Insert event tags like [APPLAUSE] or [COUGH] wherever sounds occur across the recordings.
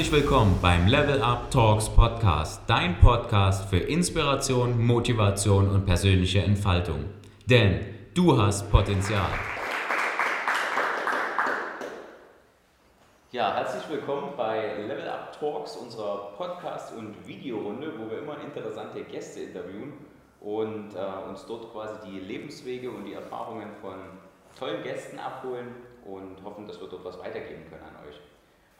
Herzlich willkommen beim Level Up Talks Podcast, dein Podcast für Inspiration, Motivation und persönliche Entfaltung. Denn du hast Potenzial. Ja, herzlich willkommen bei Level Up Talks, unserer Podcast- und Videorunde, wo wir immer interessante Gäste interviewen und äh, uns dort quasi die Lebenswege und die Erfahrungen von tollen Gästen abholen und hoffen, dass wir dort was weitergeben können an euch.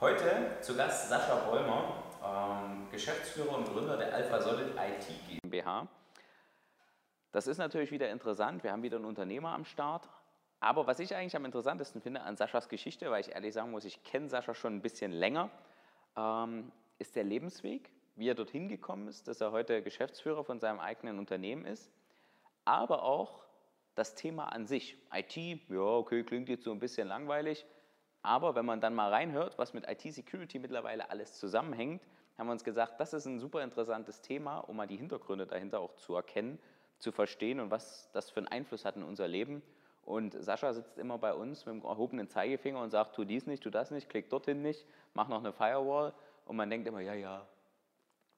Heute zu Gast Sascha Bäumer, ähm, Geschäftsführer und Gründer der Alpha Solid IT GmbH. Das ist natürlich wieder interessant. Wir haben wieder einen Unternehmer am Start. Aber was ich eigentlich am interessantesten finde an Saschas Geschichte, weil ich ehrlich sagen muss, ich kenne Sascha schon ein bisschen länger, ähm, ist der Lebensweg, wie er dorthin gekommen ist, dass er heute Geschäftsführer von seinem eigenen Unternehmen ist. Aber auch das Thema an sich. IT, ja, okay, klingt jetzt so ein bisschen langweilig. Aber wenn man dann mal reinhört, was mit IT-Security mittlerweile alles zusammenhängt, haben wir uns gesagt, das ist ein super interessantes Thema, um mal die Hintergründe dahinter auch zu erkennen, zu verstehen und was das für einen Einfluss hat in unser Leben. Und Sascha sitzt immer bei uns mit dem erhobenen Zeigefinger und sagt, tu dies nicht, tu das nicht, klick dorthin nicht, mach noch eine Firewall. Und man denkt immer, ja, ja,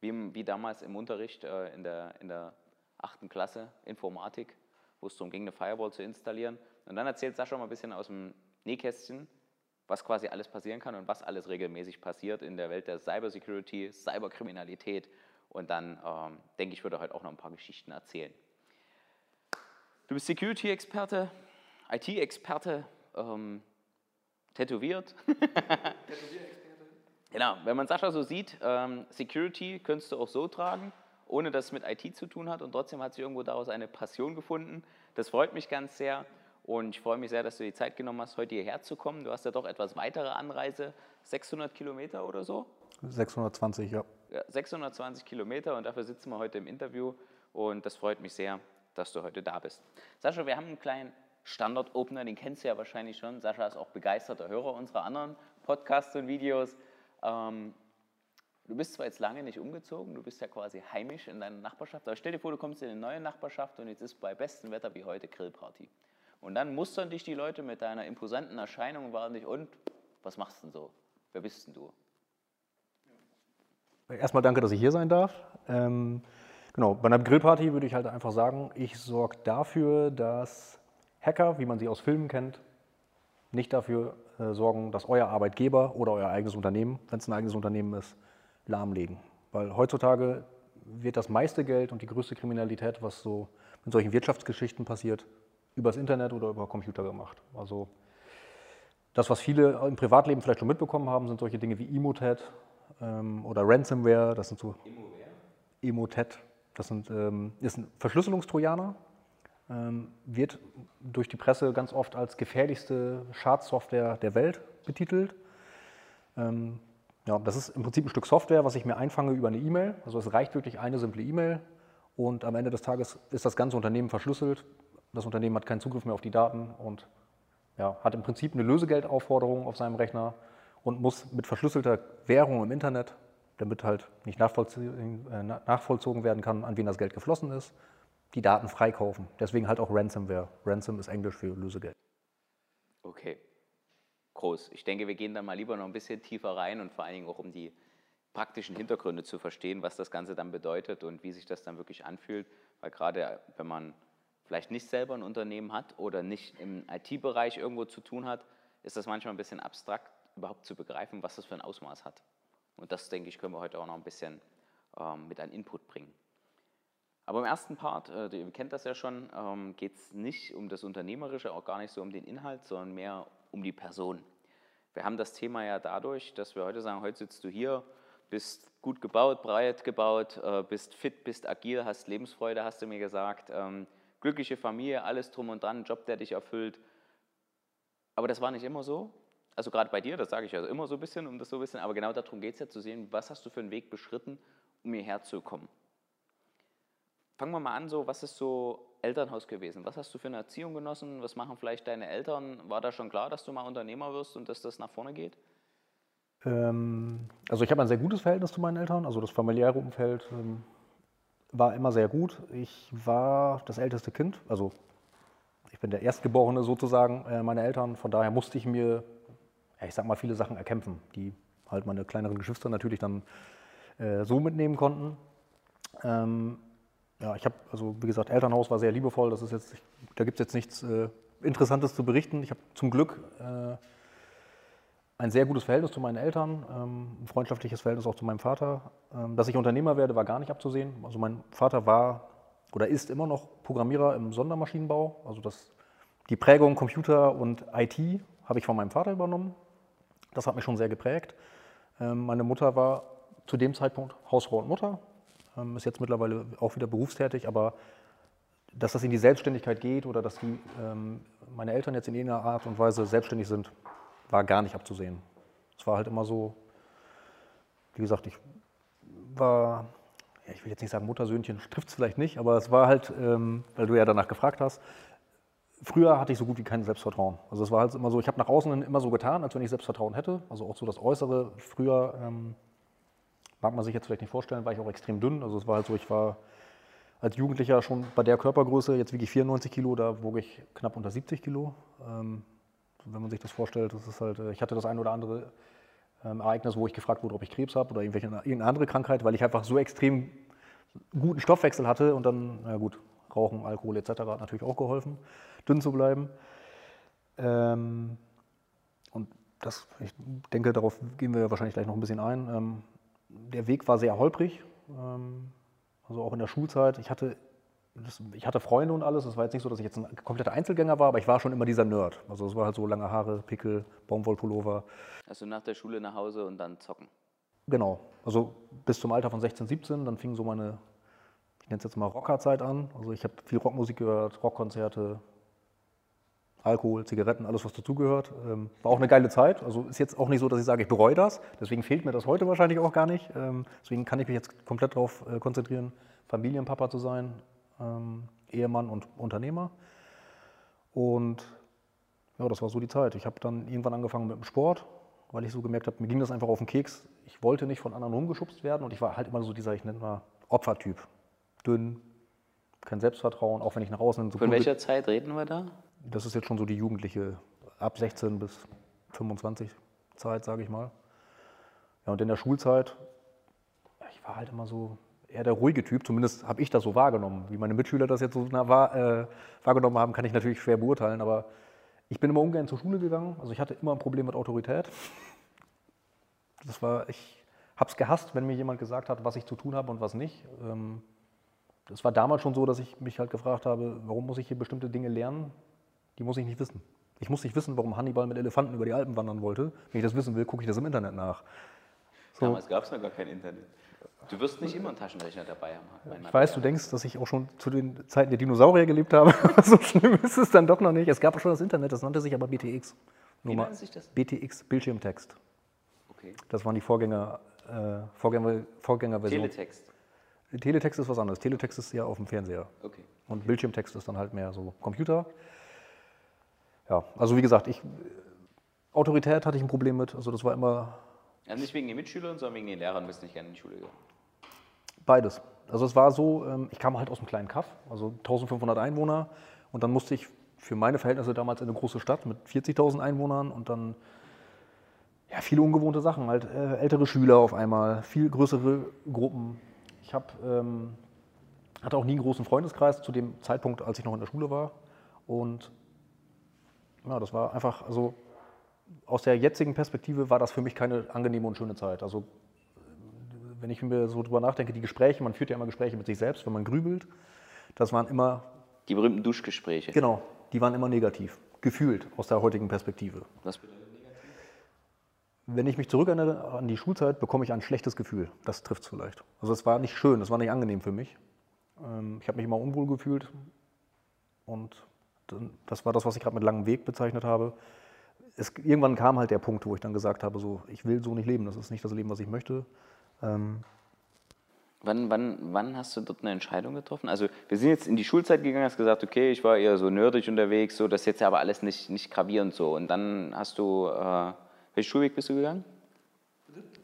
wie, wie damals im Unterricht äh, in, der, in der achten Klasse Informatik, wo es darum ging, eine Firewall zu installieren. Und dann erzählt Sascha mal ein bisschen aus dem Nähkästchen, was quasi alles passieren kann und was alles regelmäßig passiert in der Welt der Cybersecurity, Cyberkriminalität. Und dann ähm, denke ich, würde heute auch noch ein paar Geschichten erzählen. Du bist Security-Experte, IT-Experte, ähm, tätowiert. [LAUGHS] genau, wenn man Sascha so sieht, ähm, Security könntest du auch so tragen, ohne dass es mit IT zu tun hat und trotzdem hat sich irgendwo daraus eine Passion gefunden. Das freut mich ganz sehr. Und ich freue mich sehr, dass du die Zeit genommen hast, heute hierher zu kommen. Du hast ja doch etwas weitere Anreise, 600 Kilometer oder so? 620, ja. ja 620 Kilometer und dafür sitzen wir heute im Interview und das freut mich sehr, dass du heute da bist. Sascha, wir haben einen kleinen Standard-Opener, den kennst du ja wahrscheinlich schon. Sascha ist auch begeisterter Hörer unserer anderen Podcasts und Videos. Ähm, du bist zwar jetzt lange nicht umgezogen, du bist ja quasi heimisch in deiner Nachbarschaft, aber stell dir vor, du kommst in eine neue Nachbarschaft und jetzt ist bei bestem Wetter wie heute Grillparty. Und dann mustern dich die Leute mit deiner imposanten Erscheinung und warten dich, und was machst du denn so? Wer bist denn du? Erstmal danke, dass ich hier sein darf. Ähm, genau, bei einer Grillparty würde ich halt einfach sagen, ich sorge dafür, dass Hacker, wie man sie aus Filmen kennt, nicht dafür äh, sorgen, dass euer Arbeitgeber oder euer eigenes Unternehmen, wenn es ein eigenes Unternehmen ist, lahmlegen. Weil heutzutage wird das meiste Geld und die größte Kriminalität, was so in solchen Wirtschaftsgeschichten passiert, übers Internet oder über Computer gemacht. Also das, was viele im Privatleben vielleicht schon mitbekommen haben, sind solche Dinge wie Emotet ähm, oder Ransomware. Das sind so Emotet. Das sind, ähm, ist ein Verschlüsselungstrojaner. Ähm, wird durch die Presse ganz oft als gefährlichste Schadsoftware der Welt betitelt. Ähm, ja, das ist im Prinzip ein Stück Software, was ich mir einfange über eine E-Mail. Also es reicht wirklich eine simple E-Mail und am Ende des Tages ist das ganze Unternehmen verschlüsselt das Unternehmen hat keinen Zugriff mehr auf die Daten und ja, hat im Prinzip eine Lösegeldaufforderung auf seinem Rechner und muss mit verschlüsselter Währung im Internet, damit halt nicht äh, nachvollzogen werden kann, an wen das Geld geflossen ist, die Daten freikaufen. Deswegen halt auch Ransomware. Ransom ist Englisch für Lösegeld. Okay, groß. Ich denke, wir gehen da mal lieber noch ein bisschen tiefer rein und vor allen Dingen auch um die praktischen Hintergründe zu verstehen, was das Ganze dann bedeutet und wie sich das dann wirklich anfühlt. Weil gerade wenn man vielleicht nicht selber ein Unternehmen hat oder nicht im IT-Bereich irgendwo zu tun hat, ist das manchmal ein bisschen abstrakt, überhaupt zu begreifen, was das für ein Ausmaß hat. Und das, denke ich, können wir heute auch noch ein bisschen ähm, mit einem Input bringen. Aber im ersten Part, äh, ihr kennt das ja schon, ähm, geht es nicht um das Unternehmerische, auch gar nicht so um den Inhalt, sondern mehr um die Person. Wir haben das Thema ja dadurch, dass wir heute sagen, heute sitzt du hier, bist gut gebaut, breit gebaut, äh, bist fit, bist agil, hast Lebensfreude, hast du mir gesagt. Ähm, glückliche Familie, alles drum und dran, Job, der dich erfüllt. Aber das war nicht immer so. Also gerade bei dir, das sage ich ja immer so ein bisschen, um das so ein bisschen, aber genau darum geht es ja zu sehen, was hast du für einen Weg beschritten, um hierher zu kommen. Fangen wir mal an, so, was ist so Elternhaus gewesen? Was hast du für eine Erziehung genossen? Was machen vielleicht deine Eltern? War da schon klar, dass du mal Unternehmer wirst und dass das nach vorne geht? Ähm, also ich habe ein sehr gutes Verhältnis zu meinen Eltern. Also das familiäre Umfeld ähm, war immer sehr gut. Ich war das älteste Kind, also ich bin der Erstgeborene sozusagen äh, meiner Eltern. Von daher musste ich mir, ja, ich sag mal, viele Sachen erkämpfen. Die halt meine kleineren Geschwister natürlich dann äh, so mitnehmen konnten. Ähm, ja, ich habe, also wie gesagt, Elternhaus war sehr liebevoll. Das ist jetzt, ich, da gibt es jetzt nichts äh, Interessantes zu berichten. Ich habe zum Glück äh, ein sehr gutes Verhältnis zu meinen Eltern, ähm, ein freundschaftliches Verhältnis auch zu meinem Vater. Ähm, dass ich Unternehmer werde, war gar nicht abzusehen. Also mein Vater war oder ist immer noch Programmierer im Sondermaschinenbau. Also das, die Prägung Computer und IT habe ich von meinem Vater übernommen. Das hat mich schon sehr geprägt. Ähm, meine Mutter war zu dem Zeitpunkt Hausfrau und Mutter, ist jetzt mittlerweile auch wieder berufstätig, aber dass das in die Selbstständigkeit geht oder dass die, meine Eltern jetzt in irgendeiner Art und Weise selbstständig sind, war gar nicht abzusehen. Es war halt immer so, wie gesagt, ich war, ja, ich will jetzt nicht sagen Muttersöhnchen, trifft es vielleicht nicht, aber es war halt, ähm, weil du ja danach gefragt hast, früher hatte ich so gut wie kein Selbstvertrauen. Also es war halt immer so, ich habe nach außen immer so getan, als wenn ich Selbstvertrauen hätte. Also auch so das Äußere. Früher ähm, mag man sich jetzt vielleicht nicht vorstellen, war ich auch extrem dünn. Also es war halt so, ich war als Jugendlicher schon bei der Körpergröße, jetzt wiege ich 94 Kilo, da wog ich knapp unter 70 Kilo. Ähm, wenn man sich das vorstellt, das ist halt, äh, ich hatte das ein oder andere ähm, Ereignis, wo ich gefragt wurde, ob ich Krebs habe oder irgendwelche, irgendeine andere Krankheit, weil ich einfach so extrem guten Stoffwechsel hatte und dann, na gut, Rauchen, Alkohol etc. hat natürlich auch geholfen, dünn zu bleiben. Ähm, und das, ich denke, darauf gehen wir wahrscheinlich gleich noch ein bisschen ein. Ähm, der Weg war sehr holprig, ähm, also auch in der Schulzeit. Ich hatte das, ich hatte Freunde und alles. Es war jetzt nicht so, dass ich jetzt ein kompletter Einzelgänger war, aber ich war schon immer dieser Nerd. Also es war halt so lange Haare, Pickel, Baumwollpullover. Also nach der Schule nach Hause und dann zocken? Genau. Also bis zum Alter von 16, 17. Dann fing so meine, ich nenne es jetzt mal Rockerzeit an. Also ich habe viel Rockmusik gehört, Rockkonzerte, Alkohol, Zigaretten, alles was dazugehört. Ähm, war auch eine geile Zeit. Also ist jetzt auch nicht so, dass ich sage, ich bereue das. Deswegen fehlt mir das heute wahrscheinlich auch gar nicht. Ähm, deswegen kann ich mich jetzt komplett darauf äh, konzentrieren, Familienpapa zu sein, ähm, Ehemann und Unternehmer. Und ja, das war so die Zeit. Ich habe dann irgendwann angefangen mit dem Sport, weil ich so gemerkt habe, mir ging das einfach auf den Keks. Ich wollte nicht von anderen rumgeschubst werden und ich war halt immer so dieser, ich nenne mal Opfertyp. Dünn, kein Selbstvertrauen, auch wenn ich nach außen so Von welcher Zeit reden wir da? Das ist jetzt schon so die jugendliche, ab 16 bis 25 Zeit, sage ich mal. Ja, und in der Schulzeit, ich war halt immer so, eher der ruhige Typ, zumindest habe ich das so wahrgenommen. Wie meine Mitschüler das jetzt so wahr, äh, wahrgenommen haben, kann ich natürlich schwer beurteilen, aber ich bin immer ungern zur Schule gegangen. Also ich hatte immer ein Problem mit Autorität. Das war, ich habe es gehasst, wenn mir jemand gesagt hat, was ich zu tun habe und was nicht. Ähm, das war damals schon so, dass ich mich halt gefragt habe, warum muss ich hier bestimmte Dinge lernen, die muss ich nicht wissen. Ich muss nicht wissen, warum Hannibal mit Elefanten über die Alpen wandern wollte. Wenn ich das wissen will, gucke ich das im Internet nach. So. Damals gab es noch gar kein Internet. Du wirst nicht immer einen Taschenrechner dabei haben. Ich weiß, du denkst, dass ich auch schon zu den Zeiten der Dinosaurier gelebt habe. [LAUGHS] so schlimm ist es dann doch noch nicht. Es gab schon das Internet, das nannte sich aber BTX. Wie nannte sich das? BTX, Bildschirmtext. Okay. Das waren die Vorgänger, äh, Vorgänger, Vorgängerversionen. Teletext. Teletext ist was anderes. Teletext ist ja auf dem Fernseher. Okay. Und Bildschirmtext ist dann halt mehr so Computer. Ja, also wie gesagt, ich, Autorität hatte ich ein Problem mit. Also das war immer. Ja, nicht wegen den Mitschülern, sondern wegen den Lehrern bist du nicht gerne in die Schule gegangen. Beides. Also es war so, ähm, ich kam halt aus einem kleinen Kaff, also 1500 Einwohner und dann musste ich für meine Verhältnisse damals in eine große Stadt mit 40.000 Einwohnern und dann ja, viele ungewohnte Sachen, halt äh, ältere Schüler auf einmal, viel größere Gruppen. Ich hab, ähm, hatte auch nie einen großen Freundeskreis zu dem Zeitpunkt, als ich noch in der Schule war und ja, das war einfach, also aus der jetzigen Perspektive war das für mich keine angenehme und schöne Zeit. Also wenn ich mir so drüber nachdenke, die Gespräche, man führt ja immer Gespräche mit sich selbst, wenn man grübelt, das waren immer. Die berühmten Duschgespräche. Genau, die waren immer negativ, gefühlt aus der heutigen Perspektive. Was bedeutet negativ? Wenn ich mich zurückerinnere an die Schulzeit, bekomme ich ein schlechtes Gefühl. Das trifft es vielleicht. Also es war nicht schön, es war nicht angenehm für mich. Ähm, ich habe mich immer unwohl gefühlt und das war das, was ich gerade mit langem Weg bezeichnet habe. Es, irgendwann kam halt der Punkt, wo ich dann gesagt habe, so, ich will so nicht leben, das ist nicht das Leben, was ich möchte. Ähm wann, wann, wann hast du dort eine Entscheidung getroffen? Also wir sind jetzt in die Schulzeit gegangen, hast gesagt, okay, ich war eher so nerdig unterwegs, so, das ist jetzt aber alles nicht, nicht gravierend so. Und dann hast du, äh, welchen Schulweg bist du gegangen?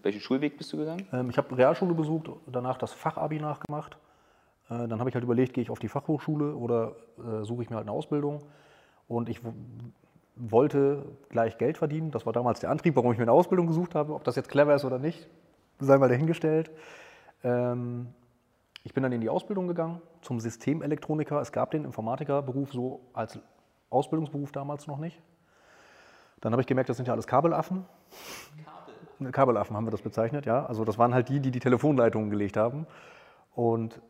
Welchen Schulweg bist du gegangen? Ähm, ich habe Realschule besucht, danach das Fachabi nachgemacht. Äh, dann habe ich halt überlegt, gehe ich auf die Fachhochschule oder äh, suche ich mir halt eine Ausbildung. Und ich wollte gleich Geld verdienen. Das war damals der Antrieb, warum ich mir eine Ausbildung gesucht habe. Ob das jetzt clever ist oder nicht, sei mal dahingestellt. Ähm, ich bin dann in die Ausbildung gegangen zum Systemelektroniker. Es gab den Informatikerberuf so als Ausbildungsberuf damals noch nicht. Dann habe ich gemerkt, das sind ja alles Kabelaffen. Kabel. Kabelaffen haben wir das bezeichnet, ja. Also das waren halt die, die die Telefonleitungen gelegt haben. Und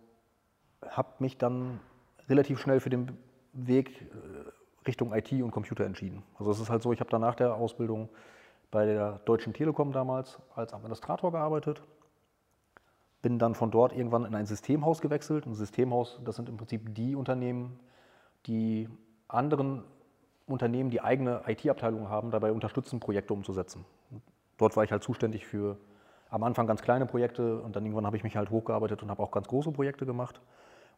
habe mich dann relativ schnell für den Weg äh, Richtung IT und Computer entschieden. Also es ist halt so, ich habe dann nach der Ausbildung bei der Deutschen Telekom damals als Administrator gearbeitet, bin dann von dort irgendwann in ein Systemhaus gewechselt. Ein Systemhaus, das sind im Prinzip die Unternehmen, die anderen Unternehmen, die eigene IT-Abteilungen haben, dabei unterstützen, Projekte umzusetzen. Dort war ich halt zuständig für am Anfang ganz kleine Projekte und dann irgendwann habe ich mich halt hochgearbeitet und habe auch ganz große Projekte gemacht.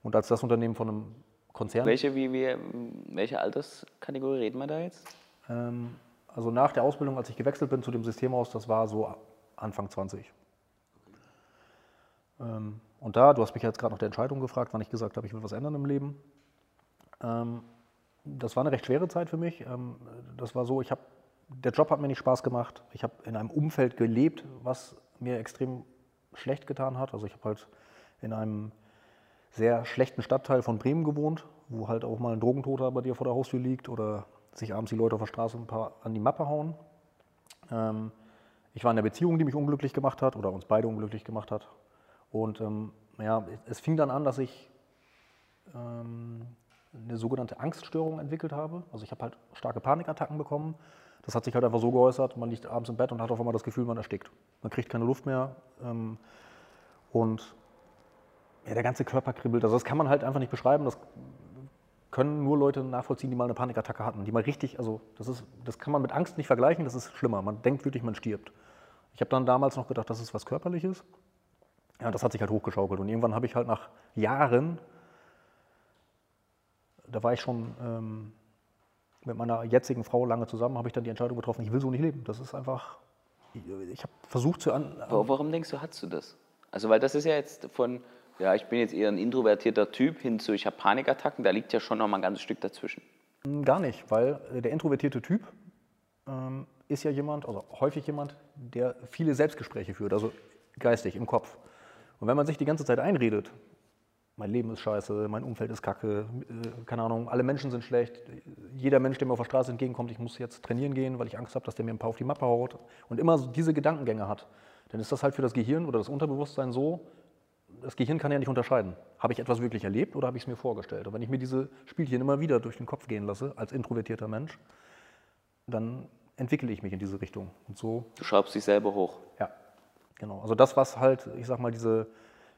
Und als das Unternehmen von einem Konzern. Welche, wie, wie, welche Alterskategorie reden wir da jetzt? Ähm, also nach der Ausbildung, als ich gewechselt bin zu dem Systemhaus, das war so Anfang 20. Ähm, und da, du hast mich jetzt gerade nach der Entscheidung gefragt, wann ich gesagt habe, ich will was ändern im Leben. Ähm, das war eine recht schwere Zeit für mich. Ähm, das war so, ich habe, der Job hat mir nicht Spaß gemacht. Ich habe in einem Umfeld gelebt, was mir extrem schlecht getan hat. Also ich habe halt in einem sehr schlechten Stadtteil von Bremen gewohnt, wo halt auch mal ein Drogentoter bei dir vor der Haustür liegt oder sich abends die Leute auf der Straße ein paar an die Mappe hauen. Ähm, ich war in einer Beziehung, die mich unglücklich gemacht hat oder uns beide unglücklich gemacht hat. Und ähm, ja, es fing dann an, dass ich ähm, eine sogenannte Angststörung entwickelt habe. Also ich habe halt starke Panikattacken bekommen. Das hat sich halt einfach so geäußert, man liegt abends im Bett und hat auf einmal das Gefühl, man erstickt. Man kriegt keine Luft mehr ähm, und ja, der ganze Körper kribbelt. Also das kann man halt einfach nicht beschreiben. Das können nur Leute nachvollziehen, die mal eine Panikattacke hatten. Die mal richtig, also das, ist, das kann man mit Angst nicht vergleichen, das ist schlimmer. Man denkt wirklich, man stirbt. Ich habe dann damals noch gedacht, das ist was Körperliches. Ja, das hat sich halt hochgeschaukelt. Und irgendwann habe ich halt nach Jahren, da war ich schon ähm, mit meiner jetzigen Frau lange zusammen, habe ich dann die Entscheidung getroffen, ich will so nicht leben. Das ist einfach, ich, ich habe versucht zu... An, Warum denkst du, hast du das? Also weil das ist ja jetzt von, ja, ich bin jetzt eher ein introvertierter Typ hin zu, ich habe Panikattacken, da liegt ja schon noch mal ein ganzes Stück dazwischen. Hm, gar nicht, weil äh, der introvertierte Typ ähm, ist ja jemand, also häufig jemand, der viele Selbstgespräche führt, also geistig, im Kopf. Und wenn man sich die ganze Zeit einredet, mein Leben ist scheiße, mein Umfeld ist kacke, äh, keine Ahnung, alle Menschen sind schlecht, jeder Mensch, der mir auf der Straße entgegenkommt, ich muss jetzt trainieren gehen, weil ich Angst habe, dass der mir ein paar auf die Mappe haut und immer diese Gedankengänge hat, dann ist das halt für das Gehirn oder das Unterbewusstsein so, das Gehirn kann ja nicht unterscheiden. Habe ich etwas wirklich erlebt oder habe ich es mir vorgestellt? Und wenn ich mir diese Spielchen immer wieder durch den Kopf gehen lasse, als introvertierter Mensch, dann entwickle ich mich in diese Richtung. Und so. Du schraubst dich selber hoch. Ja, genau. Also das, was halt, ich sag mal, diese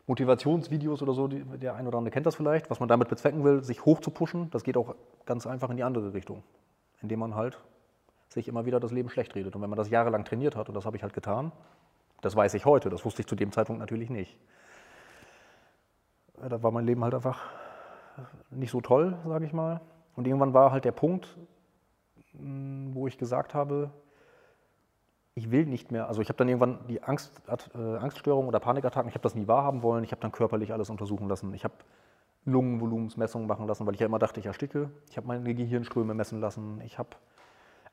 Motivationsvideos oder so, die, der ein oder andere kennt das vielleicht, was man damit bezwecken will, sich hoch zu pushen, das geht auch ganz einfach in die andere Richtung. Indem man halt sich immer wieder das Leben schlecht redet. Und wenn man das jahrelang trainiert hat, und das habe ich halt getan, das weiß ich heute, das wusste ich zu dem Zeitpunkt natürlich nicht da war mein Leben halt einfach nicht so toll, sage ich mal. Und irgendwann war halt der Punkt, hm, wo ich gesagt habe, ich will nicht mehr, also ich habe dann irgendwann die Angst, äh, Angststörung oder Panikattacken, ich habe das nie wahrhaben wollen, ich habe dann körperlich alles untersuchen lassen. Ich habe Lungenvolumensmessungen machen lassen, weil ich ja immer dachte, ich ersticke. Ich habe meine Gehirnströme messen lassen. Ich habe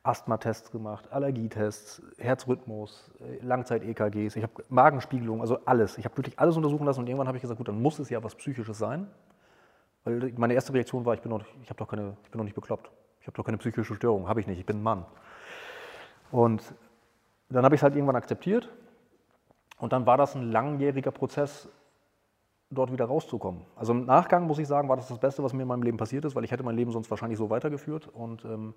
Asthmatests gemacht, Allergietests, Herzrhythmus, äh, Langzeit-EKGs, ich habe Magenspiegelung, also alles. Ich habe wirklich alles untersuchen lassen und irgendwann habe ich gesagt, gut, dann muss es ja was Psychisches sein. Weil meine erste Reaktion war, ich bin, noch, ich doch keine, ich bin noch nicht bekloppt. Ich habe doch keine psychische Störung, habe ich nicht, ich bin ein Mann. Und dann habe ich es halt irgendwann akzeptiert und dann war das ein langjähriger Prozess, dort wieder rauszukommen. Also im Nachgang muss ich sagen, war das das Beste, was mir in meinem Leben passiert ist, weil ich hätte mein Leben sonst wahrscheinlich so weitergeführt und ähm,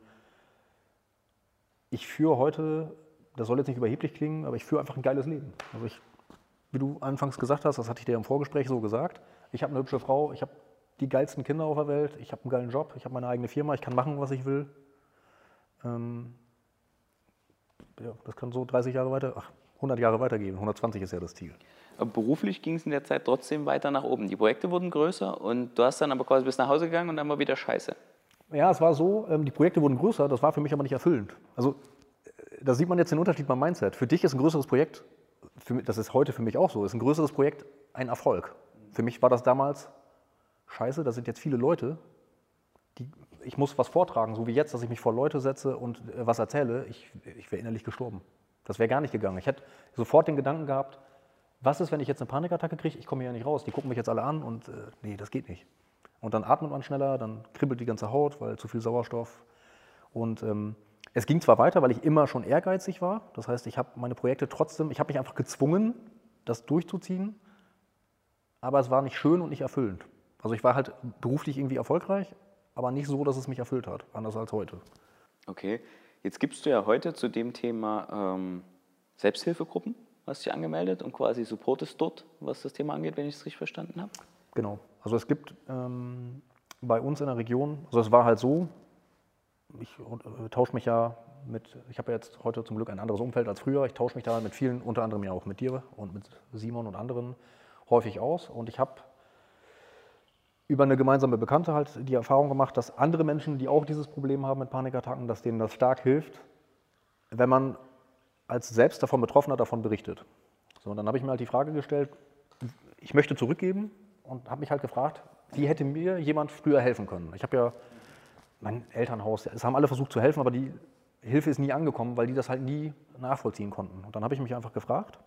ich führe heute, das soll jetzt nicht überheblich klingen, aber ich führe einfach ein geiles Leben. Also ich, wie du anfangs gesagt hast, das hatte ich dir im Vorgespräch so gesagt, ich habe eine hübsche Frau, ich habe die geilsten Kinder auf der Welt, ich habe einen geilen Job, ich habe meine eigene Firma, ich kann machen, was ich will. Ähm, ja, das kann so 30 Jahre weiter, ach, 100 Jahre weitergehen. 120 ist ja das Ziel. Aber beruflich ging es in der Zeit trotzdem weiter nach oben. Die Projekte wurden größer und du hast dann aber quasi bis nach Hause gegangen und dann war wieder scheiße. Ja, es war so, ähm, die Projekte wurden größer, das war für mich aber nicht erfüllend. Also äh, da sieht man jetzt den Unterschied beim Mindset. Für dich ist ein größeres Projekt, für, das ist heute für mich auch so, ist ein größeres Projekt ein Erfolg. Für mich war das damals scheiße, da sind jetzt viele Leute, die ich muss was vortragen, so wie jetzt, dass ich mich vor Leute setze und äh, was erzähle, ich, ich wäre innerlich gestorben. Das wäre gar nicht gegangen. Ich hätte sofort den Gedanken gehabt, was ist, wenn ich jetzt eine Panikattacke kriege? Ich komme hier ja nicht raus. Die gucken mich jetzt alle an und äh, nee, das geht nicht. Und dann atmet man schneller, dann kribbelt die ganze Haut, weil zu viel Sauerstoff. Und ähm, es ging zwar weiter, weil ich immer schon ehrgeizig war. Das heißt, ich habe meine Projekte trotzdem, ich habe mich einfach gezwungen, das durchzuziehen. Aber es war nicht schön und nicht erfüllend. Also ich war halt beruflich irgendwie erfolgreich, aber nicht so, dass es mich erfüllt hat, anders als heute. Okay, jetzt gibst du ja heute zu dem Thema ähm, Selbsthilfegruppen, hast dich angemeldet und quasi supportest dort, was das Thema angeht, wenn ich es richtig verstanden habe. Genau. Also es gibt ähm, bei uns in der Region, also es war halt so, ich äh, tausche mich ja mit, ich habe ja jetzt heute zum Glück ein anderes Umfeld als früher, ich tausche mich da mit vielen, unter anderem ja auch mit dir und mit Simon und anderen häufig aus und ich habe über eine gemeinsame Bekannte halt die Erfahrung gemacht, dass andere Menschen, die auch dieses Problem haben mit Panikattacken, dass denen das stark hilft, wenn man als selbst davon Betroffener davon berichtet. So, und dann habe ich mir halt die Frage gestellt, ich möchte zurückgeben und habe mich halt gefragt, wie hätte mir jemand früher helfen können? Ich habe ja mein Elternhaus, es haben alle versucht zu helfen, aber die Hilfe ist nie angekommen, weil die das halt nie nachvollziehen konnten. Und dann habe ich mich einfach gefragt,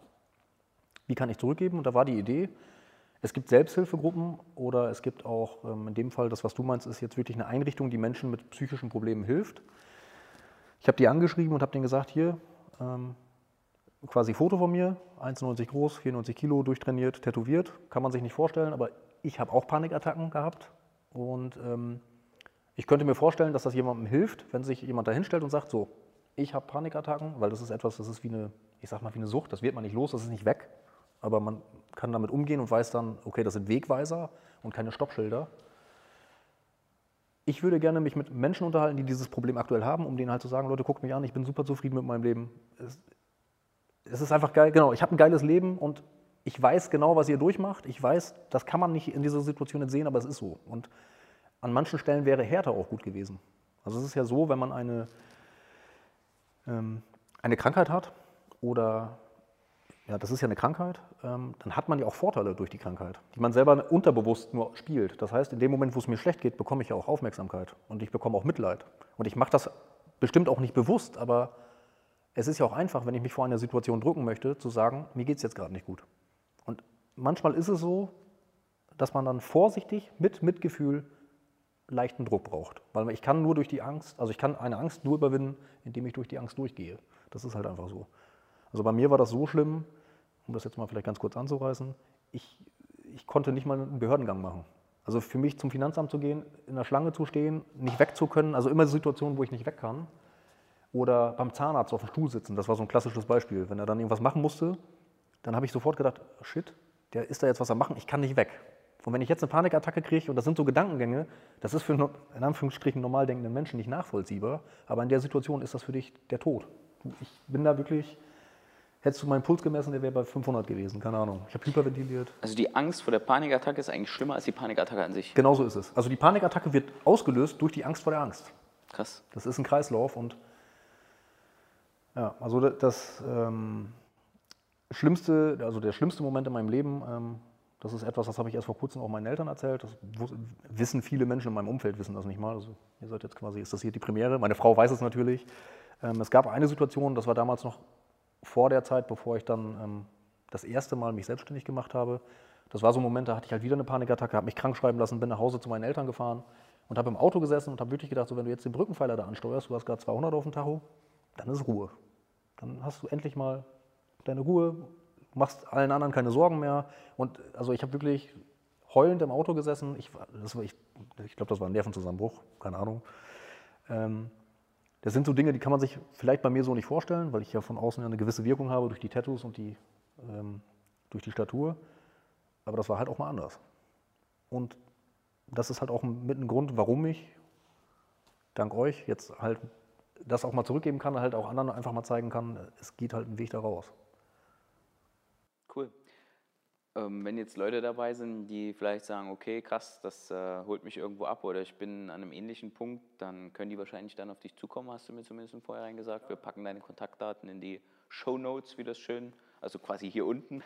wie kann ich zurückgeben? Und da war die Idee, es gibt Selbsthilfegruppen oder es gibt auch, ähm, in dem Fall, das, was du meinst, ist jetzt wirklich eine Einrichtung, die Menschen mit psychischen Problemen hilft. Ich habe die angeschrieben und habe denen gesagt, hier, ähm, quasi Foto von mir, 1,90 groß, 94 Kilo, durchtrainiert, tätowiert, kann man sich nicht vorstellen, aber ich habe auch Panikattacken gehabt und ähm, ich könnte mir vorstellen, dass das jemandem hilft, wenn sich jemand da hinstellt und sagt, so, ich habe Panikattacken, weil das ist etwas, das ist wie eine, ich sag mal, wie eine Sucht, das wird man nicht los, das ist nicht weg, aber man kann damit umgehen und weiß dann, okay, das sind Wegweiser und keine Stoppschilder. Ich würde gerne mich mit Menschen unterhalten, die dieses Problem aktuell haben, um denen halt zu sagen, Leute, guckt mich an, ich bin super zufrieden mit meinem Leben. Es, es ist einfach geil, genau, ich habe ein geiles Leben und ich weiß genau, was ihr durchmacht. Ich weiß, das kann man nicht in dieser Situation nicht sehen, aber es ist so. Und an manchen Stellen wäre härter auch gut gewesen. Also es ist ja so, wenn man eine, ähm, eine Krankheit hat oder ja, das ist ja eine Krankheit, ähm, dann hat man ja auch Vorteile durch die Krankheit, die man selber unterbewusst nur spielt. Das heißt, in dem Moment, wo es mir schlecht geht, bekomme ich ja auch Aufmerksamkeit und ich bekomme auch Mitleid. Und ich mache das bestimmt auch nicht bewusst, aber es ist ja auch einfach, wenn ich mich vor einer Situation drücken möchte, zu sagen, mir geht es jetzt gerade nicht gut. Und manchmal ist es so, dass man dann vorsichtig mit Mitgefühl leichten Druck braucht. Weil ich kann nur durch die Angst, also ich kann eine Angst nur überwinden, indem ich durch die Angst durchgehe. Das ist halt einfach so. Also bei mir war das so schlimm, um das jetzt mal vielleicht ganz kurz anzureißen, ich, ich konnte nicht mal einen Behördengang machen. Also für mich zum Finanzamt zu gehen, in der Schlange zu stehen, nicht weg zu können, also immer Situationen, wo ich nicht weg kann. Oder beim Zahnarzt auf dem Stuhl sitzen, das war so ein klassisches Beispiel. Wenn er dann irgendwas machen musste, dann habe ich sofort gedacht, shit, der ist da jetzt was am machen, ich kann nicht weg. Und wenn ich jetzt eine Panikattacke kriege, und das sind so Gedankengänge, das ist für in Anführungsstrichen normal denkenden Menschen nicht nachvollziehbar, aber in der Situation ist das für dich der Tod. Ich bin da wirklich Hättest du meinen Puls gemessen, der wäre bei 500 gewesen, keine Ahnung. Ich habe hyperventiliert. Also die Angst vor der Panikattacke ist eigentlich schlimmer als die Panikattacke an sich. Genauso ist es. Also die Panikattacke wird ausgelöst durch die Angst vor der Angst. Krass. Das ist ein Kreislauf und ja, also das ähm, schlimmste, also der schlimmste Moment in meinem Leben, ähm, das ist etwas, das habe ich erst vor kurzem auch meinen Eltern erzählt. Das wissen viele Menschen in meinem Umfeld, wissen das nicht mal. Also ihr seid jetzt quasi, ist das hier die Premiere. Meine Frau weiß es natürlich. Ähm, es gab eine Situation, das war damals noch vor der Zeit, bevor ich dann ähm, das erste Mal mich selbstständig gemacht habe. Das war so ein Moment, da hatte ich halt wieder eine Panikattacke, habe mich krank schreiben lassen, bin nach Hause zu meinen Eltern gefahren und habe im Auto gesessen und habe wirklich gedacht, so wenn du jetzt den Brückenpfeiler da ansteuerst, du hast gerade 200 auf dem Tacho, dann ist Ruhe. Dann hast du endlich mal deine Ruhe, machst allen anderen keine Sorgen mehr. Und also ich habe wirklich heulend im Auto gesessen. Ich, ich, ich glaube, das war ein Nervenzusammenbruch, keine Ahnung. Ähm, das sind so Dinge, die kann man sich vielleicht bei mir so nicht vorstellen, weil ich ja von außen eine gewisse Wirkung habe durch die Tattoos und die, ähm, durch die Statur. Aber das war halt auch mal anders. Und das ist halt auch mit ein Grund, warum ich dank euch jetzt halt das auch mal zurückgeben kann, halt auch anderen einfach mal zeigen kann, es geht halt ein Weg da raus. Cool. Ähm, wenn jetzt Leute dabei sind, die vielleicht sagen, okay, krass, das äh, holt mich irgendwo ab oder ich bin an einem ähnlichen Punkt, dann können die wahrscheinlich dann auf dich zukommen, hast du mir zumindest im Vorhinein gesagt. Wir packen deine Kontaktdaten in die Show Notes, wie das schön, also quasi hier unten,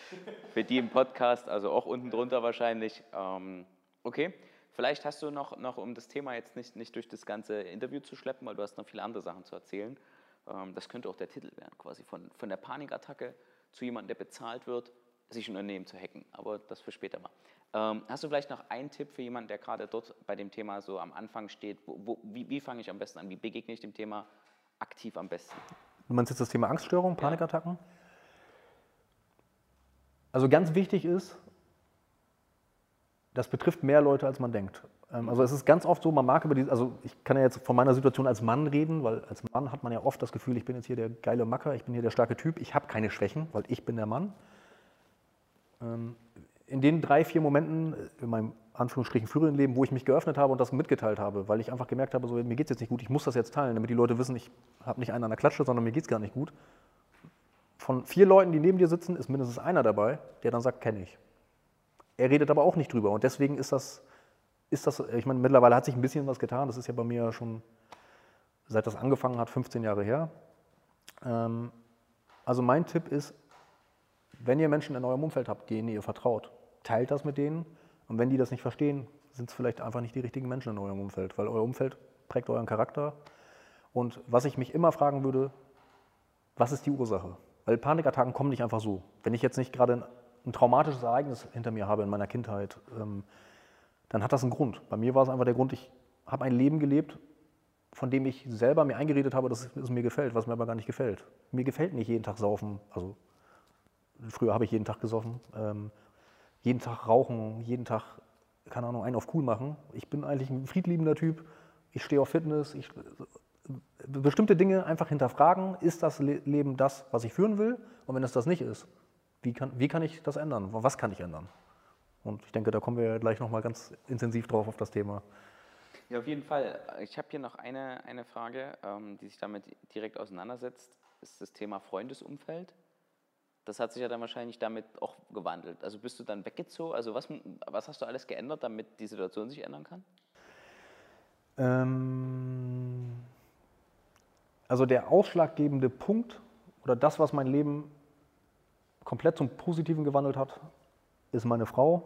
[LAUGHS] für die im Podcast, also auch unten drunter wahrscheinlich. Ähm, okay, Vielleicht hast du noch, noch um das Thema jetzt nicht, nicht durch das ganze Interview zu schleppen, weil du hast noch viele andere Sachen zu erzählen. Ähm, das könnte auch der Titel werden, quasi von, von der Panikattacke zu jemandem, der bezahlt wird, sich ein Unternehmen zu hacken. Aber das für später mal. Ähm, hast du vielleicht noch einen Tipp für jemanden, der gerade dort bei dem Thema so am Anfang steht? Wo, wo, wie, wie fange ich am besten an? Wie begegne ich dem Thema aktiv am besten? Du meinst jetzt das Thema Angststörung, Panikattacken? Also ganz wichtig ist, das betrifft mehr Leute, als man denkt. Ähm, also es ist ganz oft so, man mag über die, also ich kann ja jetzt von meiner Situation als Mann reden, weil als Mann hat man ja oft das Gefühl, ich bin jetzt hier der geile Macker, ich bin hier der starke Typ, ich habe keine Schwächen, weil ich bin der Mann. Ähm, in den drei, vier Momenten in meinem Anführungsstrichen früheren Leben, wo ich mich geöffnet habe und das mitgeteilt habe, weil ich einfach gemerkt habe, so, mir geht es jetzt nicht gut, ich muss das jetzt teilen, damit die Leute wissen, ich habe nicht einen an der Klatsche, sondern mir geht es gar nicht gut. Von vier Leuten, die neben dir sitzen, ist mindestens einer dabei, der dann sagt, kenne ich. Er redet aber auch nicht drüber und deswegen ist das, ist das, ich meine, mittlerweile hat sich ein bisschen was getan, das ist ja bei mir schon, seit das angefangen hat, 15 Jahre her. Ähm, also mein Tipp ist, wenn ihr Menschen in eurem Umfeld habt, denen ihr vertraut, teilt das mit denen und wenn die das nicht verstehen, sind es vielleicht einfach nicht die richtigen Menschen in eurem Umfeld, weil euer Umfeld prägt euren Charakter. Und was ich mich immer fragen würde, was ist die Ursache? Weil Panikattacken kommen nicht einfach so. Wenn ich jetzt nicht gerade ein, traumatisches Ereignis hinter mir habe in meiner Kindheit, ähm, dann hat das einen Grund. Bei mir war es einfach der Grund, ich habe ein Leben gelebt, von dem ich selber mir eingeredet habe, dass es mir gefällt, was mir aber gar nicht gefällt. Mir gefällt nicht jeden Tag saufen. Also früher habe ich jeden Tag gesoffen. Ähm, jeden Tag rauchen, jeden Tag, keine Ahnung, einen auf cool machen. Ich bin eigentlich ein friedliebender Typ. Ich stehe auf Fitness. Ich, bestimmte Dinge einfach hinterfragen. Ist das Leben das, was ich führen will? Und wenn es das nicht ist, wie kann, wie kann ich das ändern? Was kann ich ändern? Und ich denke, da kommen wir gleich nochmal ganz intensiv drauf auf das Thema. Ja, auf jeden Fall. Ich habe hier noch eine, eine Frage, ähm, die sich damit direkt auseinandersetzt. Das ist das Thema Freundesumfeld das hat sich ja dann wahrscheinlich damit auch gewandelt. Also bist du dann weggezogen? Also was, was hast du alles geändert, damit die Situation sich ändern kann? Ähm, also der ausschlaggebende Punkt oder das, was mein Leben komplett zum Positiven gewandelt hat, ist meine Frau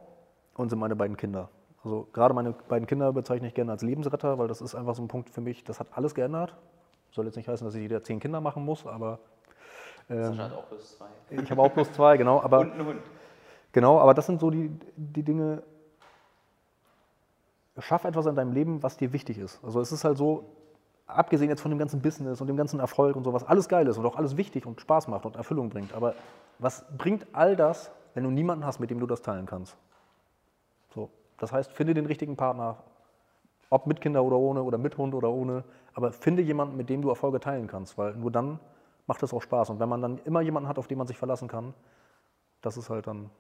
und sind meine beiden Kinder. Also gerade meine beiden Kinder bezeichne ich gerne als Lebensretter, weil das ist einfach so ein Punkt für mich, das hat alles geändert. Soll jetzt nicht heißen, dass ich wieder zehn Kinder machen muss, aber ähm, hat auch plus zwei. Ich habe auch plus zwei, genau. Aber, Und einen Hund. Genau, aber das sind so die, die Dinge. Schaff etwas in deinem Leben, was dir wichtig ist. Also es ist halt so, abgesehen jetzt von dem ganzen Business und dem ganzen Erfolg und sowas, alles geil ist und auch alles wichtig und Spaß macht und Erfüllung bringt. Aber was bringt all das, wenn du niemanden hast, mit dem du das teilen kannst? So, das heißt, finde den richtigen Partner, ob mit Kinder oder ohne oder mit Hund oder ohne, aber finde jemanden, mit dem du Erfolge teilen kannst, weil nur dann macht es auch Spaß. Und wenn man dann immer jemanden hat, auf den man sich verlassen kann, das ist halt dann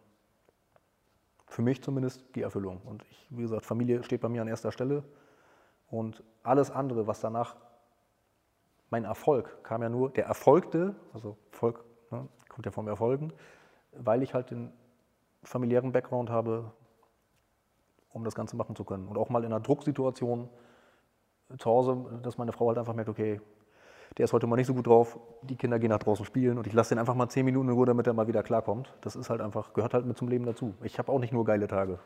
für mich zumindest die Erfüllung. Und ich, wie gesagt, Familie steht bei mir an erster Stelle. Und alles andere, was danach, mein Erfolg kam ja nur, der erfolgte, also Erfolg ne, kommt ja vom Erfolgen, weil ich halt den familiären Background habe, um das Ganze machen zu können. Und auch mal in einer Drucksituation zu Hause, dass meine Frau halt einfach merkt, okay, der ist heute mal nicht so gut drauf, die Kinder gehen nach draußen spielen und ich lasse den einfach mal zehn Minuten in Ruhe, damit er mal wieder klarkommt. Das ist halt einfach, gehört halt mit zum Leben dazu. Ich habe auch nicht nur geile Tage,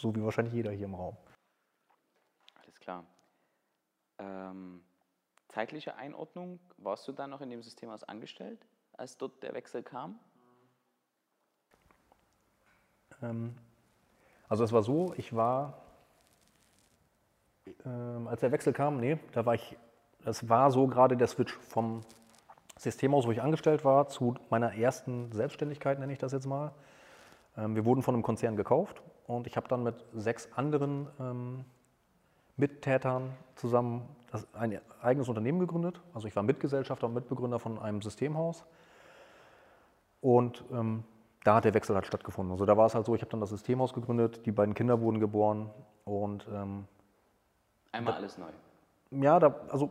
so wie wahrscheinlich jeder hier im Raum. Alles klar. Ähm, zeitliche Einordnung, warst du dann noch in dem System als angestellt, als dort der Wechsel kam? Ähm, also es war so, ich war, ähm, als der Wechsel kam, nee, da war ich es war so gerade der Switch vom Systemhaus, wo ich angestellt war, zu meiner ersten Selbstständigkeit, nenne ich das jetzt mal. Ähm, wir wurden von einem Konzern gekauft und ich habe dann mit sechs anderen ähm, Mittätern zusammen ein eigenes Unternehmen gegründet. Also ich war Mitgesellschafter und Mitbegründer von einem Systemhaus. Und ähm, da hat der Wechsel halt stattgefunden. Also da war es halt so, ich habe dann das Systemhaus gegründet, die beiden Kinder wurden geboren und ähm, einmal alles neu. Ja, da, also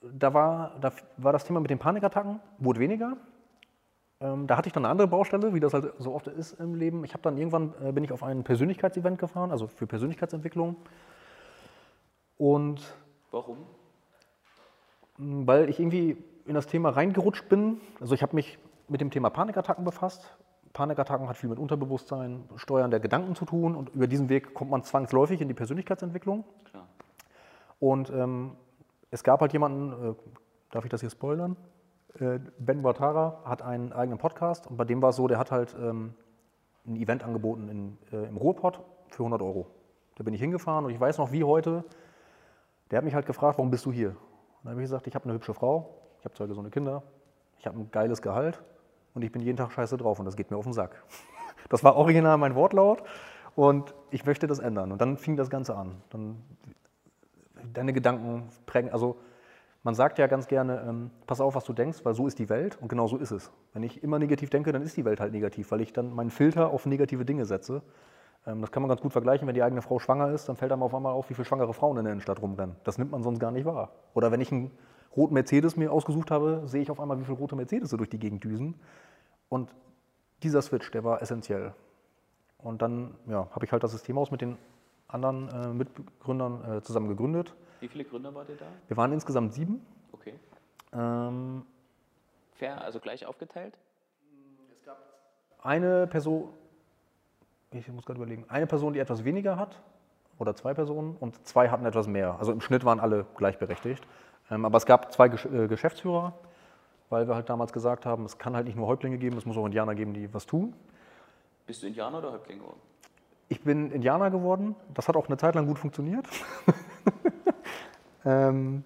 da war, da war das Thema mit den Panikattacken, wurde weniger. Ähm, da hatte ich dann eine andere Baustelle, wie das halt so oft ist im Leben. Ich habe dann irgendwann, äh, bin ich auf ein Persönlichkeitsevent gefahren, also für Persönlichkeitsentwicklung. Und Warum? Weil ich irgendwie in das Thema reingerutscht bin. Also ich habe mich mit dem Thema Panikattacken befasst, Panikattacken hat viel mit Unterbewusstsein, Steuern der Gedanken zu tun und über diesen Weg kommt man zwangsläufig in die Persönlichkeitsentwicklung. Klar. Und ähm, es gab halt jemanden, äh, darf ich das hier spoilern? Äh, ben Watara hat einen eigenen Podcast und bei dem war es so, der hat halt ähm, ein Event angeboten in, äh, im Ruhrpott für 100 Euro. Da bin ich hingefahren und ich weiß noch wie heute, der hat mich halt gefragt, warum bist du hier? Und dann habe ich gesagt, ich habe eine hübsche Frau, ich habe zwei gesunde Kinder, ich habe ein geiles Gehalt und ich bin jeden Tag scheiße drauf und das geht mir auf den Sack. [LAUGHS] Das war original mein Wortlaut und ich möchte das ändern. Und dann fing das Ganze an. Dann deine Gedanken prägen, also man sagt ja ganz gerne, ähm, pass auf, was du denkst, weil so ist die Welt und genau so ist es. Wenn ich immer negativ denke, dann ist die Welt halt negativ, weil ich dann meinen Filter auf negative Dinge setze. Ähm, das kann man ganz gut vergleichen, wenn die eigene Frau schwanger ist, dann fällt einem auf einmal auf, wie viele schwangere Frauen in der Innenstadt rumrennen. Das nimmt man sonst gar nicht wahr. Oder wenn ich einen roten Mercedes mir ausgesucht habe, sehe ich auf einmal, wie viele rote Mercedes durch die Gegend düsen. Und dieser Switch, der war essentiell. Und dann ja, habe ich halt das Systemhaus mit den anderen äh, Mitgründern äh, zusammen gegründet. Wie viele Gründer wart ihr da? Wir waren insgesamt sieben. Okay. Ähm, Fair, also gleich aufgeteilt? eine Person, ich muss gerade überlegen, eine Person, die etwas weniger hat, oder zwei Personen, und zwei hatten etwas mehr. Also im Schnitt waren alle gleichberechtigt. Ähm, aber es gab zwei äh, Geschäftsführer, weil wir halt damals gesagt haben, es kann halt nicht nur Häuptlinge geben, es muss auch Indianer geben, die was tun. Bist du Indianer oder Häuptling geworden? Ich bin Indianer geworden. Das hat auch eine Zeit lang gut funktioniert. [LAUGHS] ähm,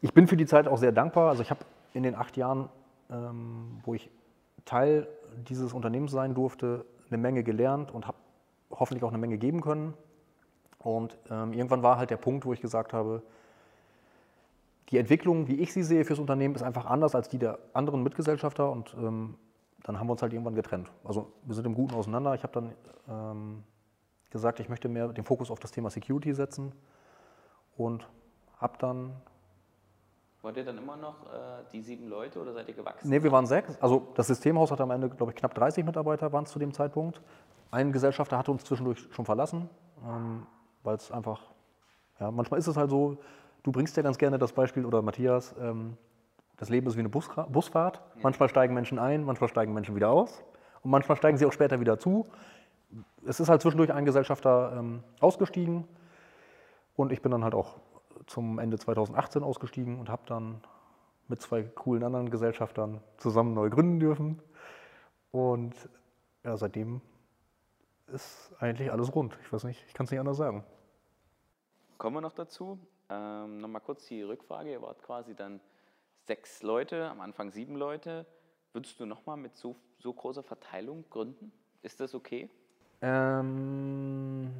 ich bin für die Zeit auch sehr dankbar. Also ich habe in den acht Jahren, ähm, wo ich Teil dieses Unternehmens sein durfte, eine Menge gelernt und habe hoffentlich auch eine Menge geben können. Und ähm, irgendwann war halt der Punkt, wo ich gesagt habe, die Entwicklung, wie ich sie sehe fürs Unternehmen, ist einfach anders als die der anderen Mitgesellschafter und ähm, dann haben wir uns halt irgendwann getrennt. Also wir sind im Guten auseinander. Ich habe dann ähm, gesagt, ich möchte mehr den Fokus auf das Thema Security setzen und habe dann, Wart ihr dann immer noch äh, die sieben Leute oder seid ihr gewachsen? nee, wir waren sechs, also das Systemhaus hatte am Ende, glaube ich, knapp 30 Mitarbeiter waren es zu dem Zeitpunkt. Ein Gesellschafter hatte uns zwischendurch schon verlassen, ähm, weil es einfach, ja, manchmal ist es halt so, du bringst ja ganz gerne das Beispiel, oder Matthias, ähm, das Leben ist wie eine Busra Busfahrt. Manchmal steigen Menschen ein, manchmal steigen Menschen wieder aus und manchmal steigen sie auch später wieder zu. Es ist halt zwischendurch ein Gesellschafter ähm, ausgestiegen und ich bin dann halt auch zum Ende 2018 ausgestiegen und habe dann mit zwei coolen anderen Gesellschaftern zusammen neu gründen dürfen. Und ja, seitdem ist eigentlich alles rund. Ich weiß nicht, ich kann es nicht anders sagen. Kommen wir noch dazu. Ähm, Nochmal kurz die Rückfrage. Ihr wart quasi dann sechs Leute, am Anfang sieben Leute. Würdest du nochmal mit so, so großer Verteilung gründen? Ist das okay? Ähm,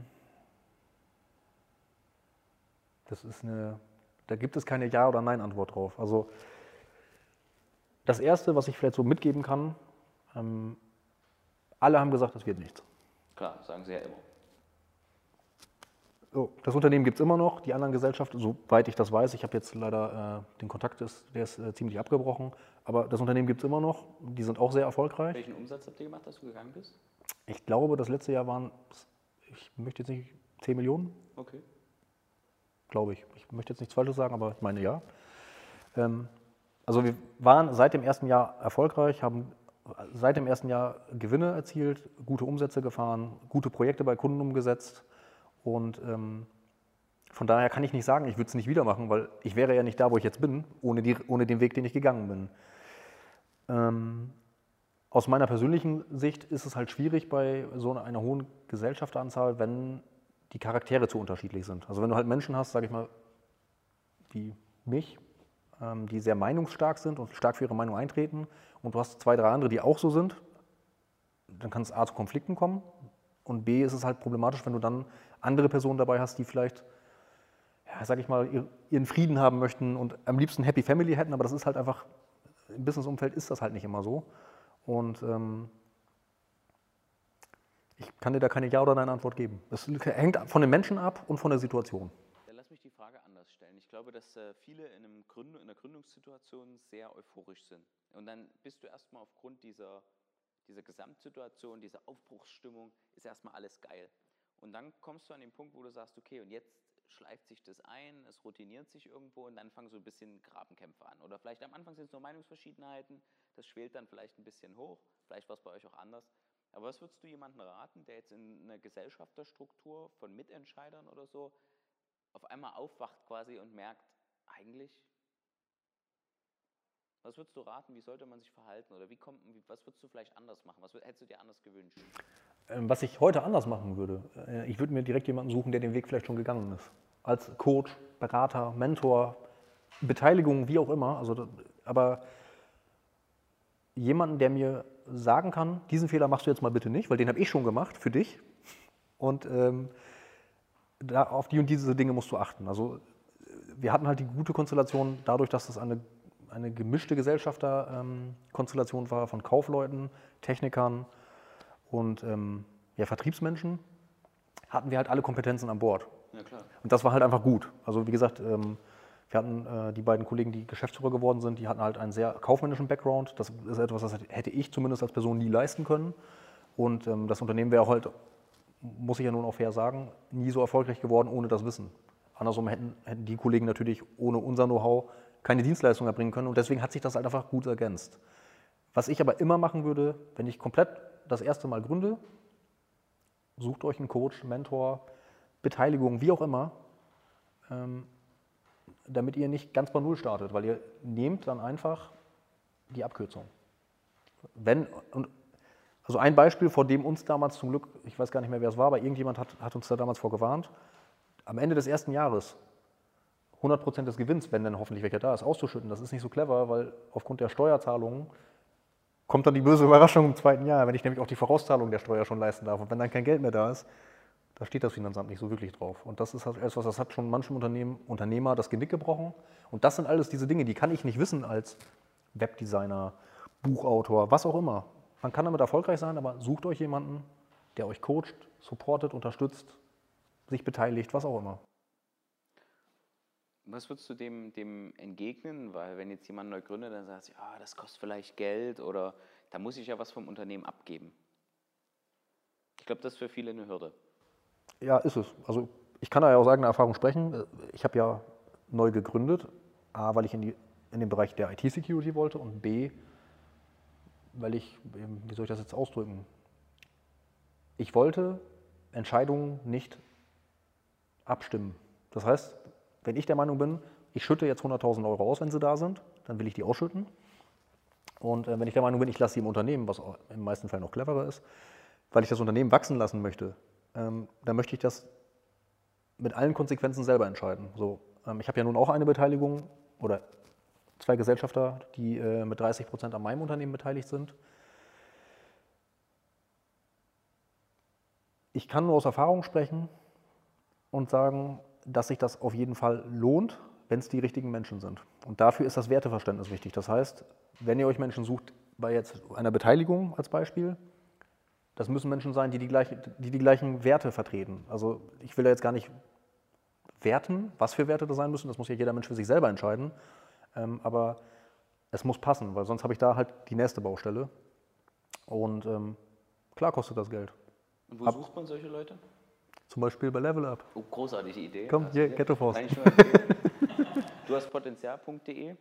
das ist eine, da gibt es keine Ja- oder Nein-Antwort drauf. Also das Erste, was ich vielleicht so mitgeben kann, ähm, alle haben gesagt, das wird nichts. Klar, sagen sie ja immer. So, das Unternehmen gibt es immer noch, die anderen Gesellschaften, soweit ich das weiß, ich habe jetzt leider äh, den Kontakt, ist, der ist äh, ziemlich abgebrochen, aber das Unternehmen gibt es immer noch, die sind auch sehr erfolgreich. Welchen Umsatz habt ihr gemacht, als du gegangen bist? Ich glaube, das letzte Jahr waren, ich möchte jetzt nicht 10 Millionen, Okay. Glaube ich. Ich möchte jetzt nichts Falsches sagen, aber ich meine ja. Ähm, also wir waren seit dem ersten Jahr erfolgreich, haben seit dem ersten Jahr Gewinne erzielt, gute Umsätze gefahren, gute Projekte bei Kunden umgesetzt und ähm, von daher kann ich nicht sagen, ich würde es nicht wieder machen, weil ich wäre ja nicht da, wo ich jetzt bin, ohne, die, ohne den Weg, den ich gegangen bin. Ähm, aus meiner persönlichen Sicht ist es halt schwierig bei so einer, hohen Gesellschafteranzahl, wenn die Charaktere zu unterschiedlich sind. Also wenn du halt Menschen hast, sage ich mal, wie mich, ähm, die sehr meinungsstark sind und stark für ihre Meinung eintreten und du hast zwei, drei andere, die auch so sind, dann kann es A zu Konflikten kommen und B ist es halt problematisch, wenn du dann andere Personen dabei hast, die vielleicht, ja, sag ich mal, ihr- ihren Frieden haben möchten und am liebsten Happy Family hätten, aber das ist halt einfach, im Businessumfeld ist das halt nicht immer so. Und ähm, ich kann dir da keine Ja- oder Nein-Antwort geben. Das hängt von den Menschen ab und von der Situation. Lass mich die Frage anders stellen. Ich glaube, dass äh, viele in, einem Gründ in einer Gründungssituation sehr euphorisch sind. Und dann bist du erstmal aufgrund dieser, dieser Gesamtsituation, dieser Aufbruchsstimmung, ist erstmal alles geil. Und dann kommst du an den Punkt, wo du sagst, okay, und jetzt schleift sich das ein, es routiniert sich irgendwo und dann fangen so ein bisschen Grabenkämpfe an. Oder vielleicht am Anfang sind es nur Meinungsverschiedenheiten, das schwelt dann vielleicht ein bisschen hoch, vielleicht war es bei euch auch anders. Aber was würdest du jemandem raten, der jetzt in einer Gesellschafterstruktur von Mitentscheidern oder so auf einmal aufwacht quasi und merkt, eigentlich, was würdest du raten, wie sollte man sich verhalten oder wie kommt, was würdest du vielleicht anders machen? Was hättest du dir anders gewünscht? Ähm, was ich heute anders machen würde, äh, ich würde mir direkt jemanden suchen, der den Weg vielleicht schon gegangen ist. Als Coach, Berater, Mentor, Beteiligung, wie auch immer. Also, aber jemanden, der mir sagen kann, diesen Fehler machst du jetzt mal bitte nicht, weil den habe ich schon gemacht für dich. Und ähm, da, auf die und diese Dinge musst du achten. Also wir hatten halt die gute Konstellation dadurch, dass das eine, eine gemischte Gesellschafterkonstellation ähm, war von Kaufleuten, Technikern und ähm, ja, Vertriebsmenschen, hatten wir halt alle Kompetenzen an Bord. Ja, und das war halt einfach gut. Also wie gesagt, ähm, wir hatten äh, die beiden Kollegen, die Geschäftsführer geworden sind, die hatten halt einen sehr kaufmännischen Background. Das ist etwas, das hätte ich zumindest als Person nie leisten können. Und ähm, das Unternehmen wäre halt, muss ich ja nun auch fair sagen, nie so erfolgreich geworden ohne das Wissen. Andersrum hätten, hätten die Kollegen natürlich ohne unser Know-how keine Dienstleistung erbringen können. Und deswegen hat sich das halt einfach gut ergänzt. Was ich aber immer machen würde, wenn ich komplett das erste Mal gründe, sucht euch einen Coach, Mentor, Beteiligung, wie auch immer. Ähm, damit ihr nicht ganz bei Null startet, weil ihr nehmt dann einfach die Abkürzung. Wenn, und, also ein Beispiel, vor dem uns damals zum Glück, ich weiß gar nicht mehr, wer es war, aber irgendjemand hat, hat uns da damals vorgewarnt, am Ende des ersten Jahres 100% des Gewinns, wenn dann hoffentlich welcher da ist, auszuschütten, das ist nicht so clever, weil aufgrund der Steuerzahlungen kommt dann die böse Überraschung im zweiten Jahr, wenn ich nämlich auch die Vorauszahlung der Steuer schon leisten darf. Und wenn dann kein Geld mehr da ist, da steht das Finanzamt nicht so wirklich drauf. Und das ist halt etwas, das hat schon manchem Unternehmen, Unternehmer das Genick gebrochen. Und das sind alles diese Dinge, die kann ich nicht wissen als Webdesigner, Buchautor, was auch immer. Man kann damit erfolgreich sein, aber sucht euch jemanden, der euch coacht, supportet, unterstützt, sich beteiligt, was auch immer. Was würdest du dem, dem entgegnen? Weil wenn jetzt jemand neu gründet, dann sagt ja, das kostet vielleicht Geld oder da muss ich ja was vom Unternehmen abgeben. Ich glaube, das ist für viele eine Hürde. Ja, ist es. Also ich kann da ja aus eigener Erfahrung sprechen. Ich habe ja neu gegründet, A, weil ich in, die, in den Bereich der IT-Security wollte und B, weil ich, wie soll ich das jetzt ausdrücken, ich wollte Entscheidungen nicht abstimmen. Das heißt, wenn ich der Meinung bin, ich schütte jetzt 100.000 Euro aus, wenn sie da sind, dann will ich die ausschütten. Und äh, wenn ich der Meinung bin, ich lasse sie im Unternehmen, was im meisten Fällen noch cleverer ist, weil ich das Unternehmen wachsen lassen möchte, ähm, dann möchte ich das mit allen Konsequenzen selber entscheiden. So, ähm, ich habe ja nun auch eine Beteiligung oder zwei Gesellschafter, die äh, mit 30 Prozent an meinem Unternehmen beteiligt sind. Ich kann nur aus Erfahrung sprechen und sagen, dass sich das auf jeden Fall lohnt, wenn es die richtigen Menschen sind. Und dafür ist das Werteverständnis wichtig. Das heißt, wenn ihr euch Menschen sucht, bei jetzt einer Beteiligung als Beispiel, das müssen Menschen sein, die die, gleiche, die die gleichen Werte vertreten. Also ich will da jetzt gar nicht werten, was für Werte das sein müssen. Das muss ja jeder Mensch für sich selber entscheiden. Ähm, aber es muss passen, weil sonst habe ich da halt die nächste Baustelle. Und ähm, klar kostet das Geld. Und wo Ab, sucht man solche Leute? Zum Beispiel bei Level Up. Oh, großartige Idee. Komm, hier, Ghetto Force. [LAUGHS] du hast potenzial.de.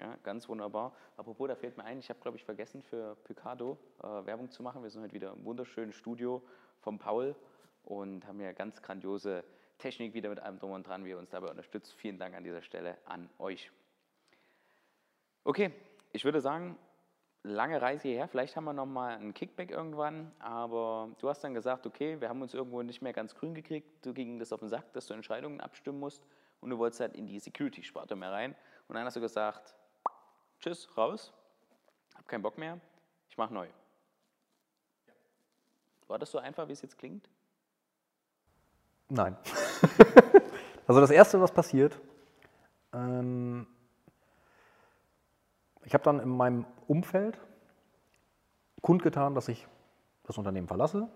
Ja, ganz wunderbar. Apropos, da fällt mir ein, ich habe, glaube ich, vergessen, für Picado äh, Werbung zu machen. Wir sind heute wieder im wunderschönen Studio von Paul und haben ja ganz grandiose Technik wieder mit allem drum und dran, wie ihr uns dabei unterstützt. Vielen Dank an dieser Stelle an euch. Okay, ich würde sagen, lange Reise hierher. Vielleicht haben wir nochmal einen Kickback irgendwann, aber du hast dann gesagt, okay, wir haben uns irgendwo nicht mehr ganz grün gekriegt. Du ging das auf den Sack, dass du Entscheidungen abstimmen musst und du wolltest halt in die Security-Sparte mehr rein. Und dann hast du gesagt, tschüss, raus, hab keinen Bock mehr, ich mache neu. War das so einfach, wie es jetzt klingt? Nein. [LAUGHS] also das Erste, was passiert, ähm, ich habe dann in meinem Umfeld kundgetan, dass ich das Unternehmen verlasse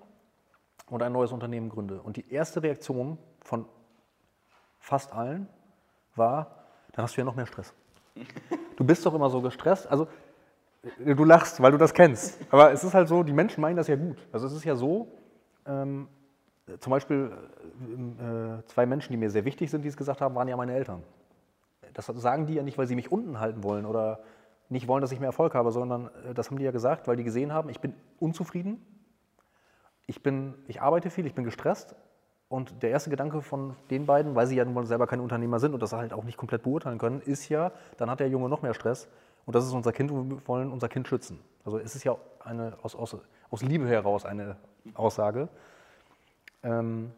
und ein neues Unternehmen gründe. Und die erste Reaktion von fast allen war, dann hast du ja noch mehr Stress. [LAUGHS] Du bist doch immer so gestresst. Also du lachst, weil du das kennst. Aber es ist halt so, die Menschen meinen das ja gut. Also es ist ja so, ähm, zum Beispiel äh, zwei Menschen, die mir sehr wichtig sind, die es gesagt haben, waren ja meine Eltern. Das sagen die ja nicht, weil sie mich unten halten wollen oder nicht wollen, dass ich mehr Erfolg habe, sondern äh, das haben die ja gesagt, weil die gesehen haben, ich bin unzufrieden ich, bin, ich arbeite viel, ich bin gestresst und der erste Gedanke von den beiden, weil sie ja nun mal selber keine Unternehmer sind und das halt auch nicht komplett beurteilen können, ist ja, dann hat der Junge noch mehr Stress und das ist unser Kind und wir wollen unser Kind schützen. Also es ist ja eine, aus, aus, aus Liebe heraus eine Aussage. Ähm,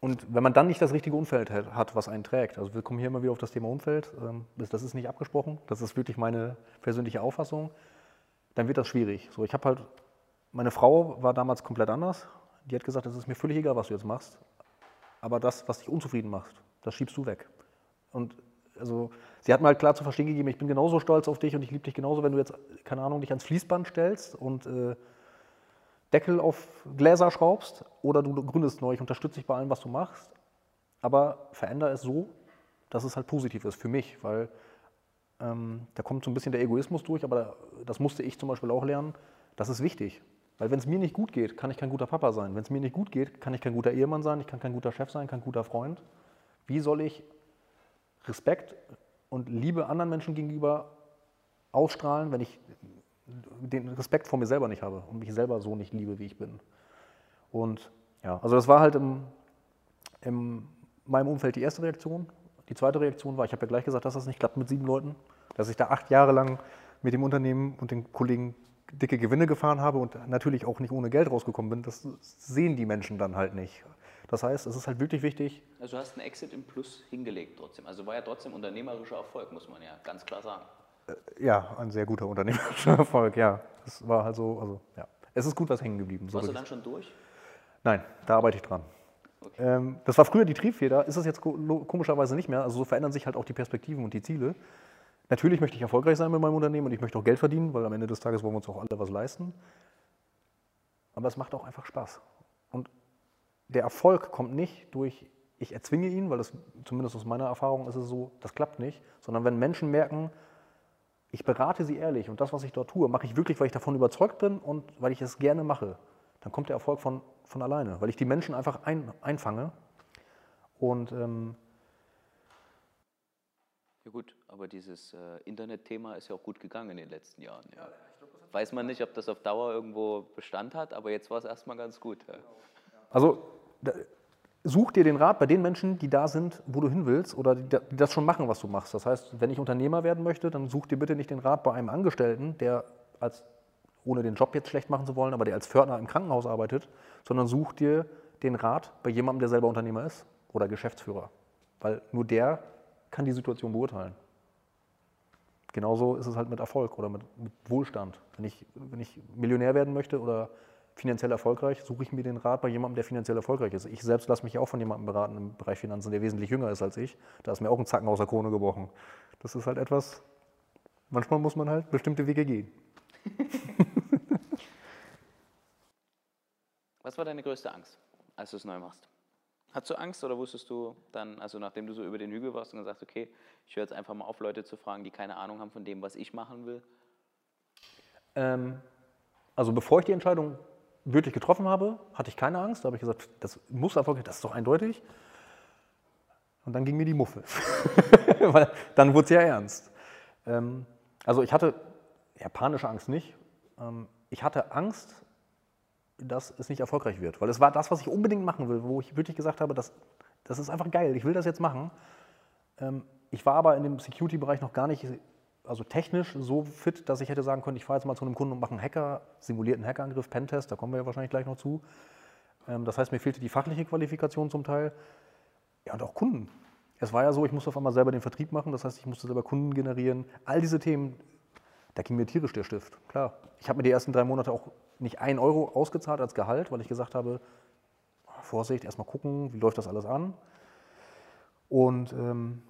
und wenn man dann nicht das richtige Umfeld hat, was einen trägt, also wir kommen hier immer wieder auf das Thema Umfeld, ähm, das ist nicht abgesprochen, das ist wirklich meine persönliche Auffassung, dann wird das schwierig. So, ich habe halt, meine Frau war damals komplett anders, die hat gesagt, es ist mir völlig egal, was du jetzt machst, aber das, was dich unzufrieden macht, das schiebst du weg. Und also, sie hat mir halt klar zu verstehen gegeben, ich bin genauso stolz auf dich und ich liebe dich genauso, wenn du jetzt, keine Ahnung, dich ans Fließband stellst und äh, Deckel auf Gläser schraubst oder du gründest neu, ich unterstütze dich bei allem, was du machst, aber verändere es so, dass es halt positiv ist für mich, weil ähm, da kommt so ein bisschen der Egoismus durch, aber das musste ich zum Beispiel auch lernen, das ist wichtig. Weil wenn es mir nicht gut geht, kann ich kein guter Papa sein. Wenn es mir nicht gut geht, kann ich kein guter Ehemann sein, ich kann kein guter Chef sein, kein guter Freund. Wie soll ich Respekt und Liebe anderen Menschen gegenüber ausstrahlen, wenn ich den Respekt vor mir selber nicht habe und mich selber so nicht liebe, wie ich bin? Und ja, also das war halt im, in meinem Umfeld die erste Reaktion. Die zweite Reaktion war, ich habe ja gleich gesagt, dass das nicht klappt mit sieben Leuten, dass ich da acht Jahre lang mit dem Unternehmen und den Kollegen dicke Gewinne gefahren habe und natürlich auch nicht ohne Geld rausgekommen bin, das sehen die Menschen dann halt nicht. Das heißt, es ist halt wirklich wichtig. Also du hast einen Exit im Plus hingelegt trotzdem. Also war ja trotzdem unternehmerischer Erfolg, muss man ja ganz klar sagen. Äh, ja, ein sehr guter unternehmerischer [LAUGHS] Erfolg, ja. Es war halt so, also ja. Es ist gut was hängen geblieben. So Warst du dann schon durch? Nein, da arbeite ich dran. Okay. Ähm, das war früher die Triebfeder, ist es jetzt komischerweise nicht mehr. Also so verändern sich halt auch die Perspektiven und die Ziele. Natürlich möchte ich erfolgreich sein mit meinem Unternehmen und ich möchte auch Geld verdienen, weil am Ende des Tages wollen wir uns auch alle was leisten. Aber es macht auch einfach Spaß. Und der Erfolg kommt nicht durch, ich erzwinge ihn, weil das zumindest aus meiner Erfahrung ist es so, das klappt nicht, sondern wenn Menschen merken, ich berate sie ehrlich und das, was ich dort tue, mache ich wirklich, weil ich davon überzeugt bin und weil ich es gerne mache, dann kommt der Erfolg von, von alleine, weil ich die Menschen einfach ein, einfange. Und ähm, ja gut, aber dieses äh, Internetthema ist ja auch gut gegangen in den letzten Jahren. Ja. Weiß man nicht, ob das auf Dauer irgendwo Bestand hat, aber jetzt war es erstmal ganz gut. Ja. Also such dir den Rat bei den Menschen, die da sind, wo du hin willst oder die, das schon machen, was du machst. Das heißt, wenn ich Unternehmer werden möchte, dann such dir bitte nicht den Rat bei einem Angestellten, der als, ohne den Job jetzt schlecht machen zu wollen, aber der als Pförtner im Krankenhaus arbeitet, sondern such dir den Rat bei jemandem, der selber Unternehmer ist oder Geschäftsführer. Weil nur der kann die Situation beurteilen. Genauso ist es halt mit Erfolg oder mit, mit Wohlstand. Wenn ich, wenn ich Millionär werden möchte oder finanziell erfolgreich, suche ich mir den Rat bei jemandem, der finanziell erfolgreich ist. Ich selbst lasse mich auch von jemandem beraten im Bereich Finanzen, der wesentlich jünger ist als ich. Da ist mir auch ein Zacken aus der Krone gebrochen. Das ist halt etwas, manchmal muss man halt bestimmte Wege gehen. [LAUGHS] Was war deine größte Angst, als du es neu machst? Hattest du Angst oder wusstest du dann, also nachdem du so über den Hügel warst und gesagt, okay, ich höre jetzt einfach mal auf, Leute zu fragen, die keine Ahnung haben von dem, was ich machen will? Ähm, also bevor ich die Entscheidung wirklich getroffen habe, hatte ich keine Angst. Da habe ich gesagt, das muss erfolgreich, das ist doch eindeutig. Und dann ging mir die Muffe. [LAUGHS] Weil dann wurde es ja ernst. Ähm, also ich hatte ja, panische Angst nicht. Ähm, ich hatte Angst, dass es nicht erfolgreich wird. Weil es war das, was ich unbedingt machen will, wo ich wirklich gesagt habe, das, das ist einfach geil, ich will das jetzt machen. Ähm, ich war aber in dem Security-Bereich noch gar nicht also technisch so fit, dass ich hätte sagen können, ich fahre jetzt mal zu einem Kunden und mache einen Hacker, simulierten Hackerangriff, Pentest, da kommen wir ja wahrscheinlich gleich noch zu. Ähm, das heißt, mir fehlte die fachliche Qualifikation zum Teil. Ja, und auch Kunden. Es war ja so, ich musste auf einmal selber den Vertrieb machen, das heißt, ich musste selber Kunden generieren. All diese Themen, da ging mir tierisch der Stift, klar. Ich habe mir die ersten drei Monate auch nicht ein Euro ausgezahlt als Gehalt, weil ich gesagt habe, Vorsicht, erstmal gucken, wie läuft das alles an. Und ähm,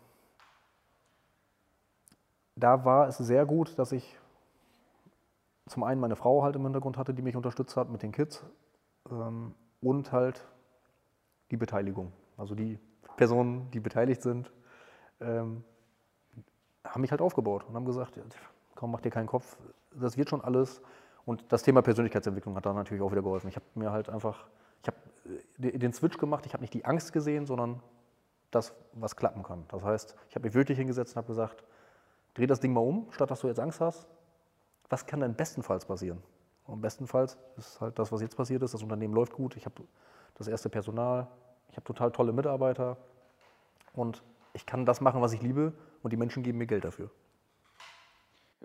da war es sehr gut, dass ich zum einen meine Frau halt im Hintergrund hatte, die mich unterstützt hat mit den Kids ähm, und halt die Beteiligung. Also die Personen, die beteiligt sind, ähm, haben mich halt aufgebaut und haben gesagt, komm, mach dir keinen Kopf, das wird schon alles. Und das Thema Persönlichkeitsentwicklung hat da natürlich auch wieder geholfen. Ich habe mir halt einfach, ich habe äh, den Switch gemacht, ich habe nicht die Angst gesehen, sondern das, was klappen kann. Das heißt, ich habe mich wirklich hingesetzt und habe gesagt, dreh das Ding mal um, statt dass du jetzt Angst hast. Was kann denn bestenfalls passieren? Und bestenfalls ist halt das, was jetzt passiert ist, das Unternehmen läuft gut, ich habe das erste Personal, ich habe total tolle Mitarbeiter und ich kann das machen, was ich liebe und die Menschen geben mir Geld dafür.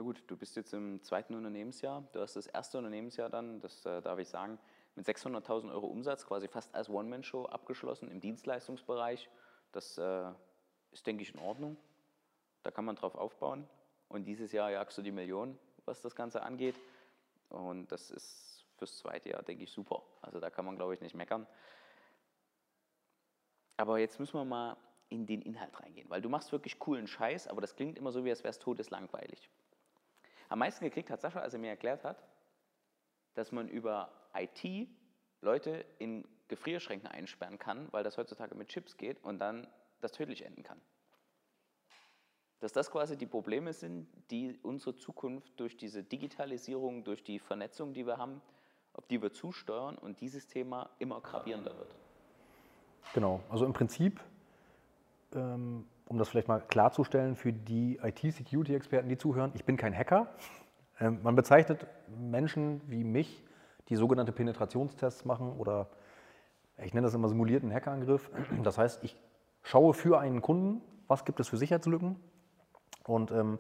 Ja gut, du bist jetzt im zweiten Unternehmensjahr. Du hast das erste Unternehmensjahr dann, das äh, darf ich sagen, mit 600.000 Euro Umsatz quasi fast als One-Man-Show abgeschlossen im Dienstleistungsbereich. Das äh, ist, denke ich, in Ordnung. Da kann man drauf aufbauen. Und dieses Jahr jagst du die Million, was das Ganze angeht. Und das ist fürs zweite Jahr, denke ich, super. Also da kann man, glaube ich, nicht meckern. Aber jetzt müssen wir mal in den Inhalt reingehen, weil du machst wirklich coolen Scheiß, aber das klingt immer so, wie als wäre es todeslangweilig. Am meisten gekriegt hat Sascha, als er mir erklärt hat, dass man über IT Leute in Gefrierschränken einsperren kann, weil das heutzutage mit Chips geht und dann das tödlich enden kann. Dass das quasi die Probleme sind, die unsere Zukunft durch diese Digitalisierung, durch die Vernetzung, die wir haben, auf die wir zusteuern und dieses Thema immer gravierender wird. Genau, also im Prinzip, ähm, um das vielleicht mal klarzustellen für die IT-Security-Experten, die zuhören, ich bin kein Hacker. Ähm, man bezeichnet Menschen wie mich, die sogenannte Penetrationstests machen oder ich nenne das immer simulierten Hackerangriff. Das heißt, ich schaue für einen Kunden, was gibt es für Sicherheitslücken. Und ähm,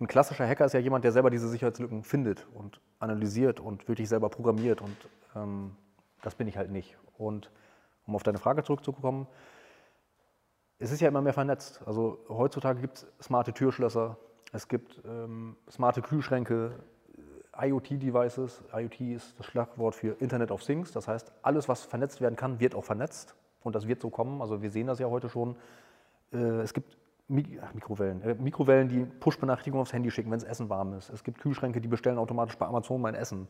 ein klassischer Hacker ist ja jemand, der selber diese Sicherheitslücken findet und analysiert und wirklich selber programmiert. Und ähm, das bin ich halt nicht. Und um auf deine Frage zurückzukommen, es ist ja immer mehr vernetzt. Also heutzutage gibt es smarte Türschlösser, es gibt ähm, smarte Kühlschränke, IoT-Devices. IoT ist das Schlagwort für Internet of Things. Das heißt, alles, was vernetzt werden kann, wird auch vernetzt. Und das wird so kommen. Also wir sehen das ja heute schon. Äh, es gibt Mikrowellen, äh, Mikrowellen, die Push-Benachrichtigungen aufs Handy schicken, wenn das Essen warm ist. Es gibt Kühlschränke, die bestellen automatisch bei Amazon mein Essen.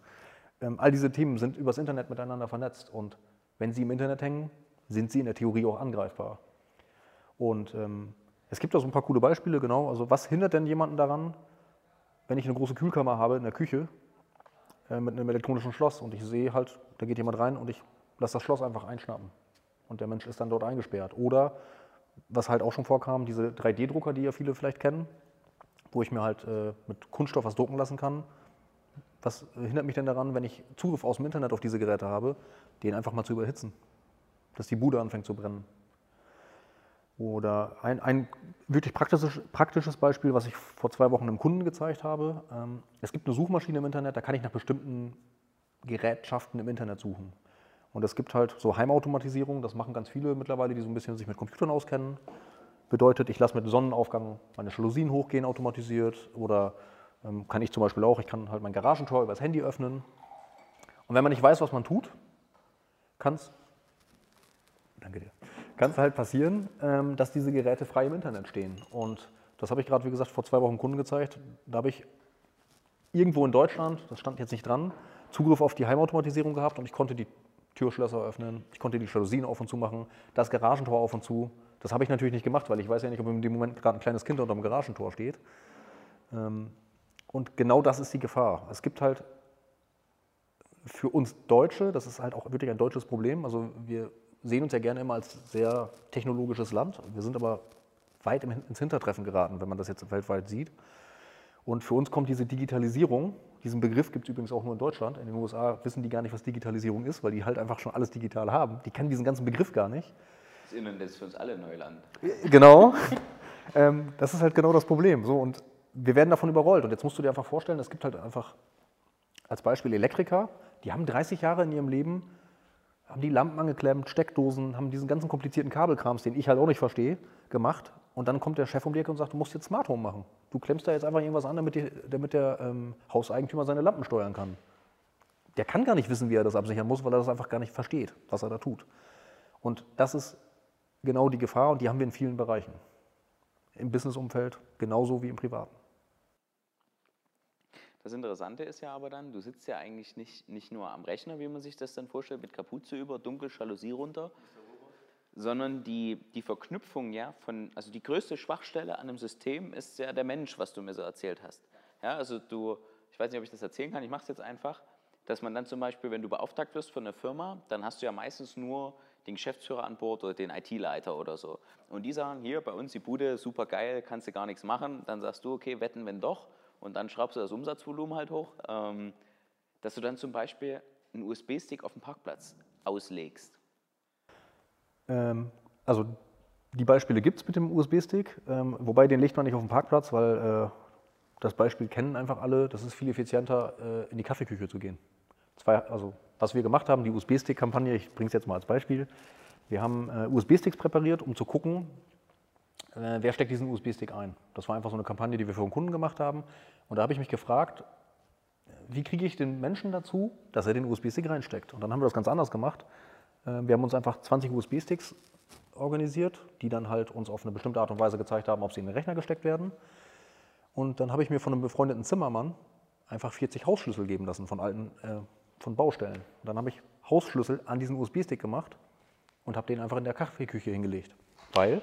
Ähm, all diese Themen sind übers Internet miteinander vernetzt. Und wenn sie im Internet hängen, sind sie in der Theorie auch angreifbar. Und ähm, es gibt da so ein paar coole Beispiele, genau. Also was hindert denn jemanden daran, wenn ich eine große Kühlkammer habe in der Küche äh, mit einem elektronischen Schloss und ich sehe halt, da geht jemand rein und ich lasse das Schloss einfach einschnappen und der Mensch ist dann dort eingesperrt. Oder, was halt auch schon vorkam, diese 3D-Drucker, die ja viele vielleicht kennen, wo ich mir halt äh, mit Kunststoff was drucken lassen kann. Was hindert mich denn daran, wenn ich Zugriff aus dem Internet auf diese Geräte habe, den einfach mal zu überhitzen, dass die Bude anfängt zu brennen? Oder ein, ein wirklich praktisches, praktisches, Beispiel, was ich vor zwei Wochen einem Kunden gezeigt habe. Ähm, es gibt eine Suchmaschine im Internet, da kann ich nach bestimmten Gerätschaften im Internet suchen. Und es gibt halt so Heimautomatisierung, das machen ganz viele mittlerweile, die so ein bisschen sich mit Computern auskennen. Bedeutet, ich lasse mit Sonnenaufgang meine Jalousien hochgehen automatisiert oder ähm, kann ich zum Beispiel auch, ich kann halt mein Garagentor über das Handy öffnen. Und wenn man nicht weiß, was man tut, kann es danke dir, kann es halt passieren, ähm, dass diese Geräte frei im Internet stehen. Und das habe ich gerade, wie gesagt, vor zwei Wochen Kunden gezeigt. Da habe ich irgendwo in Deutschland, das stand jetzt nicht dran, Zugriff auf die Heimautomatisierung gehabt und ich konnte die Türschlösser öffnen, ich konnte die Jalousien auf und zu machen, das Garagentor auf und zu. Das habe ich natürlich nicht gemacht, weil ich weiß ja nicht, ob in dem Moment gerade ein kleines Kind unter dem Garagentor steht. Ähm, und genau das ist die Gefahr. Es gibt halt für uns Deutsche, das ist halt auch wirklich ein deutsches Problem, also wir sehen uns ja gerne immer als sehr technologisches Land. Wir sind aber weit ins Hintertreffen geraten, wenn man das jetzt weltweit sieht. Und für uns kommt diese Digitalisierung, diesen Begriff gibt es übrigens auch nur in Deutschland. In den USA wissen die gar nicht, was Digitalisierung ist, weil die halt einfach schon alles digital haben. Die kennen diesen ganzen Begriff gar nicht. Das Internet ist für uns alle Neuland. Genau. [LAUGHS] ähm, das ist halt genau das Problem. So, und wir werden davon überrollt. Und jetzt musst du dir einfach vorstellen, es gibt halt einfach als Beispiel Elektriker, die haben 30 Jahre in ihrem Leben haben die Lampen angeklemmt, Steckdosen, haben diesen ganzen komplizierten Kabelkrams, den ich halt auch nicht verstehe, gemacht. Und dann kommt der Chef um die Ecke und sagt, du musst jetzt Smart Home machen. Du klemmst da jetzt einfach irgendwas an, damit, die, damit der ähm, Hauseigentümer seine Lampen steuern kann. Der kann gar nicht wissen, wie er das absichern muss, weil er das einfach gar nicht versteht, was er da tut. Und das ist genau die Gefahr und die haben wir in vielen Bereichen. Im Businessumfeld genauso wie im Privaten. Das Interessante ist ja aber dann, du sitzt ja eigentlich nicht, nicht nur am Rechner, wie man sich das dann vorstellt, mit Kapuze über, dunkel, Jalousie runter, sondern die, die Verknüpfung ja von, also die größte Schwachstelle an einem System ist ja der Mensch, was du mir so erzählt hast. Ja, also du, ich weiß nicht, ob ich das erzählen kann, ich mache es jetzt einfach, dass man dann zum Beispiel, wenn du beauftragt wirst von einer Firma, dann hast du ja meistens nur den Geschäftsführer an Bord oder den IT-Leiter oder so. Und die sagen, hier bei uns die Bude, super geil, kannst du gar nichts machen. Dann sagst du, okay, wetten, wenn doch und dann schraubst du das Umsatzvolumen halt hoch. Ähm, dass du dann zum Beispiel einen USB-Stick auf dem Parkplatz auslegst. Ähm, also die Beispiele gibt es mit dem USB-Stick, ähm, wobei den legt man nicht auf den Parkplatz, weil äh, das Beispiel kennen einfach alle. Das ist viel effizienter, äh, in die Kaffeeküche zu gehen. Zwei, also was wir gemacht haben, die USB-Stick-Kampagne, ich bringe es jetzt mal als Beispiel. Wir haben äh, USB-Sticks präpariert, um zu gucken, äh, wer steckt diesen USB-Stick ein. Das war einfach so eine Kampagne, die wir für einen Kunden gemacht haben. Und da habe ich mich gefragt, wie kriege ich den Menschen dazu, dass er den USB-Stick reinsteckt. Und dann haben wir das ganz anders gemacht. Äh, wir haben uns einfach 20 USB-Sticks organisiert, die dann halt uns auf eine bestimmte Art und Weise gezeigt haben, ob sie in den Rechner gesteckt werden. Und dann habe ich mir von einem befreundeten Zimmermann einfach 40 Hausschlüssel geben lassen von alten äh, von Baustellen. Und dann habe ich Hausschlüssel an diesen USB-Stick gemacht und habe den einfach in der Kaffeeküche hingelegt. Weil,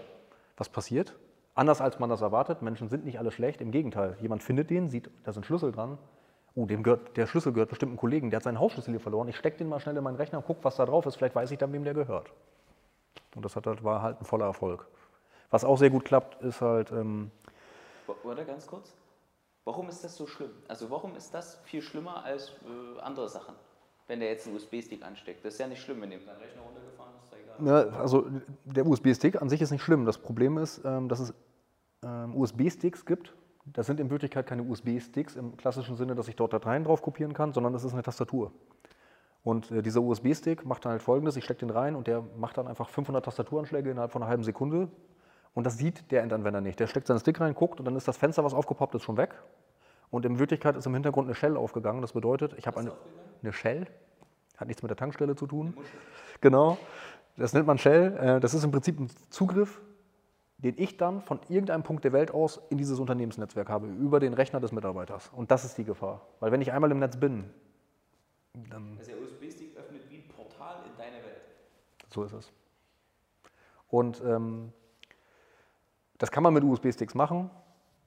was passiert? Anders als man das erwartet, Menschen sind nicht alle schlecht, im Gegenteil. Jemand findet den, sieht, da sind Schlüssel dran. Oh, dem gehört, der Schlüssel gehört bestimmt einem Kollegen, der hat seinen Hausschlüssel hier verloren. Ich stecke den mal schnell in meinen Rechner und gucke, was da drauf ist. Vielleicht weiß ich dann, wem der gehört. Und das hat, war halt ein voller Erfolg. Was auch sehr gut klappt, ist halt. Ähm, Warte ganz kurz. Warum ist das so schlimm? Also warum ist das viel schlimmer als äh, andere Sachen? Wenn der jetzt einen USB-Stick ansteckt. Das ist ja nicht schlimm, wenn dem sein Rechner runtergefahren Ja, also der USB-Stick an sich ist nicht schlimm. Das Problem ist, ähm, dass es ähm, USB-Sticks gibt. Das sind in Wirklichkeit keine USB-Sticks im klassischen Sinne, dass ich dort Dateien drauf kopieren kann, sondern das ist eine Tastatur. Und äh, dieser USB-Stick macht dann halt folgendes: Ich stecke den rein und der macht dann einfach 500 Tastaturanschläge innerhalb von einer halben Sekunde. Und das sieht der Endanwender nicht. Der steckt seinen Stick rein, guckt und dann ist das Fenster, was aufgepoppt ist, schon weg. Und in Wirklichkeit ist im Hintergrund eine Shell aufgegangen. Das bedeutet, ich habe eine, eine Shell, hat nichts mit der Tankstelle zu tun. Genau, das nennt man Shell. Äh, das ist im Prinzip ein Zugriff, den ich dann von irgendeinem Punkt der Welt aus in dieses Unternehmensnetzwerk habe, über den Rechner des Mitarbeiters. Und das ist die Gefahr. Weil wenn ich einmal im Netz bin, dann... Also der USB-Stick öffnet wie ein Portal in deine Welt. So ist es. Und ähm, das kann man mit USB-Sticks machen.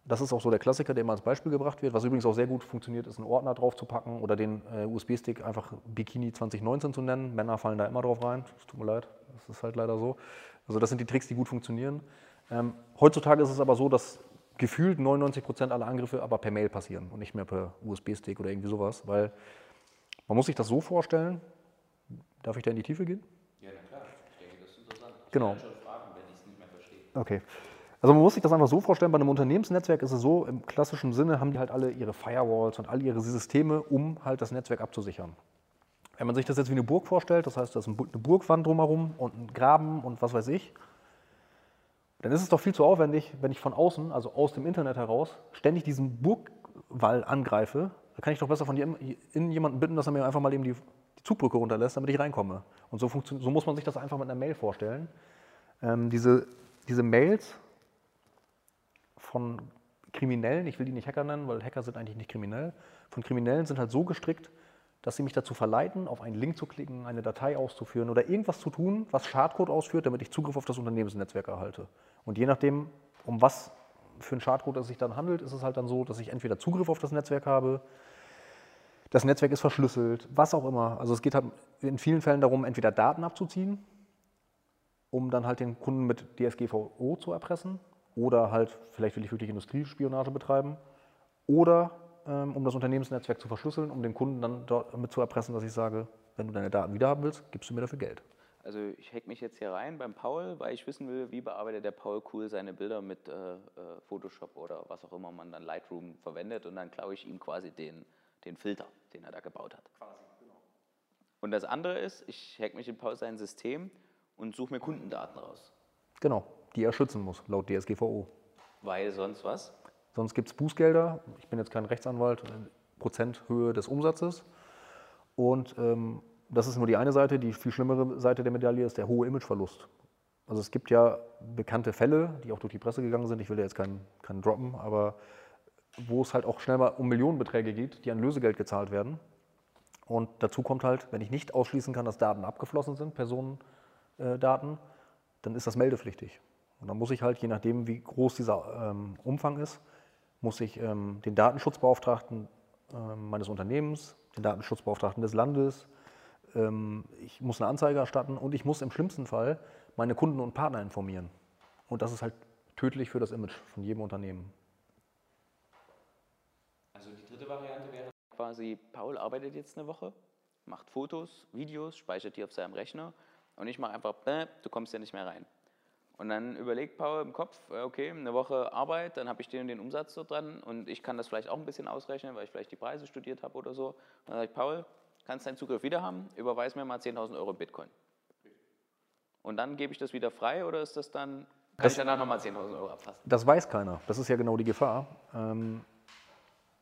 Das ist auch so der Klassiker, der immer als Beispiel gebracht wird. Was übrigens auch sehr gut funktioniert, ist einen Ordner drauf zu packen oder den äh, USB-Stick einfach Bikini 2019 zu nennen. Männer fallen da immer drauf rein. Es tut mir leid, das ist halt leider so. Also das sind die Tricks, die gut funktionieren. Ähm, heutzutage ist es aber so, dass gefühlt 99 Prozent aller Angriffe aber per Mail passieren und nicht mehr per USB-Stick oder irgendwie sowas, weil man muss sich das so vorstellen. Darf ich da in die Tiefe gehen? Ja, na klar. Ich denke, das ist interessant. Ich genau. Schon fragen, wenn ich es nicht mehr verstehe. Okay. Also man muss sich das einfach so vorstellen, bei einem Unternehmensnetzwerk ist es so, im klassischen Sinne haben die halt alle ihre Firewalls und all ihre Systeme, um halt das Netzwerk abzusichern. Wenn man sich das jetzt wie eine Burg vorstellt, das heißt, da ist eine Burgwand drumherum und ein Graben und was weiß ich, dann ist es doch viel zu aufwendig, wenn ich von außen, also aus dem Internet heraus, ständig diesen Burgwall angreife. Da kann ich doch besser von innen jemanden bitten, dass er mir einfach mal eben die, die Zugbrücke runterlässt, damit ich reinkomme. Und so, so, muss man sich das einfach mit einer Mail vorstellen. Ähm, diese, diese Mails von Kriminellen, ich will die nicht Hacker nennen, weil Hacker sind eigentlich nicht kriminell, von Kriminellen sind halt so gestrickt, dass sie mich dazu verleiten, auf einen Link zu klicken, eine Datei auszuführen oder irgendwas zu tun, was Schadcode ausführt, damit ich Zugriff auf das Unternehmensnetzwerk erhalte. Und je nachdem, um was für ein Schadcode es sich dann handelt, ist es halt dann so, dass ich entweder Zugriff auf das Netzwerk habe, das Netzwerk ist verschlüsselt, was auch immer. Also es geht halt in vielen Fällen darum, entweder Daten abzuziehen, um dann halt den Kunden mit DSGVO zu erpressen, oder halt, vielleicht will ich wirklich Industriespionage betreiben. Oder ähm, um das Unternehmensnetzwerk zu verschlüsseln, um den Kunden dann damit zu erpressen, dass ich sage, wenn du deine Daten wiederhaben willst, gibst du mir dafür Geld. Also ich hack mich jetzt hier rein beim Paul, weil ich wissen will, wie bearbeitet der Paul cool seine Bilder mit äh, äh Photoshop oder was auch immer man dann Lightroom verwendet und dann klaue ich ihm quasi den, den Filter, den er da gebaut hat. Quasi, genau. Und das andere ist, ich hack mich in Paul sein System und suche mir Kundendaten raus. Genau die er schützen muss, laut DSGVO. Weil sonst was? Sonst gibt es Bußgelder. Ich bin jetzt kein Rechtsanwalt, Prozenthöhe des Umsatzes. Und ähm, das ist nur die eine Seite. Die viel schlimmere Seite der Medaille ist der hohe Imageverlust. Also es gibt ja bekannte Fälle, die auch durch die Presse gegangen sind. Ich will da jetzt keinen, keinen droppen, aber wo es halt auch schnell mal um Millionenbeträge geht, die an Lösegeld gezahlt werden. Und dazu kommt halt, wenn ich nicht ausschließen kann, dass Daten abgeflossen sind, Personendaten, dann ist das meldepflichtig. Und dann muss ich halt, je nachdem, wie groß dieser ähm, Umfang ist, muss ich ähm, den Datenschutzbeauftragten äh, meines Unternehmens, den Datenschutzbeauftragten des Landes, ähm, ich muss eine Anzeige erstatten und ich muss im schlimmsten Fall meine Kunden und Partner informieren. Und das ist halt tödlich für das Image von jedem Unternehmen. Also die dritte Variante wäre quasi, Paul arbeitet jetzt eine Woche, macht Fotos, Videos, speichert die auf seinem Rechner und ich mache einfach, bäh, du kommst ja nicht mehr rein. Und dann überlegt Paul im Kopf, äh, okay, eine Woche Arbeit, dann habe ich den und den Umsatz so dran und ich kann das vielleicht auch ein bisschen ausrechnen, weil ich vielleicht die Preise studiert habe oder so. Und dann sage ich, Paul, kannst deinen Zugriff wieder haben, überweis mir mal 10.000 Euro Bitcoin. Und dann gebe ich das wieder frei oder ist das dann, kann Das- ich danach nochmal 10.000 Euro abfassen? Das weiß keiner. Das ist ja genau die Gefahr. Ähm,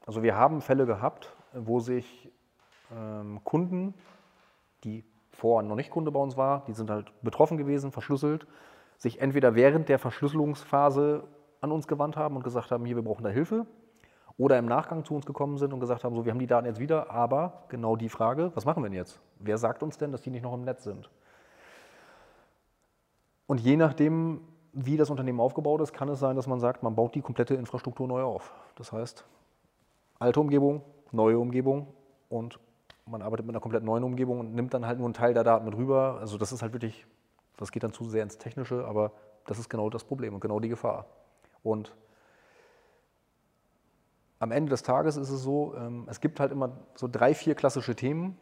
also wir haben Fälle gehabt, wo sich ähm, Kunden, die vorher noch nicht Kunde bei uns war, die sind halt betroffen gewesen, verschlüsselt, sich entweder während der Verschlüsselungsphase an uns gewandt haben und gesagt haben, hier, wir brauchen da Hilfe, oder im Nachgang zu uns gekommen sind und gesagt haben, so, wir haben die Daten jetzt wieder, aber genau die Frage, was machen wir denn jetzt? Wer sagt uns denn, dass die nicht noch im Netz sind? Und je nachdem, wie das Unternehmen aufgebaut ist, kann es sein, dass man sagt, man baut die komplette Infrastruktur neu auf. Das heißt, alte Umgebung, neue Umgebung und man arbeitet mit einer komplett neuen Umgebung und nimmt dann halt nur einen Teil der Daten mit rüber. Also das ist halt wirklich, das geht dann zu sehr ins Technische, aber das ist genau das Problem und genau die Gefahr. Und am Ende des Tages ist es so, ähm, es gibt halt immer so drei, vier klassische Themen,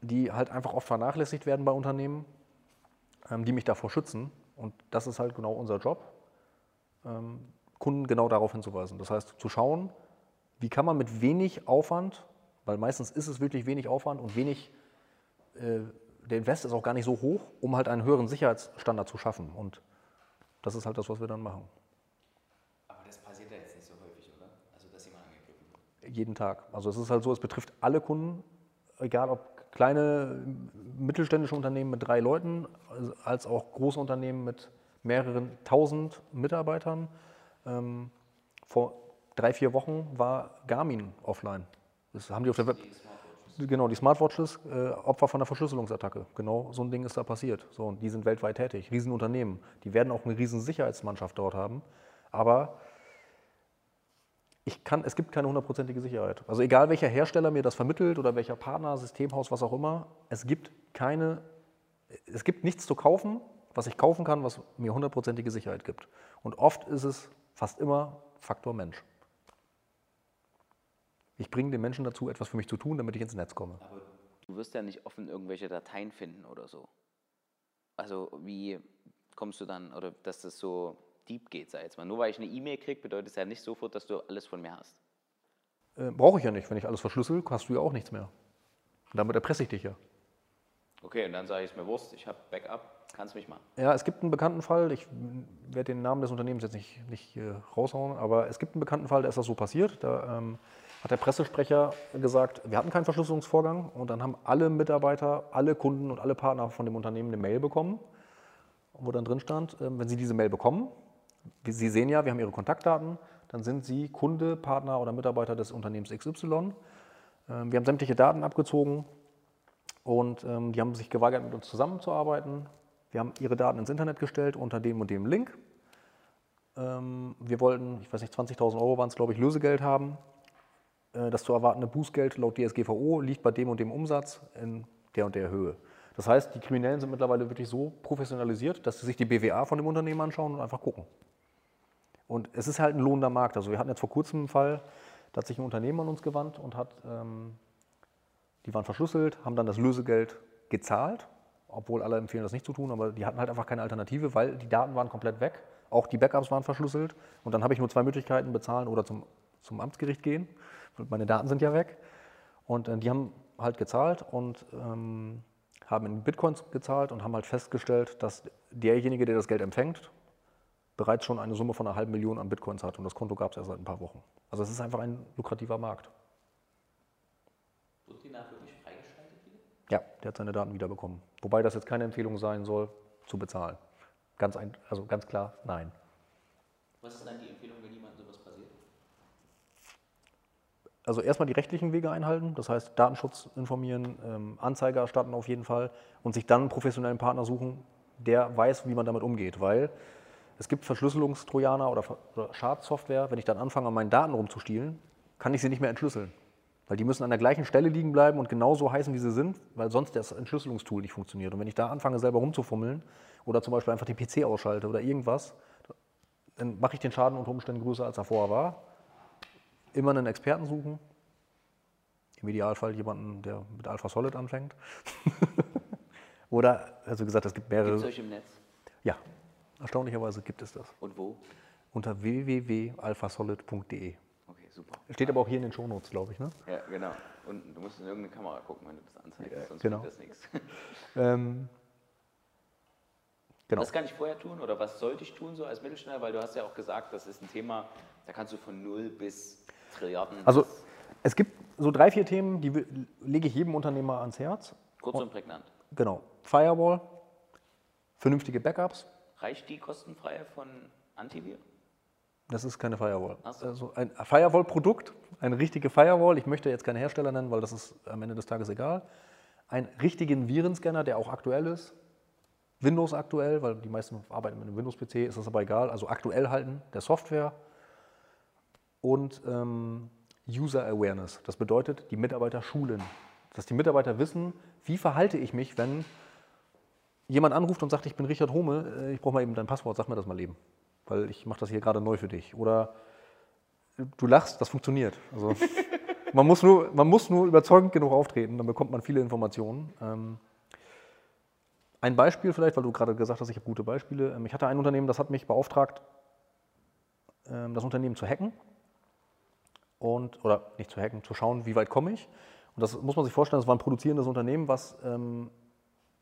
die halt einfach oft vernachlässigt werden bei Unternehmen ähm, die mich davor schützen. Und das ist halt genau unser Job, ähm, Kunden genau darauf hinzuweisen. Das heißt, zu schauen, wie kann man mit wenig Aufwand, weil meistens ist es wirklich wenig Aufwand und wenig, äh, der Invest ist auch gar nicht so hoch, um halt einen höheren Sicherheitsstandard zu schaffen. Und das ist halt das, was wir dann machen. Aber das passiert ja jetzt nicht so häufig, oder? Also, dass jemand angegriffen wird. Jeden Tag. Also es ist halt so, es betrifft alle Kunden, egal ob kleine mittelständische Unternehmen mit drei Leuten, als auch große Unternehmen mit mehreren tausend Mitarbeitern. Ähm, vor drei, vier Wochen war Garmin offline. Das haben die auf der Web. Genau, die Smartwatches, äh, Opfer von einer Verschlüsselungsattacke. Genau so ein Ding ist da passiert. So, und die sind weltweit tätig, Riesenunternehmen. Die werden auch eine riesen Sicherheitsmannschaft dort haben. Aber ich kann, es gibt keine hundertprozentige Sicherheit. Also egal welcher Hersteller mir das vermittelt oder welcher Partner, Systemhaus, was auch immer, es gibt keine, es gibt nichts zu kaufen, was ich kaufen kann, was mir hundertprozentige Sicherheit gibt. Und oft ist es fast immer Faktor Mensch. Ich bringe den Menschen dazu, etwas für mich zu tun, damit ich ins Netz komme. Aber du wirst ja nicht offen irgendwelche Dateien finden oder so. Also wie kommst du dann, oder dass das so deep geht, sag ich jetzt mal. Nur weil ich eine E-Mail kriege, bedeutet es ja nicht sofort, dass du alles von mir hast. Äh, Brauche ich ja nicht. Wenn ich alles verschlüssel, hast du ja auch nichts mehr. Und damit erpresse ich dich ja. Okay, und dann sage ich es mir Wurst, ich habe Backup, kannst mich machen. Ja, es gibt einen bekannten Fall, ich werde den Namen des Unternehmens jetzt nicht, nicht äh, raushauen, aber es gibt einen bekannten Fall, da ist das so passiert. Da ähm, hat der Pressesprecher gesagt, wir hatten keinen Verschlüsselungsvorgang und dann haben alle Mitarbeiter, alle Kunden und alle Partner von dem Unternehmen eine Mail bekommen, wo dann drin stand, ähm, wenn sie diese Mail bekommen, Sie sehen ja, wir haben Ihre Kontaktdaten, dann sind Sie Kunde, Partner oder Mitarbeiter des Unternehmens XY. Ähm, wir haben sämtliche Daten abgezogen und ähm, die haben sich geweigert, mit uns zusammenzuarbeiten. Wir haben ihre Daten ins Internet gestellt unter dem und dem Link. Wir wollten, ich weiß nicht, 20.000 Euro waren es, glaube ich, Lösegeld haben. Äh, das zu erwartende Bußgeld laut DSGVO liegt bei dem und dem Umsatz in der und der Höhe. Das heißt, die Kriminellen sind mittlerweile wirklich so professionalisiert, dass sie sich die BWA von dem Unternehmen anschauen und einfach gucken. Und es ist halt ein lohnender Markt. Also wir hatten jetzt vor kurzem einen Fall, da hat sich ein Unternehmen an uns gewandt und hat, ähm, die waren verschlüsselt, haben dann das Lösegeld gezahlt, obwohl alle empfehlen, das nicht zu tun, aber die hatten halt einfach keine Alternative, weil die Daten waren komplett weg. Auch die Backups waren verschlüsselt. Und dann habe ich nur zwei Möglichkeiten, bezahlen oder zum, zum Amtsgericht gehen. Meine Daten sind ja weg. Und äh, die haben halt gezahlt und ähm, haben in Bitcoins gezahlt und haben halt festgestellt, dass derjenige, der das Geld empfängt, bereits schon eine Summe von einer halben Million an Bitcoins hat. Und das Konto gab es erst seit ein paar Wochen. Also es ist einfach ein lukrativer Markt. Wird die nach wirklich freigeschaltet wieder? Ja, der hat seine Daten wiederbekommen. Wobei das jetzt keine Empfehlung sein soll, zu bezahlen. Ganz, ein, also ganz klar, nein. Was ist dann die Empfehlung, wenn jemandem sowas passiert? Also erstmal die rechtlichen Wege einhalten, das heißt Datenschutz informieren, ähm, Anzeige erstatten auf jeden Fall und sich dann einen professionellen Partner suchen, der weiß, wie man damit umgeht. Weil es gibt Verschlüsselungstrojaner oder, oder Schadsoftware, wenn ich dann anfange, an meinen Daten rumzustielen, kann ich sie nicht mehr entschlüsseln. Weil die müssen an der gleichen Stelle liegen bleiben und genauso heißen, wie sie sind, weil sonst das Entschlüsselungstool nicht funktioniert. Und wenn ich da anfange, selber rumzufummeln oder zum Beispiel einfach den PC ausschalte oder irgendwas, dann mache ich den Schaden unter Umständen größer, als er vorher war. Immer einen Experten suchen. Im Idealfall jemanden, der mit Alpha Solid anfängt. [LAUGHS] Oder, also gesagt, es gibt Gibt es mehrere. euch im Netz? Ja, erstaunlicherweise gibt es das. Und wo? Unter www.alphasolid.de. Okay, super. Steht aber auch hier in den Shownotes, glaube ich. Ne? Ja, genau. Und du musst in irgendeine Kamera gucken, wenn du das anzeigst, Ja, sonst genau. bringt das nichts. [LAUGHS] Ähm, genau. Was kann ich vorher tun oder was sollte ich tun so als Mittelständler? Weil du hast ja auch gesagt, das ist ein Thema, da kannst du von null bis Trilliarden. Also es gibt so drei, vier Themen, die lege ich jedem Unternehmer ans Herz. kurz und prägnant. Genau. Firewall, vernünftige Backups. Reicht die kostenfreie von Antivir? Das ist keine Firewall. So. Also ein Firewall-Produkt, eine richtige Firewall. Ich möchte jetzt keine Hersteller nennen, weil das ist am Ende des Tages egal. Einen richtigen Virenscanner, der auch aktuell ist. Windows aktuell, weil die meisten arbeiten mit einem Windows-PC, ist das aber egal. Also aktuell halten der Software. Und ähm, User Awareness. Das bedeutet, die Mitarbeiter schulen. Dass die Mitarbeiter wissen, wie verhalte ich mich, wenn jemand anruft und sagt, ich bin Richard Home, äh, ich brauche mal eben dein Passwort, sag mir das mal eben. Weil ich mache das hier gerade neu für dich. Oder äh, du lachst, das funktioniert. Also, [LAUGHS] man, muss nur, man muss nur überzeugend genug auftreten, dann bekommt man viele Informationen. Ähm, ein Beispiel vielleicht, weil du gerade gesagt hast, ich habe gute Beispiele. Ähm, Ich hatte ein Unternehmen, das hat mich beauftragt, ähm, das Unternehmen zu hacken. Und, oder nicht zu hacken, zu schauen, wie weit komme ich. Und das muss man sich vorstellen, das war ein produzierendes Unternehmen, was ähm,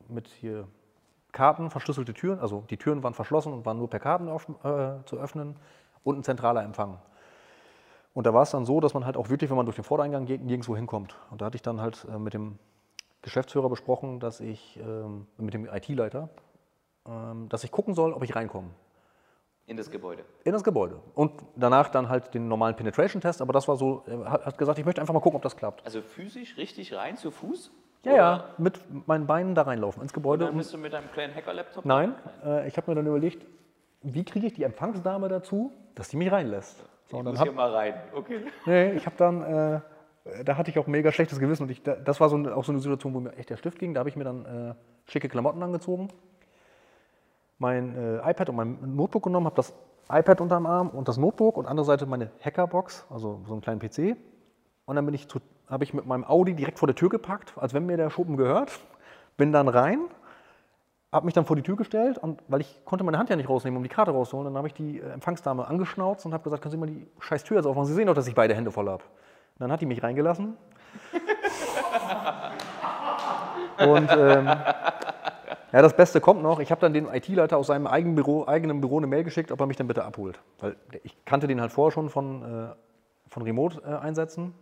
mit hier Karten, verschlüsselte Türen, also die Türen waren verschlossen und waren nur per Karten auf, äh, zu öffnen und ein zentraler Empfang. Und da war es dann so, dass man halt auch wirklich, wenn man durch den Vordereingang geht, nirgendwo hinkommt. Und da hatte ich dann halt äh, mit dem Geschäftsführer besprochen, dass ich, ähm, mit dem IT-Leiter, ähm, dass ich gucken soll, ob ich reinkomme In das Gebäude. in das Gebäude. Und danach dann halt den normalen Penetration-Test, aber das war so, er hat gesagt, ich möchte einfach mal gucken, ob das klappt. Also physisch richtig rein zu Fuß? Ja, Oder- ja, mit meinen Beinen da reinlaufen ins Und Gebäude. dann Und bist du mit deinem kleinen Hacker-Laptop? Nein, äh, ich habe mir dann überlegt, wie kriege ich die Empfangsdame dazu, dass die mich reinlässt. So, Ich dann muss hab, hier mal rein. Okay. nee, ich habe dann, äh, da hatte ich auch mega schlechtes Gewissen und ich, da- das war so, auch so eine Situation, wo mir echt der Stift ging. Da habe ich mir dann äh, schicke Klamotten angezogen, mein äh, iPad und mein Notebook genommen, habe das iPad unterm Arm und das Notebook und andere Seite meine Hackerbox, also so einen kleinen PC. Und dann bin ich zu, habe ich mit meinem Audi direkt vor der Tür gepackt, als wenn mir der Schuppen gehört. Bin dann rein, habe mich dann vor die Tür gestellt und weil ich konnte meine Hand ja nicht rausnehmen, um die Karte rauszuholen, dann habe ich die äh, Empfangsdame angeschnauzt und habe gesagt, können Sie mal die scheiß Tür jetzt aufmachen? Sie sehen doch, dass ich beide Hände voll habe. Dann hat die mich reingelassen. [LAUGHS] und ähm, ja, das Beste kommt noch. Ich habe dann den IT-Leiter aus seinem eigenen Büro, eigenen Büro eine Mail geschickt, ob er mich dann bitte abholt. Weil ich kannte den halt vorher schon von, äh, von Remote-Einsätzen.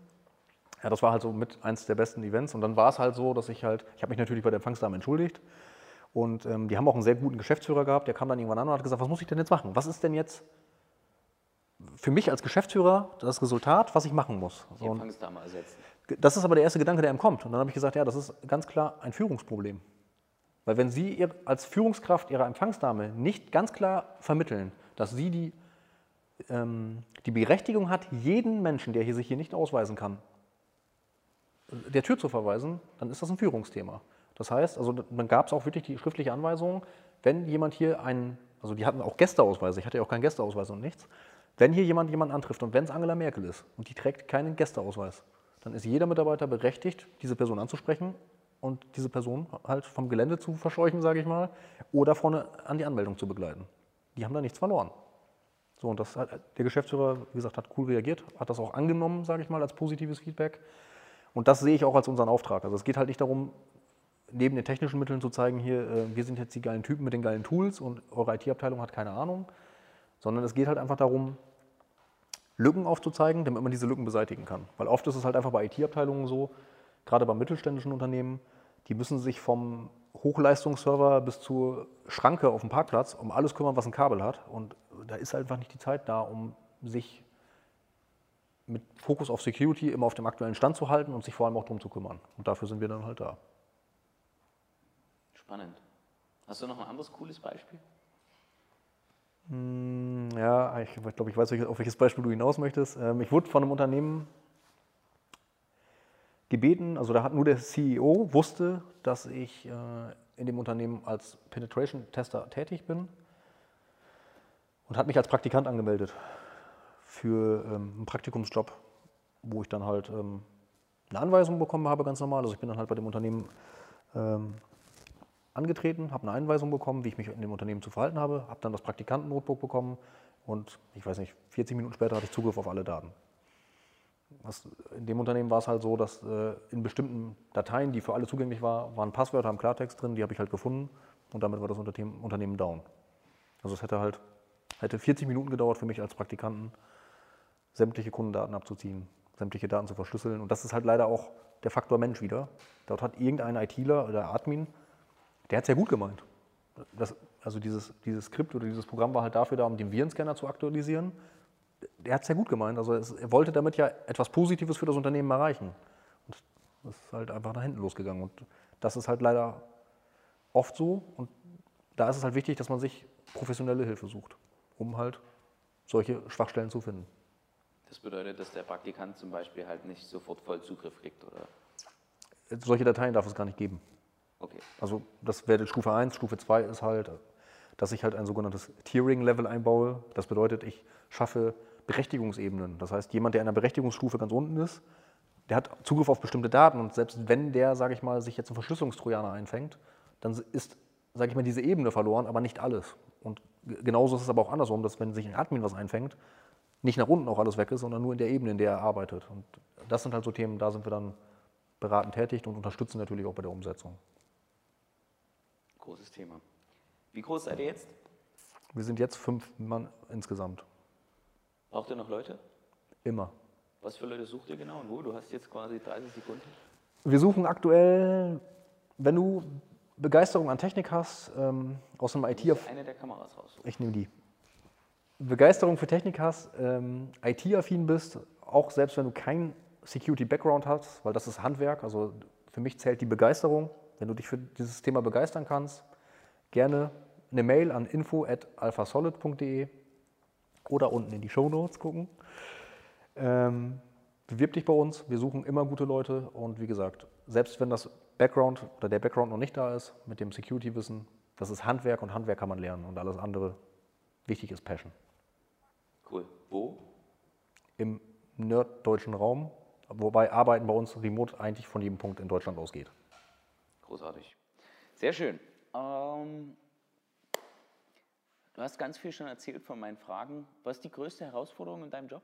Ja, das war halt so mit eins der besten Events. Und dann war es halt so, dass ich halt, ich habe mich natürlich bei der Empfangsdame entschuldigt. Und ähm, die haben auch einen sehr guten Geschäftsführer gehabt. Der kam dann irgendwann an und hat gesagt, was muss ich denn jetzt machen? Was ist denn jetzt für mich als Geschäftsführer das Resultat, was ich machen muss? Die Empfangsdame ersetzen. das ist aber der erste Gedanke, der ihm kommt. Und dann habe ich gesagt, ja, das ist ganz klar ein Führungsproblem. Weil wenn Sie ihr, als Führungskraft Ihrer Empfangsdame nicht ganz klar vermitteln, dass sie die, ähm, die Berechtigung hat, jeden Menschen, der hier sich hier nicht ausweisen kann, der Tür zu verweisen, dann ist das ein Führungsthema. Das heißt, also dann gab es auch wirklich die schriftliche Anweisung, wenn jemand hier einen, also die hatten auch Gästeausweise, ich hatte ja auch keinen Gästeausweis und nichts, wenn hier jemand jemanden antrifft und wenn es Angela Merkel ist und die trägt keinen Gästeausweis, dann ist jeder Mitarbeiter berechtigt, diese Person anzusprechen und diese Person halt vom Gelände zu verscheuchen, sage ich mal, oder vorne an die Anmeldung zu begleiten. Die haben da nichts verloren. So, und das hat, der Geschäftsführer, wie gesagt, hat cool reagiert, hat das auch angenommen, sage ich mal, als positives Feedback. Und das sehe ich auch als unseren Auftrag. Also es geht halt nicht darum, neben den technischen Mitteln zu zeigen, hier, äh, wir sind jetzt die geilen Typen mit den geilen Tools und eure IT-Abteilung hat keine Ahnung, sondern es geht halt einfach darum, Lücken aufzuzeigen, damit man diese Lücken beseitigen kann. Weil oft ist es halt einfach bei IT-Abteilungen so, gerade bei mittelständischen Unternehmen, die müssen sich vom Hochleistungsserver bis zur Schranke auf dem Parkplatz um alles kümmern, was ein Kabel hat. Und da ist einfach nicht die Zeit da, um sich mit Fokus auf Security immer auf dem aktuellen Stand zu halten und sich vor allem auch darum zu kümmern. Und dafür sind wir dann halt da. Spannend. Hast du noch ein anderes cooles Beispiel? Hm, Ja, ich glaube, ich weiß, auf welches Beispiel du hinaus möchtest. Ähm, Ich wurde von einem Unternehmen gebeten, also da hat nur der CEO wusste, dass ich äh, in dem Unternehmen als Penetration-Tester tätig bin und hat mich als Praktikant angemeldet für ähm, einen Praktikumsjob, wo ich dann halt ähm, eine Anweisung bekommen habe, ganz normal. Also ich bin dann halt bei dem Unternehmen ähm, angetreten, habe eine Einweisung bekommen, wie ich mich in dem Unternehmen zu verhalten habe, habe dann das Praktikanten-Notebook bekommen und ich weiß nicht, 40 Minuten später hatte ich Zugriff auf alle Daten. Was, in dem Unternehmen war es halt so, dass äh, in bestimmten Dateien, die für alle zugänglich waren, waren Passwörter im Klartext drin, die habe ich halt gefunden und damit war das Unternehmen, down. Also es hätte halt hätte 40 Minuten gedauert für mich als Praktikanten, sämtliche Kundendaten abzuziehen, sämtliche Daten zu verschlüsseln. Und das ist halt leider auch der Faktor Mensch wieder. Dort hat irgendein ITler oder Admin, der hat es ja gut gemeint. Das, also dieses, dieses Skript oder dieses Programm war halt dafür da, um den Virenscanner zu aktualisieren. Der hat es ja gut gemeint. Also es, er wollte damit ja etwas Positives für das Unternehmen erreichen. Und das ist halt einfach nach hinten losgegangen. Und das ist halt leider oft so. Und da ist es halt wichtig, dass man sich professionelle Hilfe sucht, um halt solche Schwachstellen zu finden. Das bedeutet, dass der Praktikant zum Beispiel halt nicht sofort voll Zugriff kriegt, oder? Solche Dateien darf es gar nicht geben. Okay. Also das wäre Stufe 1. Stufe 2 ist halt, dass ich halt ein sogenanntes Tiering-Level einbaue. Das bedeutet, ich schaffe Berechtigungsebenen. Das heißt, jemand, der in einer Berechtigungsstufe ganz unten ist, der hat Zugriff auf bestimmte Daten und selbst wenn der, sage ich mal, sich jetzt einen Verschlüsselungstrojaner einfängt, dann ist, sage ich mal, diese Ebene verloren, aber nicht alles. Und genauso ist es aber auch andersrum, dass wenn sich ein Admin was einfängt, nicht nach unten auch alles weg ist, sondern nur in der Ebene, in der er arbeitet. Und das sind halt so Themen, da sind wir dann beratend tätig und unterstützen natürlich auch bei der Umsetzung. Großes Thema. Wie groß seid ihr jetzt? Wir sind jetzt fünf Mann insgesamt. Braucht ihr noch Leute? Immer. Was für Leute sucht ihr genau und wo? Du hast jetzt quasi 30 Sekunden. Wir suchen aktuell, wenn du Begeisterung an Technik hast, ähm, aus einem IT... Eine der Kameras raussuchen. Ich nehme die. Begeisterung für Technik hast, ähm, IT-affin bist, auch selbst wenn du keinen Security-Background hast, weil das ist Handwerk, also für mich zählt die Begeisterung. Wenn du dich für dieses Thema begeistern kannst, gerne eine Mail an info.alphasolid.de oder unten in die Show Notes gucken. Ähm, bewirb dich bei uns, wir suchen immer gute Leute und wie gesagt, selbst wenn das Background oder der Background noch nicht da ist, mit dem Security-Wissen, das ist Handwerk und Handwerk kann man lernen und alles andere wichtig ist Passion. Cool. Wo? Im nerddeutschen Raum, wobei Arbeiten bei uns remote eigentlich von jedem Punkt in Deutschland ausgeht. Großartig. Sehr schön. Ähm, du hast ganz viel schon erzählt von meinen Fragen. Was ist die größte Herausforderung in deinem Job?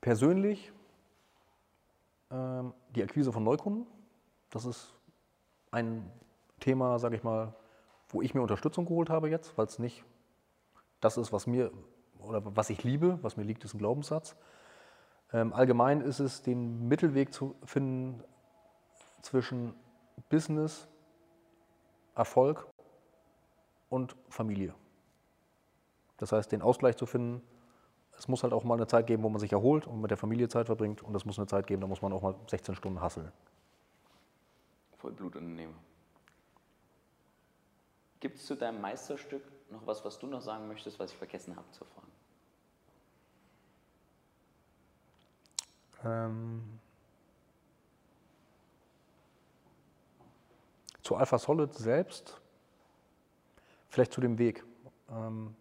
Persönlich ähm, die Akquise von Neukunden. Das ist ein Thema, sage ich mal, wo ich mir Unterstützung geholt habe jetzt, weil es nicht das ist, was mir oder was ich liebe, was mir liegt, ist ein Glaubenssatz. Ähm, allgemein ist es, den Mittelweg zu finden zwischen Business, Erfolg und Familie. Das heißt, den Ausgleich zu finden, es muss halt auch mal eine Zeit geben, wo man sich erholt und mit der Familie Zeit verbringt. Und es muss eine Zeit geben, da muss man auch mal 16 Stunden hasseln. Vollblutunternehmer. Gibt es zu deinem Meisterstück noch was, was du noch sagen möchtest, was ich vergessen habe zu fragen? Ähm zu Alpha Solid selbst, vielleicht zu dem Weg. Ähm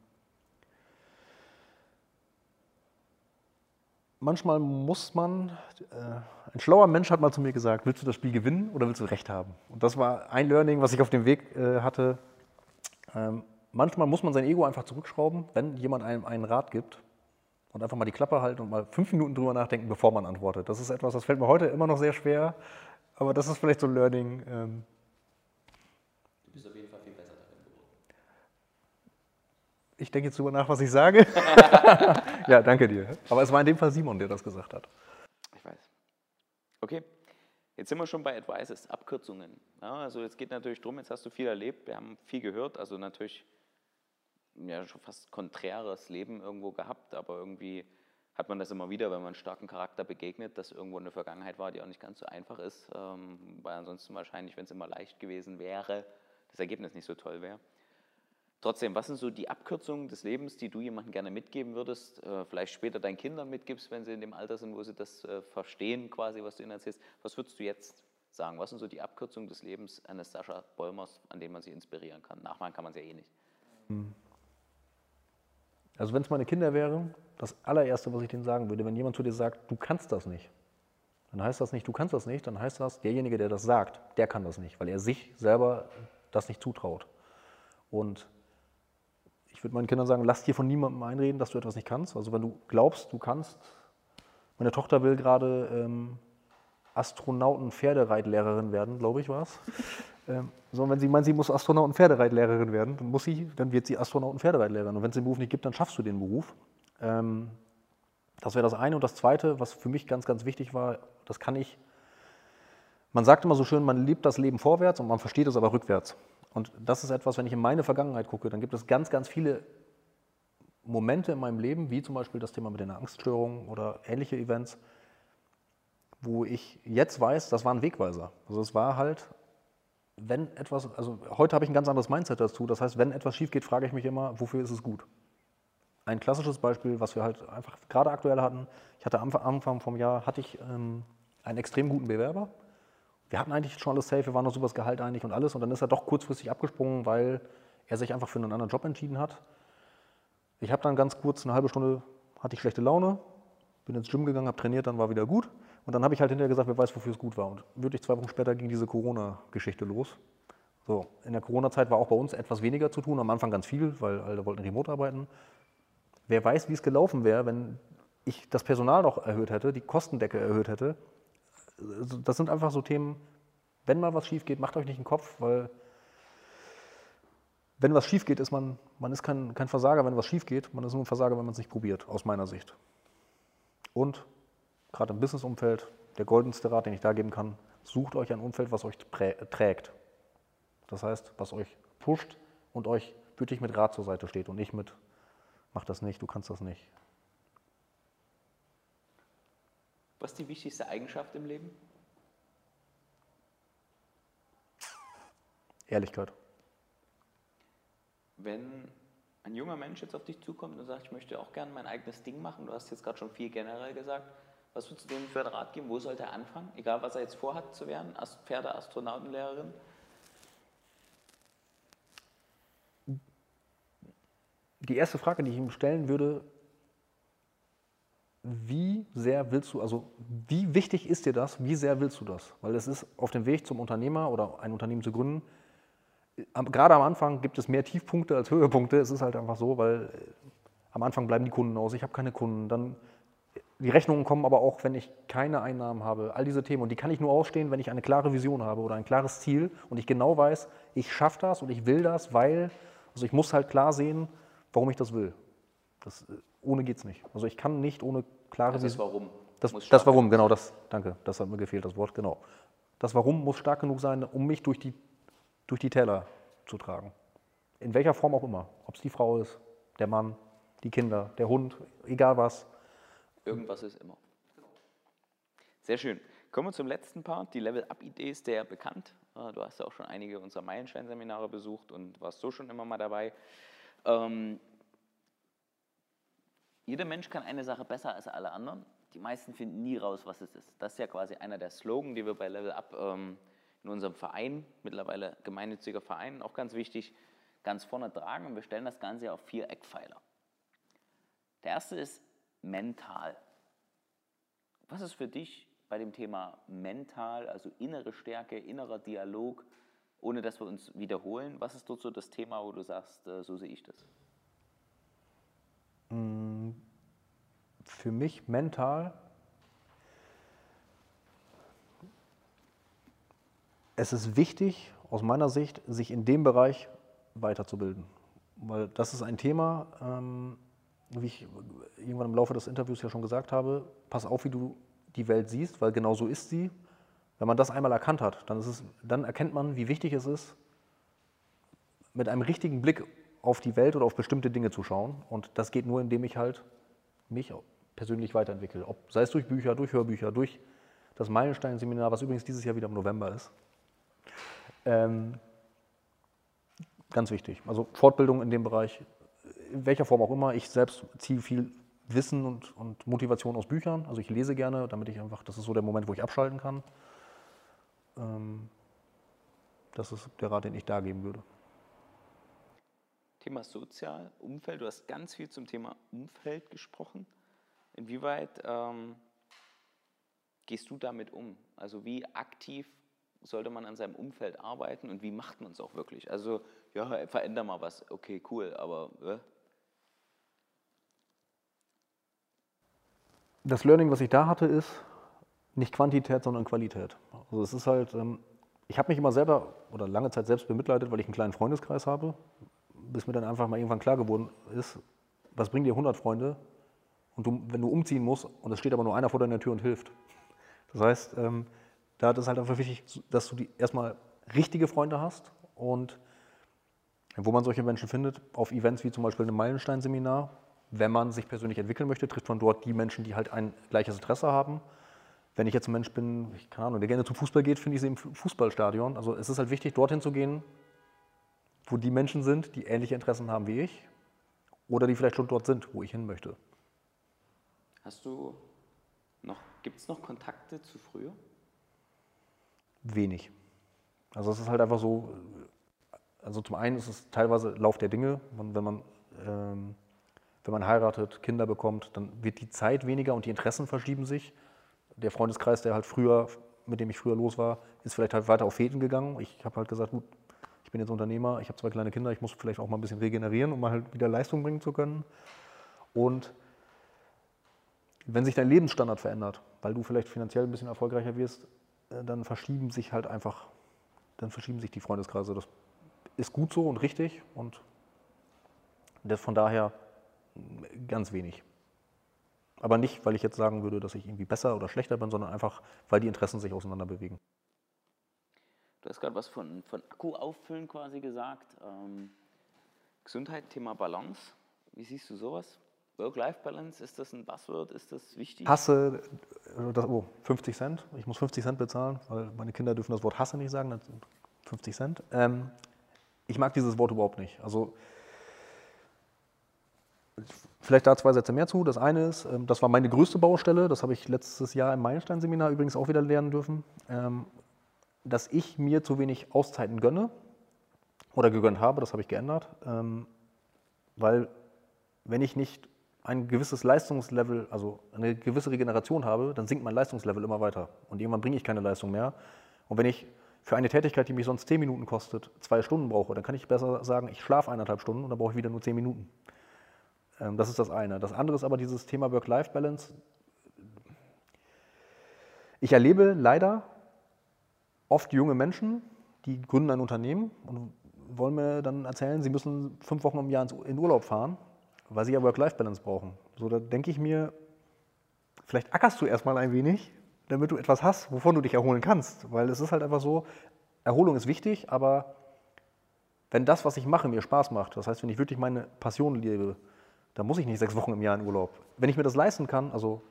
manchmal muss man, äh, ein schlauer Mensch hat mal zu mir gesagt, willst du das Spiel gewinnen oder willst du Recht haben? Und das war ein Learning, was ich auf dem Weg äh, hatte. Ähm, manchmal muss man sein Ego einfach zurückschrauben, wenn jemand einem einen Rat gibt und einfach mal die Klappe halten und mal fünf Minuten drüber nachdenken, bevor man antwortet. Das ist etwas, das fällt mir heute immer noch sehr schwer, aber das ist vielleicht so ein Learning. Ähm, du bist auf jeden Fall viel besser darin geworden. Ich denke jetzt drüber nach, was ich sage. [LAUGHS] ja, danke dir. Aber es war in dem Fall Simon, der das gesagt hat. Ich weiß. Okay, jetzt sind wir schon bei Advices, Abkürzungen. Ja, also jetzt geht natürlich drum, jetzt hast du viel erlebt, wir haben viel gehört, also natürlich ja, schon fast konträres Leben irgendwo gehabt, aber irgendwie hat man das immer wieder, wenn man einen starken Charakter begegnet, dass irgendwo eine Vergangenheit war, die auch nicht ganz so einfach ist, ähm, weil ansonsten wahrscheinlich, wenn es immer leicht gewesen wäre, das Ergebnis nicht so toll wäre. Trotzdem, was sind so die Abkürzungen des Lebens, die du jemandem gerne mitgeben würdest, äh, vielleicht später deinen Kindern mitgibst, wenn sie in dem Alter sind, wo sie das äh, verstehen, quasi, was du ihnen erzählst. Was würdest du jetzt sagen? Was sind so die Abkürzungen des Lebens eines Sascha Bollmers, an denen man sich inspirieren kann? Nachmachen kann man es ja eh nicht. Also wenn es meine Kinder wären, das allererste, was ich denen sagen würde, wenn jemand zu dir sagt, du kannst das nicht, dann heißt das nicht, du kannst das nicht, dann heißt das, derjenige, der das sagt, der kann das nicht, weil er sich selber das nicht zutraut. Und ich würde meinen Kindern sagen, lass dir von niemandem einreden, dass du etwas nicht kannst. Also wenn du glaubst, du kannst, meine Tochter will gerade ähm, Astronauten-Pferdereitlehrerin werden, glaube ich, war es. Ähm, so, wenn sie meint, sie muss Astronauten-Pferdereitlehrerin werden, dann muss sie, dann wird sie Astronauten-Pferdereitlehrerin. Und wenn es den Beruf nicht gibt, dann schaffst du den Beruf. Ähm, das wäre das eine. Und das zweite, was für mich ganz, ganz wichtig war, das kann ich. Man sagt immer so schön, man lebt das Leben vorwärts und man versteht es aber rückwärts. Und das ist etwas, wenn ich in meine Vergangenheit gucke, dann gibt es ganz, ganz viele Momente in meinem Leben, wie zum Beispiel das Thema mit den Angststörungen oder ähnliche Events, wo ich jetzt weiß, das war ein Wegweiser. Also es war halt, wenn etwas, also heute habe ich ein ganz anderes Mindset dazu. Das heißt, wenn etwas schief geht, frage ich mich immer, wofür ist es gut? Ein klassisches Beispiel, was wir halt einfach gerade aktuell hatten, ich hatte am Anfang vom Jahr, hatte ich ähm, einen extrem guten Bewerber. Wir hatten eigentlich schon alles safe, wir waren noch super das Gehalt einig und alles. Und dann ist er doch kurzfristig abgesprungen, weil er sich einfach für einen anderen Job entschieden hat. Ich habe dann ganz kurz, eine halbe Stunde, hatte ich schlechte Laune, bin ins Gym gegangen, habe trainiert, dann war wieder gut. Und dann habe ich halt hinterher gesagt, wer weiß, wofür es gut war. Und wirklich zwei Wochen später ging diese Corona-Geschichte los. So, in der Corona-Zeit war auch bei uns etwas weniger zu tun, am Anfang ganz viel, weil alle wollten remote arbeiten. Wer weiß, wie es gelaufen wäre, wenn ich das Personal noch erhöht hätte, die Kostendecke erhöht hätte. Also das sind einfach so Themen, wenn mal was schief geht, macht euch nicht den Kopf, weil wenn was schief geht, ist man, man ist kein, kein Versager, wenn was schief geht, man ist nur ein Versager, wenn man es nicht probiert, aus meiner Sicht. Und gerade im Businessumfeld, der goldenste Rat, den ich da geben kann, sucht euch ein Umfeld, was euch trägt. Das heißt, was euch pusht und euch wirklich mit Rat zur Seite steht und nicht mit, mach das nicht, du kannst das nicht. Was ist die wichtigste Eigenschaft im Leben? Ehrlichkeit. Wenn ein junger Mensch jetzt auf dich zukommt und sagt, ich möchte auch gerne mein eigenes Ding machen, du hast jetzt gerade schon viel generell gesagt, was würdest du dem für einen Rat geben? Wo sollte er anfangen? Egal, was er jetzt vorhat zu werden, Pferdeastronautenlehrerin? Die erste Frage, die ich ihm stellen würde, wie sehr willst du, also wie wichtig ist dir das, wie sehr willst du das? Weil es ist auf dem Weg zum Unternehmer oder ein Unternehmen zu gründen, gerade am Anfang gibt es mehr Tiefpunkte als Höhepunkte. Es ist halt einfach so, weil äh, am Anfang bleiben die Kunden aus, ich habe keine Kunden, dann die Rechnungen kommen aber auch, wenn ich keine Einnahmen habe. All diese Themen. Und die kann ich nur ausstehen, wenn ich eine klare Vision habe oder ein klares Ziel und ich genau weiß, ich schaffe das und ich will das, weil, also ich muss halt klar sehen, warum ich das will. Das, äh, ohne geht es nicht. Also ich kann nicht ohne klare Also das Warum. Das, das Warum, genau, das, danke, das hat mir gefehlt, das Wort, genau. Das Warum muss stark genug sein, um mich durch die, durch die Täler zu tragen. In welcher Form auch immer. Ob es die Frau ist, der Mann, die Kinder, der Hund, egal was. Irgendwas ist immer. Sehr schön. Kommen wir zum letzten Part. Die Level-Up-Idee ist der bekannt. Äh, Du hast ja auch schon einige unserer Meilenstein-Seminare besucht und warst so schon immer mal dabei. Ähm, jeder Mensch kann eine Sache besser als alle anderen. Die meisten finden nie raus, was es ist. Das ist ja quasi einer der Slogan, die wir bei Level Up ähm, in unserem Verein, mittlerweile gemeinnütziger Verein, auch ganz wichtig, ganz vorne tragen. Und wir stellen das Ganze auf vier Eckpfeiler. Der erste ist mental. Was ist für dich bei dem Thema mental, also innere Stärke, innerer Dialog, ohne dass wir uns wiederholen? Was ist dort so das Thema, wo du sagst, äh, so sehe ich das? Für mich mental, es ist wichtig, aus meiner Sicht, sich in dem Bereich weiterzubilden. Weil das ist ein Thema, ähm, wie ich irgendwann im Laufe des Interviews ja schon gesagt habe, pass auf, wie du die Welt siehst, weil genau so ist sie. Wenn man das einmal erkannt hat, dann, es, dann erkennt man, wie wichtig es ist, mit einem richtigen Blick auf die Welt oder auf bestimmte Dinge zu schauen. Und das geht nur, indem ich halt mich persönlich weiterentwickle. Ob, sei es durch Bücher, durch Hörbücher, durch das Meilenstein-Seminar, was übrigens dieses Jahr wieder im November ist. Ähm, ganz wichtig. Also Fortbildung in dem Bereich, in welcher Form auch immer. Ich selbst ziehe viel Wissen und, und Motivation aus Büchern. Also ich lese gerne, damit ich einfach, das ist so der Moment, wo ich abschalten kann. Ähm, das ist der Rat, den ich da geben würde. Thema Sozial, Umfeld. Du hast ganz viel zum Thema Umfeld gesprochen. Inwieweit ähm, gehst du damit um? Also wie aktiv sollte man an seinem Umfeld arbeiten und wie macht man es auch wirklich? Also ja, veränder mal was. Okay, cool, aber äh? Das Learning, was ich da hatte, ist nicht Quantität, sondern Qualität. Also es ist halt, ähm, ich habe mich immer selber oder lange Zeit selbst bemitleidet, weil ich einen kleinen Freundeskreis habe, bis mir dann einfach mal irgendwann klar geworden ist, was bringen dir 100 Freunde und du, wenn du umziehen musst und es steht aber nur einer vor deiner Tür und hilft. Das heißt, ähm, da ist es halt einfach wichtig, dass du die erstmal richtige Freunde hast und wo man solche Menschen findet, auf Events wie zum Beispiel einem Meilenstein-Seminar. Wenn man sich persönlich entwickeln möchte, trifft man dort die Menschen, die halt ein gleiches Interesse haben. Wenn ich jetzt ein Mensch bin, ich, keine Ahnung, der gerne zum Fußball geht, finde ich sie im Fußballstadion. Also es ist halt wichtig, dorthin zu gehen, wo die Menschen sind, die ähnliche Interessen haben wie ich oder die vielleicht schon dort sind, wo ich hin möchte. Hast du noch, gibt es noch Kontakte zu früher? Wenig. Also es ist halt einfach so, also zum einen ist es teilweise Lauf der Dinge, wenn man, ähm, wenn man heiratet, Kinder bekommt, dann wird die Zeit weniger und die Interessen verschieben sich. Der Freundeskreis, der halt früher, mit dem ich früher los war, ist vielleicht halt weiter auf Fäden gegangen. Ich habe halt gesagt, gut, ich bin jetzt Unternehmer, ich habe zwei kleine Kinder, ich muss vielleicht auch mal ein bisschen regenerieren, um mal halt wieder Leistung bringen zu können. Und wenn sich dein Lebensstandard verändert, weil du vielleicht finanziell ein bisschen erfolgreicher wirst, äh, dann verschieben sich halt einfach, dann verschieben sich die Freundeskreise. Das ist gut so und richtig und das von daher ganz wenig. Aber nicht, weil ich jetzt sagen würde, dass ich irgendwie besser oder schlechter bin, sondern einfach, weil die Interessen sich auseinander bewegen. Du hast gerade was von, von Akku auffüllen quasi gesagt. Ähm, Gesundheit, Thema Balance. Wie siehst du sowas? Work-Life-Balance, ist das ein Buzzword? Ist das wichtig? Hasse, äh, das, oh, 50 Cent. Ich muss 50 Cent bezahlen, weil meine Kinder dürfen das Wort Hasse nicht sagen. 50 Cent. Ähm, ich mag dieses Wort überhaupt nicht. Also vielleicht da zwei Sätze mehr zu. Das eine ist, ähm, das war meine größte Baustelle. Das habe ich letztes Jahr im Meilenstein-Seminar übrigens auch wieder lernen dürfen, ähm, dass ich mir zu wenig Auszeiten gönne oder gegönnt habe. Das habe ich geändert, ähm, weil wenn ich nicht ein gewisses Leistungslevel, also eine gewisse Regeneration habe, dann sinkt mein Leistungslevel immer weiter. Und irgendwann bringe ich keine Leistung mehr. Und wenn ich für eine Tätigkeit, die mich sonst zehn Minuten kostet, zwei Stunden brauche, dann kann ich besser sagen, ich schlafe eineinhalb Stunden und dann brauche ich wieder nur zehn Minuten. Ähm, das ist das eine. Das andere ist aber dieses Thema Work-Life-Balance. Ich erlebe leider oft junge Menschen, die gründen ein Unternehmen und wollen mir dann erzählen, sie müssen fünf Wochen im Jahr in Urlaub fahren weil sie ja Work-Life-Balance brauchen. So, da denke ich mir, vielleicht ackerst du erstmal ein wenig, damit du etwas hast, wovon du dich erholen kannst. Weil es ist halt einfach so, Erholung ist wichtig, aber wenn das, was ich mache, mir Spaß macht, das heißt, wenn ich wirklich meine Passion lebe, dann muss ich nicht sechs Wochen im Jahr in Urlaub. Wenn ich mir das leisten kann, also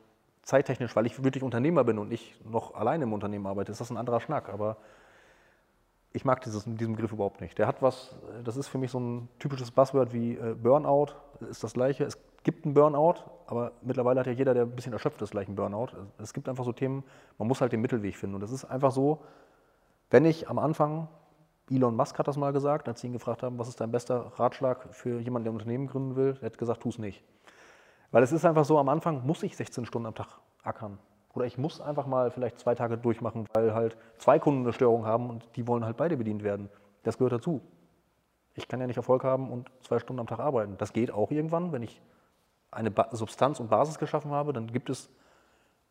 zeittechnisch, weil ich wirklich Unternehmer bin und nicht noch alleine im Unternehmen arbeite, ist das ein anderer Schnack. Aber ich mag dieses, diesen Begriff überhaupt nicht. Der hat was, das ist für mich so ein typisches Buzzword wie äh, Burnout, ist das gleiche. Es gibt einen Burnout, aber mittlerweile hat ja jeder, der ein bisschen erschöpft ist, gleich einen Burnout. Es gibt einfach so Themen, man muss halt den Mittelweg finden. Und es ist einfach so, wenn ich am Anfang, Elon Musk hat das mal gesagt, als sie ihn gefragt haben, was ist dein bester Ratschlag für jemanden, der ein Unternehmen gründen will, er hat gesagt, tu es nicht. Weil es ist einfach so, am Anfang muss ich 16 Stunden am Tag ackern. Oder ich muss einfach mal vielleicht zwei Tage durchmachen, weil halt zwei Kunden eine Störung haben und die wollen halt beide bedient werden. Das gehört dazu. Ich kann ja nicht Erfolg haben und zwei Stunden am Tag arbeiten. Das geht auch irgendwann, wenn ich eine ba Substanz und Basis geschaffen habe, dann gibt es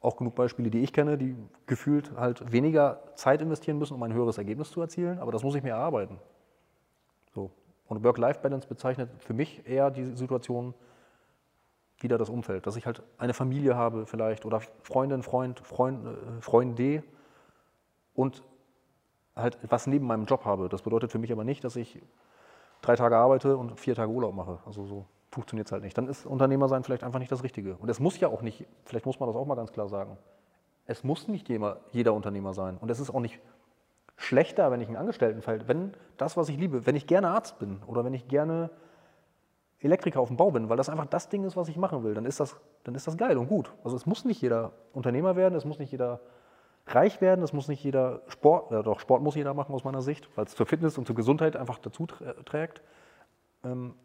auch genug Beispiele, die ich kenne, die gefühlt halt weniger Zeit investieren müssen, um ein höheres Ergebnis zu erzielen, aber das muss ich mir erarbeiten. So. Und Work-Life-Balance bezeichnet für mich eher die Situation, wieder das Umfeld, dass ich halt eine Familie habe vielleicht oder Freundin, Freund, Freund, äh, Freunde und halt was neben meinem Job habe. Das bedeutet für mich aber nicht, dass ich drei Tage arbeite und vier Tage Urlaub mache. Also so funktioniert es halt nicht. Dann ist Unternehmer sein vielleicht einfach nicht das Richtige. Und es muss ja auch nicht, vielleicht muss man das auch mal ganz klar sagen, es muss nicht jeder, jeder Unternehmer sein. Und es ist auch nicht schlechter, wenn ich einen Angestelltenfeld, wenn das, was ich liebe, wenn ich gerne Arzt bin oder wenn ich gerne Elektriker auf dem Bau bin, weil das einfach das Ding ist, was ich machen will, dann ist das, dann ist das geil und gut. Also es muss nicht jeder Unternehmer werden, es muss nicht jeder reich werden, das muss nicht jeder Sport, äh, doch Sport muss jeder machen aus meiner Sicht, weil es zur Fitness und zur Gesundheit einfach dazu trägt. Ähm,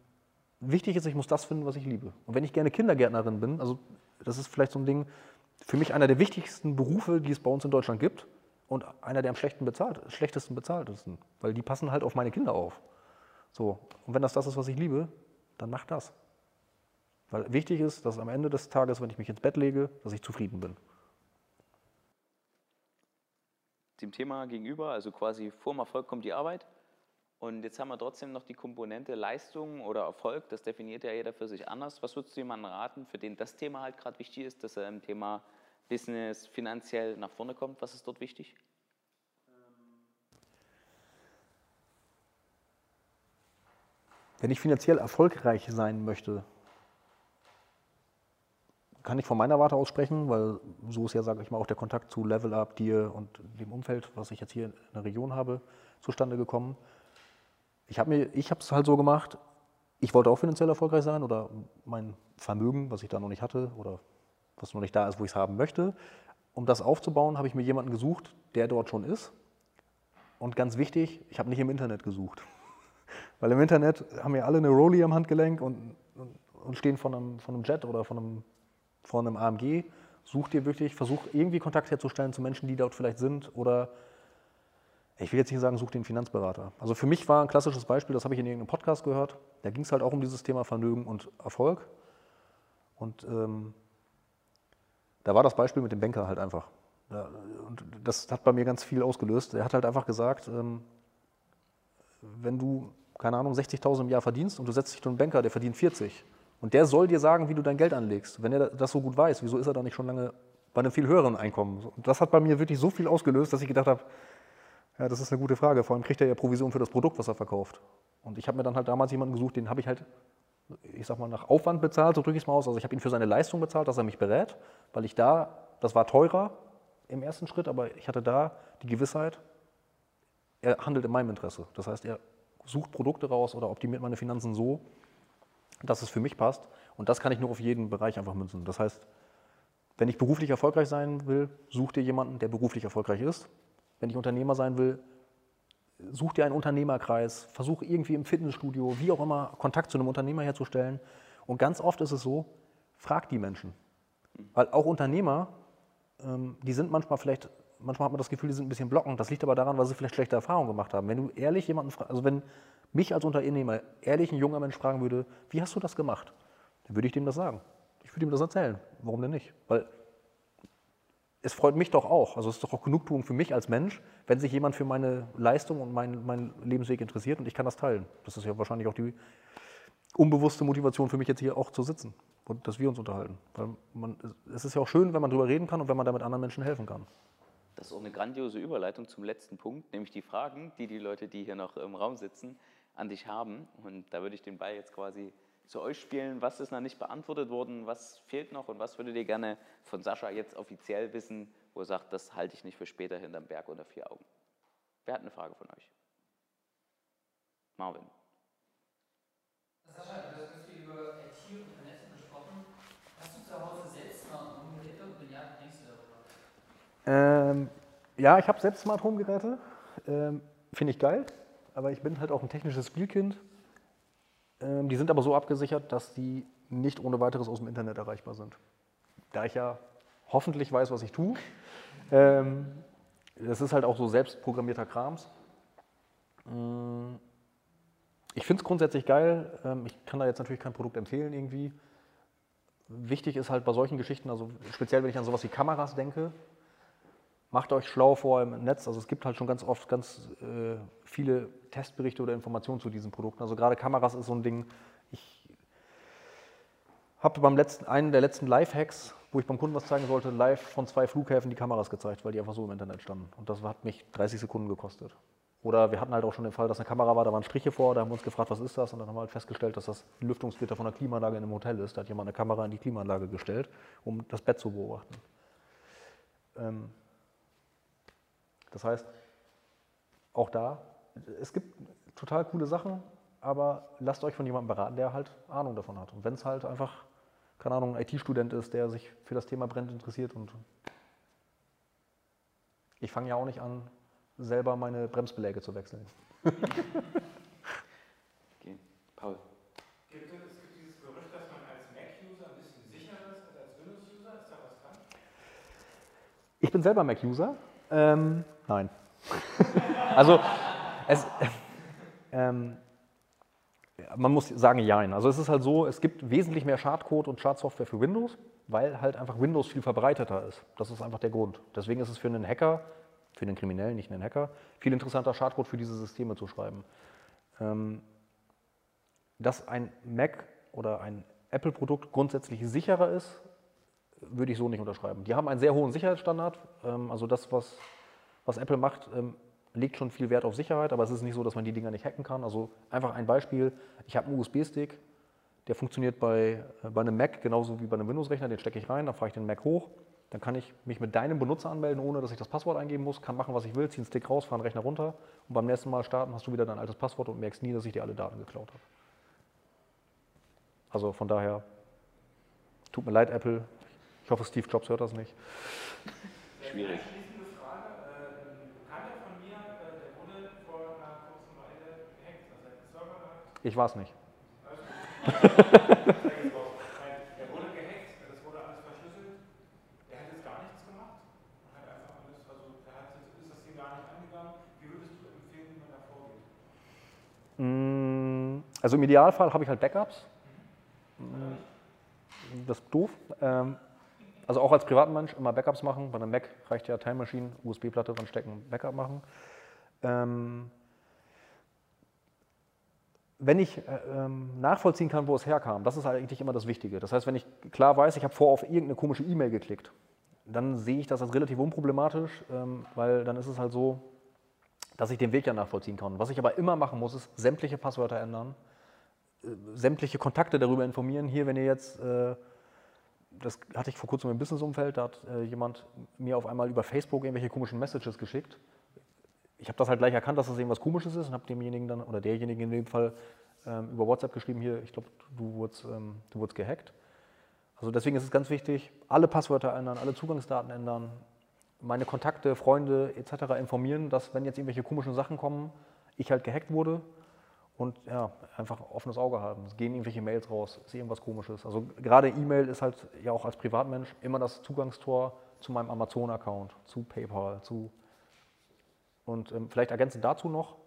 wichtig ist, ich muss das finden, was ich liebe. Und wenn ich gerne Kindergärtnerin bin, also das ist vielleicht so ein Ding, für mich einer der wichtigsten Berufe, die es bei uns in Deutschland gibt und einer der am schlechten bezahlt, schlechtesten bezahltesten, weil die passen halt auf meine Kinder auf. So, und wenn das das ist, was ich liebe, dann mach das. Weil wichtig ist, dass am Ende des Tages, wenn ich mich ins Bett lege, dass ich zufrieden bin. Dem Thema gegenüber, also quasi vor dem Erfolg kommt die Arbeit. Und jetzt haben wir trotzdem noch die Komponente Leistung oder Erfolg. Das definiert ja jeder für sich anders. Was würdest du jemandem raten, für den das Thema halt gerade wichtig ist, dass er im Thema Business finanziell nach vorne kommt? Was ist dort wichtig? Wenn ich finanziell erfolgreich sein möchte, kann ich von meiner Warte aus sprechen, weil so ist ja, sage ich mal, auch der Kontakt zu Level Up, dir und dem Umfeld, was ich jetzt hier in der Region habe, zustande gekommen. Ich habe es halt so gemacht, ich wollte auch finanziell erfolgreich sein oder mein Vermögen, was ich da noch nicht hatte oder was noch nicht da ist, wo ich es haben möchte. Um das aufzubauen, habe ich mir jemanden gesucht, der dort schon ist. Und ganz wichtig, ich habe nicht im Internet gesucht. [LAUGHS] Weil im Internet haben wir alle eine Rolli am Handgelenk und, und, und stehen von einem, von einem Jet oder von einem von einem AMG, such dir wirklich, versuch irgendwie Kontakt herzustellen zu Menschen, die dort vielleicht sind oder ich will jetzt nicht sagen, such den Finanzberater. Also für mich war ein klassisches Beispiel, das habe ich in irgendeinem Podcast gehört, da ging es halt auch um dieses Thema Vermögen und Erfolg. Und ähm, da war das Beispiel mit dem Banker halt einfach. Und das hat bei mir ganz viel ausgelöst. Er hat halt einfach gesagt, ähm, wenn du, keine Ahnung, 60.000 im Jahr verdienst und du setzt dich zu einem Banker, der verdient 40, und der soll dir sagen, wie du dein Geld anlegst. Wenn er das so gut weiß, wieso ist er da nicht schon lange bei einem viel höheren Einkommen? Und das hat bei mir wirklich so viel ausgelöst, dass ich gedacht habe, ja, das ist eine gute Frage. Vor allem kriegt er ja Provision für das Produkt, was er verkauft. Und ich habe mir dann halt damals jemanden gesucht, den habe ich halt, ich sag mal, nach Aufwand bezahlt, so drücke ich es mal aus. Also ich habe ihn für seine Leistung bezahlt, dass er mich berät, weil ich da, das war teurer im ersten Schritt, aber ich hatte da die Gewissheit, er handelt in meinem Interesse. Das heißt, er sucht Produkte raus oder optimiert meine Finanzen so, dass es für mich passt. Und das kann ich nur auf jeden Bereich einfach münzen. Das heißt, wenn ich beruflich erfolgreich sein will, such dir jemanden, der beruflich erfolgreich ist. Wenn ich Unternehmer sein will, such dir einen Unternehmerkreis, versuch irgendwie im Fitnessstudio, wie auch immer, Kontakt zu einem Unternehmer herzustellen. Und ganz oft ist es so, frag die Menschen. Weil auch Unternehmer, ähm, die sind manchmal vielleicht, manchmal hat man das Gefühl, die sind ein bisschen blockend. Das liegt aber daran, weil sie vielleicht schlechte Erfahrungen gemacht haben. Wenn du ehrlich jemanden fragst, also wenn mich als Unternehmer ehrlich ein junger Mensch fragen würde, wie hast du das gemacht? Dann würde ich dem das sagen. Ich würde ihm das erzählen. Warum denn nicht? Weil es freut mich doch auch. Also es ist doch auch Genugtuung für mich als Mensch, wenn sich jemand für meine Leistung und meinen, meinen Lebensweg interessiert und ich kann das teilen. Das ist ja wahrscheinlich auch die unbewusste Motivation für mich jetzt hier auch zu sitzen und dass wir uns unterhalten. Weil man, es ist ja auch schön, wenn man darüber reden kann und wenn man damit anderen Menschen helfen kann. Das ist auch eine grandiose Überleitung zum letzten Punkt, nämlich die Fragen, die die Leute, die hier noch im Raum sitzen, an dich haben. Und da würde ich den Ball jetzt quasi zu euch spielen. Was ist noch nicht beantwortet worden? Was fehlt noch? Und was würdet ihr gerne von Sascha jetzt offiziell wissen, wo er sagt, das halte ich nicht für später hinterm Berg unter vier Augen? Wer hat eine Frage von euch? Marvin. Sascha, du hast ganz viel über IT und Vernetzung gesprochen. Hast du zu Hause selbst Smart Home Geräte? Und wenn ja, denkst du darüber? Ähm, ja, ich habe selbst Smart Home Geräte. Ähm, Finde ich geil aber ich bin halt auch ein technisches Spielkind. Ähm, die sind aber so abgesichert, dass die nicht ohne weiteres aus dem Internet erreichbar sind. Da ich ja hoffentlich weiß, was ich tue. Ähm, das ist halt auch so selbstprogrammierter Krams. Ähm, ich finde es grundsätzlich geil. Ähm, ich kann da jetzt natürlich kein Produkt empfehlen irgendwie. Wichtig ist halt bei solchen Geschichten, also speziell wenn ich an sowas wie Kameras denke, macht euch schlau vor im Netz. Also es gibt halt schon ganz oft ganz äh, viele Testberichte oder Informationen zu diesen Produkten. Also gerade Kameras ist so ein Ding. Ich habe beim letzten, einen der letzten Live-Hacks, wo ich beim Kunden was zeigen sollte, live von zwei Flughäfen die Kameras gezeigt, weil die einfach so im Internet standen. Und das hat mich 30 Sekunden gekostet. Oder wir hatten halt auch schon den Fall, dass eine Kamera war, da waren Striche vor, da haben wir uns gefragt, was ist das? Und dann haben wir halt festgestellt, dass das Lüftungsgitter von der Klimaanlage in einem Hotel ist. Da hat jemand eine Kamera in die Klimaanlage gestellt, um das Bett zu beobachten. Ähm, das heißt, auch da, es gibt total coole Sachen, aber lasst euch von jemandem beraten, der halt Ahnung davon hat. Und wenn es halt einfach, keine Ahnung, ein IT-Student ist, der sich für das Thema brennt interessiert und Ich fange ja auch nicht an, selber meine Bremsbeläge zu wechseln. [LAUGHS] Okay. Paul. Gibt es, es gibt dieses Gerücht, dass man als Mac-User ein bisschen sicherer ist als als Windows-User. Ist da was dran? Ich bin selber Mac-User. Ähm, nein. [LAUGHS] also, es, ähm, man muss sagen, jein. Also es ist halt so, es gibt wesentlich mehr Schadcode und Schadsoftware für Windows, weil halt einfach Windows viel verbreiteter ist. Das ist einfach der Grund. Deswegen ist es für einen Hacker, für einen Kriminellen, nicht einen Hacker, viel interessanter, Schadcode für diese Systeme zu schreiben. Ähm, dass ein Mac oder ein Apple-Produkt grundsätzlich sicherer ist, würde ich so nicht unterschreiben. Die haben einen sehr hohen Sicherheitsstandard. Ähm, also das, was, was Apple macht, ähm, legt schon viel Wert auf Sicherheit, aber es ist nicht so, dass man die Dinger nicht hacken kann. Also einfach ein Beispiel, ich habe einen USB-Stick, der funktioniert bei, äh, bei einem Mac genauso wie bei einem Windows-Rechner, den stecke ich rein, dann fahre ich den Mac hoch, dann kann ich mich mit deinem Benutzer anmelden, ohne dass ich das Passwort eingeben muss, kann machen, was ich will, ziehe einen Stick raus, fahre den Rechner runter und beim nächsten Mal starten hast du wieder dein altes Passwort und merkst nie, dass ich dir alle Daten geklaut habe. Also von daher, tut mir leid, Apple. Ich hoffe, Steve Jobs hört das nicht. Schwierig. Abschließende Frage. Ein Bekannter von mir, der wurde vor einer kurzen Weile gehackt. Hat einen Server gehabt. Ich war es nicht. Wurde gehackt, das wurde alles verschlüsselt. Hat jetzt gar nichts gemacht. Hat einfach alles, also hat jetzt, ist das Ding gar nicht angegangen. Wie würdest du empfehlen, wie man da vorgeht? Mm, Also im Idealfall habe ich halt Backups. Mm, Das ist doof. Also auch als Privatmensch immer Backups machen. Bei einem Mac reicht ja Time Machine, USB-Platte dran stecken, Backup machen. Ähm, Wenn ich äh, ähm, nachvollziehen kann, wo es herkam, das ist eigentlich immer das Wichtige. Das heißt, wenn ich klar weiß, ich habe vor auf irgendeine komische E-Mail geklickt, dann sehe ich das als relativ unproblematisch, ähm, weil dann ist es halt so, dass ich den Weg ja nachvollziehen kann. Was ich aber immer machen muss, ist sämtliche Passwörter ändern, äh, sämtliche Kontakte darüber informieren. Hier, wenn ihr jetzt, äh, das hatte ich vor kurzem im Businessumfeld, da hat äh, jemand mir auf einmal über Facebook irgendwelche komischen Messages geschickt. Ich habe das halt gleich erkannt, dass das irgendwas Komisches ist und habe demjenigen dann, oder derjenigen in dem Fall, ähm, über WhatsApp geschrieben, hier, ich glaube, du ähm, du wurdest gehackt. Also deswegen ist es ganz wichtig, alle Passwörter ändern, alle Zugangsdaten ändern, meine Kontakte, Freunde etc. informieren, dass wenn jetzt irgendwelche komischen Sachen kommen, ich halt gehackt wurde und ja, einfach offenes Auge haben. Es gehen irgendwelche Mails raus, ist irgendwas komisches. Also gerade E-Mail ist halt ja auch als Privatmensch immer das Zugangstor zu meinem Amazon-Account, zu PayPal, zu und ähm, vielleicht ergänzend dazu noch,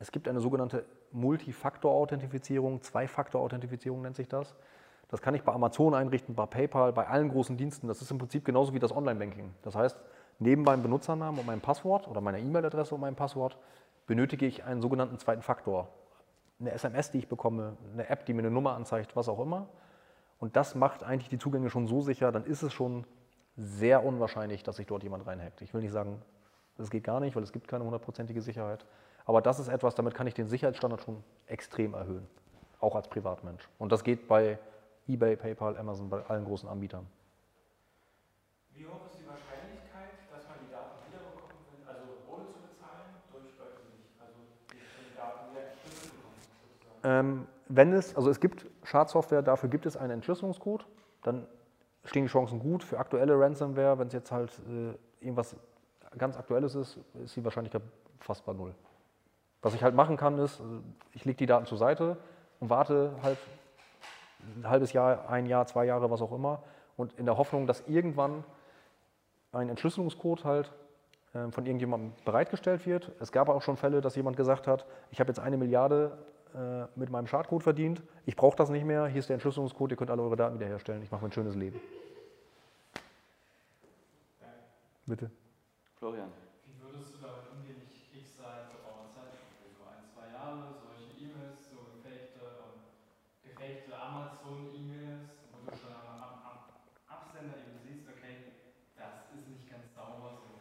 es gibt eine sogenannte Multifaktor-Authentifizierung, Zwei-Faktor-Authentifizierung nennt sich das. Das kann ich bei Amazon einrichten, bei PayPal, bei allen großen Diensten. Das ist im Prinzip genauso wie das Online-Banking. Das heißt, neben meinem Benutzernamen und meinem Passwort oder meiner E-Mail-Adresse und meinem Passwort benötige ich einen sogenannten zweiten Faktor. Eine SMS, die ich bekomme, eine App, die mir eine Nummer anzeigt, was auch immer. Und das macht eigentlich die Zugänge schon so sicher, dann ist es schon sehr unwahrscheinlich, dass sich dort jemand reinhackt. Ich will nicht sagen, das geht gar nicht, weil es gibt keine hundertprozentige Sicherheit. Aber das ist etwas, damit kann ich den Sicherheitsstandard schon extrem erhöhen, auch als Privatmensch. Und das geht bei eBay, PayPal, Amazon, bei allen großen Anbietern. Wie hoch ist die Wahrscheinlichkeit, dass man die Daten wiederbekommt, wenn- also ohne zu bezahlen, durch, weiß ich nicht, also die die Daten wieder entschlüsselt bekommt, sozusagen? Ähm, wenn es, also es gibt Schadsoftware, dafür gibt es einen Entschlüsselungscode, dann stehen die Chancen gut. Für aktuelle Ransomware, wenn es jetzt halt äh, irgendwas ganz Aktuelles ist, ist die Wahrscheinlichkeit fast bei null. Was ich halt machen kann, ist, äh, ich lege die Daten zur Seite und warte halt ein halbes Jahr, ein Jahr, zwei Jahre, was auch immer, und in der Hoffnung, dass irgendwann ein Entschlüsselungscode halt äh, von irgendjemandem bereitgestellt wird. Es gab auch schon Fälle, dass jemand gesagt hat, ich habe jetzt eine Milliarde äh, mit meinem Schadcode verdient, ich brauche das nicht mehr, hier ist der Entschlüsselungscode, ihr könnt alle eure Daten wiederherstellen, ich mache mir ein schönes Leben. Bitte. Florian. Wie würdest du damit umgehen? Ich, ich seit geraumer Zeit, so ein, zwei Jahre, solche E-Mails, so gefakte, ähm, gefakte Amazon-E-Mails, wo du schon am, am, am Absender eben siehst, okay, das ist nicht ganz sauber so.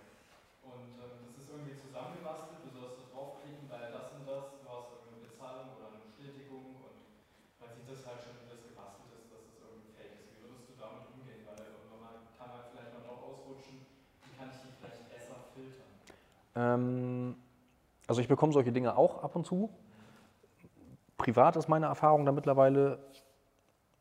Und ähm, das ist irgendwie zusammengebastelt, du sollst da draufklicken, weil das und das, du hast irgendeine Bezahlung oder eine Bestätigung und man sieht das halt schon, wie das gebastelt ist, dass es irgendwie fake ist. Wie würdest du damit umgehen? Weil irgendwann mal kann man vielleicht mal doch ausrutschen, wie kann ich die vielleicht besser filtern? Ähm, also ich bekomme solche Dinge auch ab und zu. Privat ist meine Erfahrung da mittlerweile,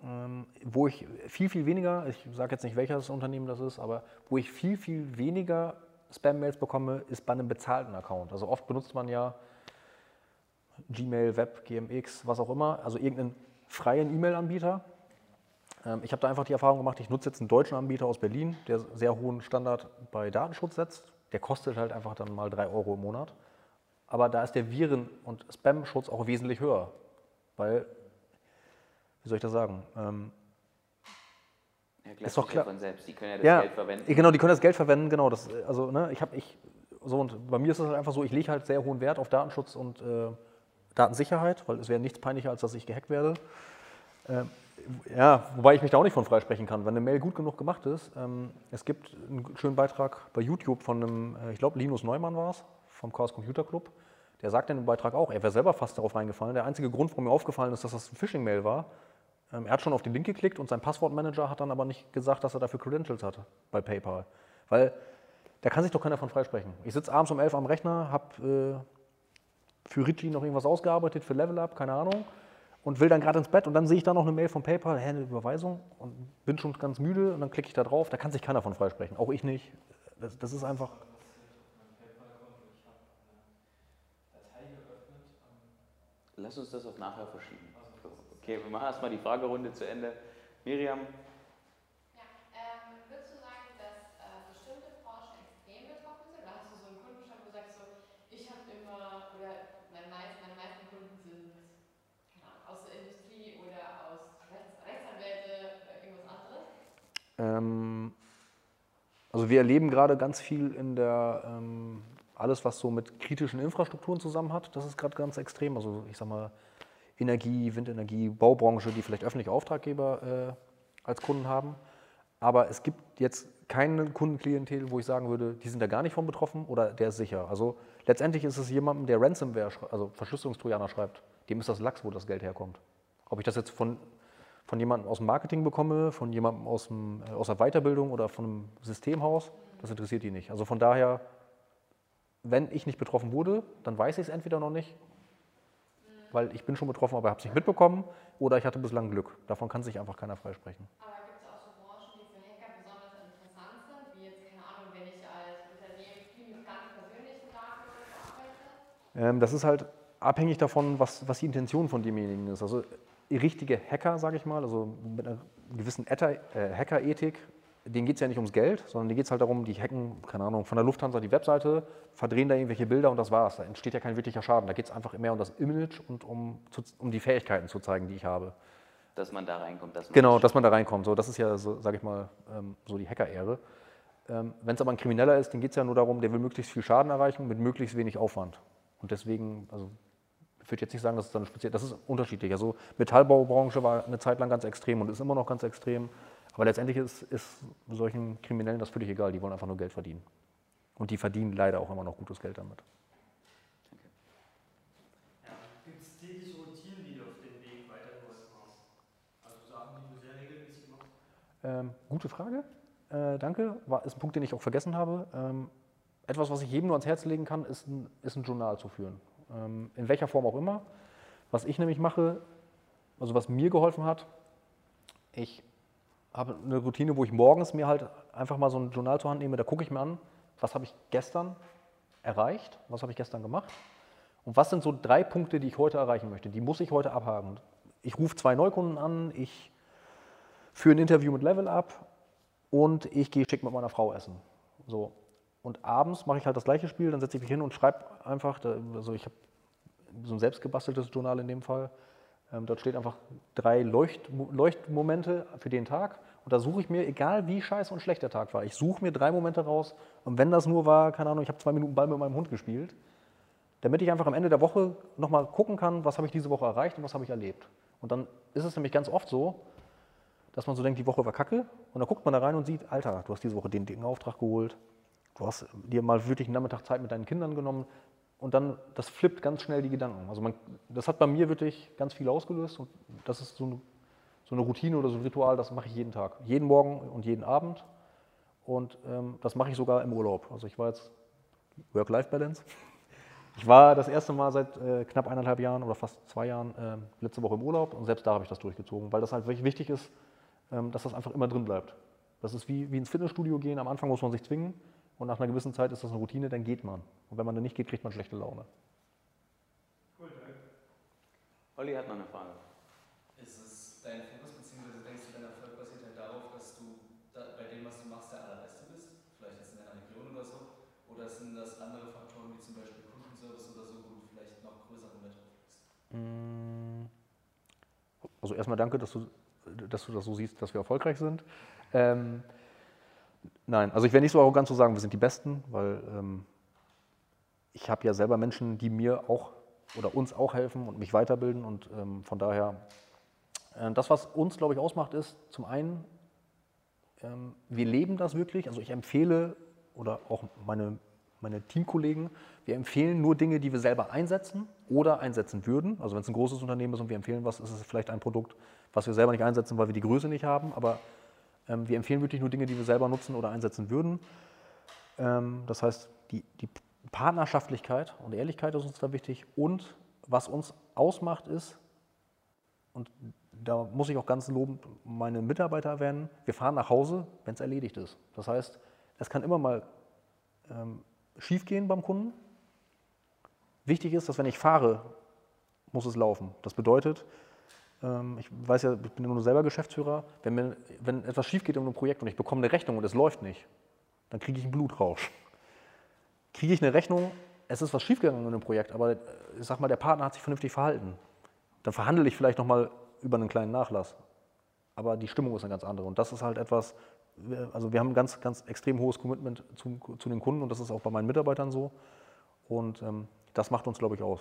ähm, wo ich viel, viel weniger, ich sage jetzt nicht welches Unternehmen das ist, aber wo ich viel, viel weniger Spam-Mails bekomme, ist bei einem bezahlten Account. Also oft benutzt man ja Gmail, Web, GMX, was auch immer, also irgendeinen freien E-Mail-Anbieter. Ähm, ich habe da einfach die Erfahrung gemacht, ich nutze jetzt einen deutschen Anbieter aus Berlin, der sehr hohen Standard bei Datenschutz setzt. Der kostet halt einfach dann mal 3 Euro im Monat. Aber da ist der Viren- und Spam-Schutz auch wesentlich höher. Weil, wie soll ich das sagen? Ähm, Ja, Ist doch klar. von selbst. Die können ja das ja, Geld verwenden. Genau, die können das Geld verwenden, genau. Das, äh, also, ne, ich habe ich, so und bei mir ist es halt einfach so, ich lege halt sehr hohen Wert auf Datenschutz und äh, Datensicherheit, weil es wäre nichts peinlicher, als dass ich gehackt werde. Ähm, ja, wobei ich mich da auch nicht von freisprechen kann. Wenn eine Mail gut genug gemacht ist, ähm, es gibt einen schönen Beitrag bei YouTube von einem, äh, ich glaube, Linus Neumann war es, vom Chaos Computer Club. Der sagt in dem Beitrag auch, er wäre selber fast darauf reingefallen. Der einzige Grund, warum mir aufgefallen ist, dass das ein Phishing-Mail war, ähm, er hat schon auf den Link geklickt und sein Passwortmanager hat dann aber nicht gesagt, dass er dafür Credentials hatte bei PayPal. Weil da kann sich doch keiner von freisprechen. Ich sitze abends um 11 am Rechner, habe äh, für Ritchie noch irgendwas ausgearbeitet, für Level Up, keine Ahnung, und will dann gerade ins Bett und dann sehe ich da noch eine Mail von PayPal, hä, eine Überweisung und bin schon ganz müde und dann klicke ich da drauf. Da kann sich keiner von freisprechen, auch ich nicht. Das, das ist einfach. Lass uns das auf nachher verschieben. Okay, wir machen erstmal die Fragerunde zu Ende. Miriam, Ja, ähm, würdest du sagen, dass äh, bestimmte Branchen extrem betroffen sind? Oder hast du so einen Kundenstamm, wo du sagst, so, ich habe immer, oder meine meisten, meine meisten Kunden sind keine Ahnung, aus der Industrie oder aus Rechts, Rechtsanwälte oder irgendwas anderes? Ähm, also wir erleben gerade ganz viel in der, ähm, alles was so mit kritischen Infrastrukturen zusammen hat, das ist gerade ganz extrem. Also ich sag mal, Energie, Windenergie, Baubranche, die vielleicht öffentliche Auftraggeber äh, als Kunden haben. Aber es gibt jetzt keine Kundenklientel, wo ich sagen würde, die sind da gar nicht von betroffen oder der ist sicher. Also letztendlich ist es jemandem, der Ransomware, also Verschlüsselungstrojaner schreibt, dem ist das Lachs, wo das Geld herkommt. Ob ich das jetzt von, von jemandem aus dem Marketing bekomme, von jemandem aus, dem, äh, aus der Weiterbildung oder von einem Systemhaus, das interessiert die nicht. Also von daher, wenn ich nicht betroffen wurde, dann weiß ich es entweder noch nicht, weil ich bin schon betroffen, aber habe es nicht mitbekommen, oder ich hatte bislang Glück. Davon kann sich einfach keiner freisprechen. Aber gibt es auch so Branchen, die für Hacker besonders interessant sind? Wie jetzt, keine Ahnung, wenn ich als Unternehmen viel mit ganz persönlichen Daten arbeite? Das ist halt abhängig davon, was, was die Intention von demjenigen ist. Also richtige Hacker, sage ich mal, also mit einer gewissen äh, Hacker-Ethik, denen geht es ja nicht ums Geld, sondern denen geht es halt darum, die hacken, keine Ahnung, von der Lufthansa die Webseite, verdrehen da irgendwelche Bilder und das war's. Da entsteht ja kein wirklicher Schaden. Da geht es einfach mehr um das Image und um, um die Fähigkeiten zu zeigen, die ich habe. dass man da reinkommt. Dass man Genau, das dass man da reinkommt. So, das ist ja, so, sage ich mal, ähm, so die Hacker-Ehre. Ähm, Wenn es aber ein Krimineller ist, dann geht es ja nur darum, der will möglichst viel Schaden erreichen mit möglichst wenig Aufwand. Und deswegen, also ich würde jetzt nicht sagen, dass es dann speziell, das ist unterschiedlich. Also Metallbaubranche war eine Zeit lang ganz extrem und ist immer noch ganz extrem. Aber letztendlich ist, ist solchen Kriminellen das völlig egal. Die wollen einfach nur Geld verdienen. Und die verdienen leider auch immer noch gutes Geld damit. Ja. Gibt es tägliche Routinen, die dir auf dem Weg weitergeholfen hast? Also Sachen, die du sehr regelmäßig machst? Ähm, gute Frage. Äh, danke. War, ist ein Punkt, den ich auch vergessen habe. Ähm, etwas, was ich jedem nur ans Herz legen kann, ist ein, ist ein Journal zu führen. Ähm, in welcher Form auch immer. Was ich nämlich mache, also was mir geholfen hat, ich habe eine Routine, wo ich morgens mir halt einfach mal so ein Journal zur Hand nehme, da gucke ich mir an, was habe ich gestern erreicht, was habe ich gestern gemacht und was sind so drei Punkte, die ich heute erreichen möchte. Die muss ich heute abhaken. Ich rufe zwei Neukunden an, ich führe ein Interview mit Level Up und ich gehe schick mit meiner Frau essen. So. Und abends mache ich halt das gleiche Spiel, dann setze ich mich hin und schreibe einfach, da- also ich habe so ein selbstgebasteltes Journal in dem Fall. Ähm, dort steht einfach drei Leucht, Leuchtmomente für den Tag und da suche ich mir, egal wie scheiße und schlecht der Tag war, ich suche mir drei Momente raus und wenn das nur war, keine Ahnung, ich habe zwei Minuten Ball mit meinem Hund gespielt, damit ich einfach am Ende der Woche nochmal gucken kann, was habe ich diese Woche erreicht und was habe ich erlebt. Und dann ist es nämlich ganz oft so, dass man so denkt, die Woche war kacke und dann guckt man da rein und sieht, Alter, du hast diese Woche den dicken Auftrag geholt, du hast dir mal wirklich einen Nachmittag Zeit mit deinen Kindern genommen und dann, das flippt ganz schnell die Gedanken. Also man, das hat bei mir wirklich ganz viel ausgelöst und das ist so eine, so eine Routine oder so ein Ritual, das mache ich jeden Tag, jeden Morgen und jeden Abend und ähm, das mache ich sogar im Urlaub. Also ich war jetzt Work-Life-Balance. Ich war das erste Mal seit äh, knapp eineinhalb Jahren oder fast zwei Jahren äh, letzte Woche im Urlaub und selbst da habe ich das durchgezogen, weil das halt wirklich wichtig ist, ähm, dass das einfach immer drin bleibt. Das ist wie, wie ins Fitnessstudio gehen. Am Anfang muss man sich zwingen, und nach einer gewissen Zeit ist das eine Routine, dann geht man. Und wenn man dann nicht geht, kriegt man schlechte Laune. Cool, danke. Olli hat noch eine Frage. Ist es dein Fokus, beziehungsweise denkst du, dein Erfolg basiert halt darauf, dass du da, bei dem, was du machst, der Allerbeste bist? Vielleicht jetzt in deiner Region oder so? Oder sind das andere Faktoren, wie zum Beispiel Kundenservice oder so, wo du vielleicht noch größeren Wert drauf legst? Mm, Also erstmal danke, dass du, dass du das so siehst, dass wir erfolgreich sind. Ähm, nein, also ich wäre nicht so arrogant zu sagen, wir sind die Besten, weil ähm, ich habe ja selber Menschen, die mir auch oder uns auch helfen und mich weiterbilden und ähm, von daher, äh, das, was uns, glaube ich, ausmacht, ist zum einen, ähm, wir leben das wirklich, also ich empfehle oder auch meine, meine Teamkollegen, wir empfehlen nur Dinge, die wir selber einsetzen oder einsetzen würden. Also wenn es ein großes Unternehmen ist und wir empfehlen was, ist es vielleicht ein Produkt, was wir selber nicht einsetzen, weil wir die Größe nicht haben, aber ähm, wir empfehlen wirklich nur Dinge, die wir selber nutzen oder einsetzen würden. Ähm, das heißt, die, die Partnerschaftlichkeit und Ehrlichkeit ist uns da wichtig und was uns ausmacht ist, und da muss ich auch ganz lobend meine Mitarbeiter erwähnen, wir fahren nach Hause, wenn es erledigt ist. Das heißt, es kann immer mal ähm, schiefgehen beim Kunden. Wichtig ist, dass wenn ich fahre, muss es laufen. Das bedeutet, ich weiß ja, ich bin nur selber Geschäftsführer, wenn, mir, wenn etwas schief geht in einem Projekt und ich bekomme eine Rechnung und es läuft nicht, dann kriege ich einen Blutrausch. Kriege ich eine Rechnung, es ist was schiefgegangen in einem Projekt, aber äh, ich sag mal, der Partner hat sich vernünftig verhalten. Dann verhandle ich vielleicht nochmal über einen kleinen Nachlass. Aber die Stimmung ist eine ganz andere. Und das ist halt etwas, also wir haben ein ganz, ganz extrem hohes Commitment zu, zu den Kunden und das ist auch bei meinen Mitarbeitern so. Und ähm, das macht uns, glaube ich, aus.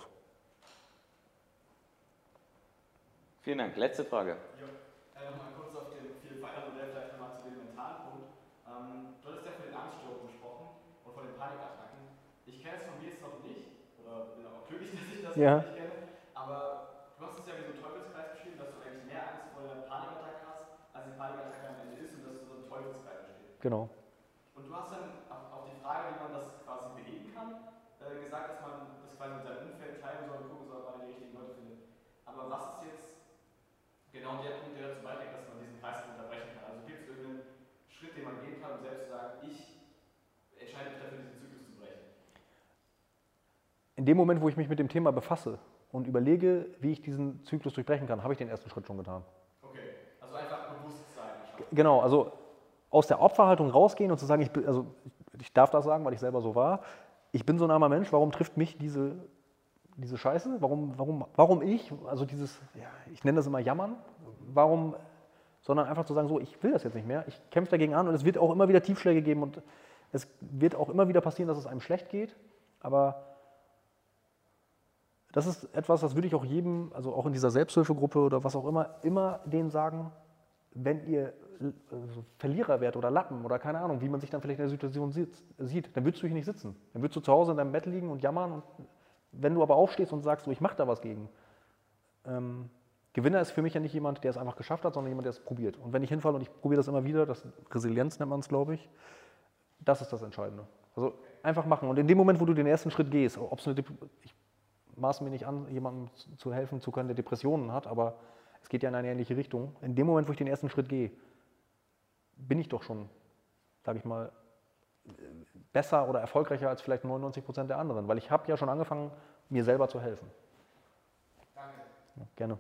Vielen Dank. Letzte Frage. Jo. Äh, Nochmal kurz auf dem Vielfalter-Modell, vielleicht nochmal zu dem mentalen Punkt. Ähm, du hattest ja von den Angststörungen gesprochen und von den Panikattacken. Ich kenne es von mir jetzt noch nicht, oder bin auch glücklich, [LAUGHS] dass ich das Ja. nicht kenne, aber du hast es ja wie so einen Teufelskreis beschrieben, dass du eigentlich mehr Angst vor der Panikattacke hast, als die Panikattacke am Ende ist und dass so ein Teufelskreis entsteht. Genau. Und du hast dann auf, auf die Frage, wie man das quasi beheben kann, äh, gesagt, dass man das quasi mit seinem Umfeld teilen soll und gucken soll, ob man die richtigen Leute findet. Aber was ist jetzt genau der Punkt, der dazu beiträgt, dass man diesen Kreis unterbrechen kann? Also gibt es irgendeinen Schritt, den man gehen kann, um selbst zu sagen, ich entscheide mich dafür, diesen Zyklus zu brechen? In dem Moment, wo ich mich mit dem Thema befasse und überlege, wie ich diesen Zyklus durchbrechen kann, habe ich den ersten Schritt schon getan. Okay, also einfach Bewusstsein schaffen. Genau, also aus der Opferhaltung rausgehen und zu sagen, ich, also ich darf das sagen, weil ich selber so war, ich bin so ein armer Mensch, warum trifft mich diese, diese Scheiße? Warum, warum, warum ich? Also dieses, ja, ich nenne das immer Jammern. Warum, sondern einfach zu sagen, so, ich will das jetzt nicht mehr, ich kämpfe dagegen an und es wird auch immer wieder Tiefschläge geben und es wird auch immer wieder passieren, dass es einem schlecht geht, aber das ist etwas, das würde ich auch jedem, also auch in dieser Selbsthilfegruppe oder was auch immer, immer denen sagen, wenn ihr also Verlierer wärt oder Lappen oder keine Ahnung, wie man sich dann vielleicht in der Situation sieht, dann würdest du hier nicht sitzen. Dann würdest du zu Hause in deinem Bett liegen und jammern. Und wenn du aber aufstehst und sagst, so, ich mache da was gegen. Ähm, Gewinner ist für mich ja nicht jemand, der es einfach geschafft hat, sondern jemand, der es probiert. Und wenn ich hinfalle und ich probiere das immer wieder, das Resilienz nennt man es, glaube ich, das ist das Entscheidende. Also einfach machen. Und in dem Moment, wo du den ersten Schritt gehst, ob es eine ich maße mir nicht an, jemandem zu helfen zu können, der Depressionen hat, aber es geht ja in eine ähnliche Richtung. In dem Moment, wo ich den ersten Schritt gehe, bin ich doch schon, sage ich mal, besser oder erfolgreicher als vielleicht 99 Prozent der anderen, weil ich habe ja schon angefangen, mir selber zu helfen. Danke. Ja, gerne.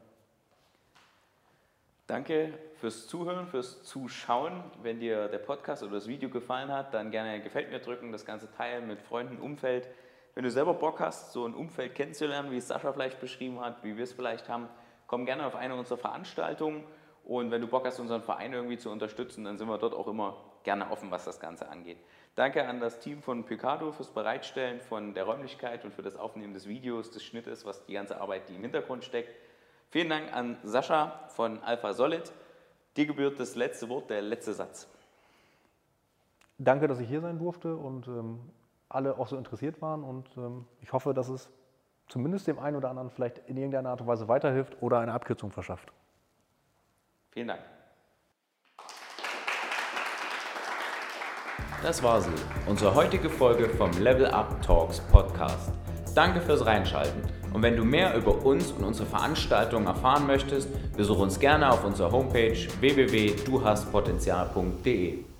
Danke fürs Zuhören, fürs Zuschauen. Wenn dir der Podcast oder das Video gefallen hat, dann gerne Gefällt mir drücken, das Ganze teilen mit Freunden, Umfeld. Wenn du selber Bock hast, so ein Umfeld kennenzulernen, wie es Sascha vielleicht beschrieben hat, wie wir es vielleicht haben, komm gerne auf eine unserer Veranstaltungen. Und wenn du Bock hast, unseren Verein irgendwie zu unterstützen, dann sind wir dort auch immer gerne offen, was das Ganze angeht. Danke an das Team von Picado fürs Bereitstellen von der Räumlichkeit und für das Aufnehmen des Videos, des Schnittes, was die ganze Arbeit, die im Hintergrund steckt. Vielen Dank an Sascha von Alpha Solid. Dir gebührt das letzte Wort, der letzte Satz. Danke, dass ich hier sein durfte und ähm, alle auch so interessiert waren und ähm, ich hoffe, dass es zumindest dem einen oder anderen vielleicht in irgendeiner Art und Weise weiterhilft oder eine Abkürzung verschafft. Vielen Dank. Das war sie, unsere heutige Folge vom Level Up Talks Podcast. Danke fürs Reinschalten. Und wenn du mehr über uns und unsere Veranstaltungen erfahren möchtest, besuche uns gerne auf unserer Homepage www.duhastpotenzial.de.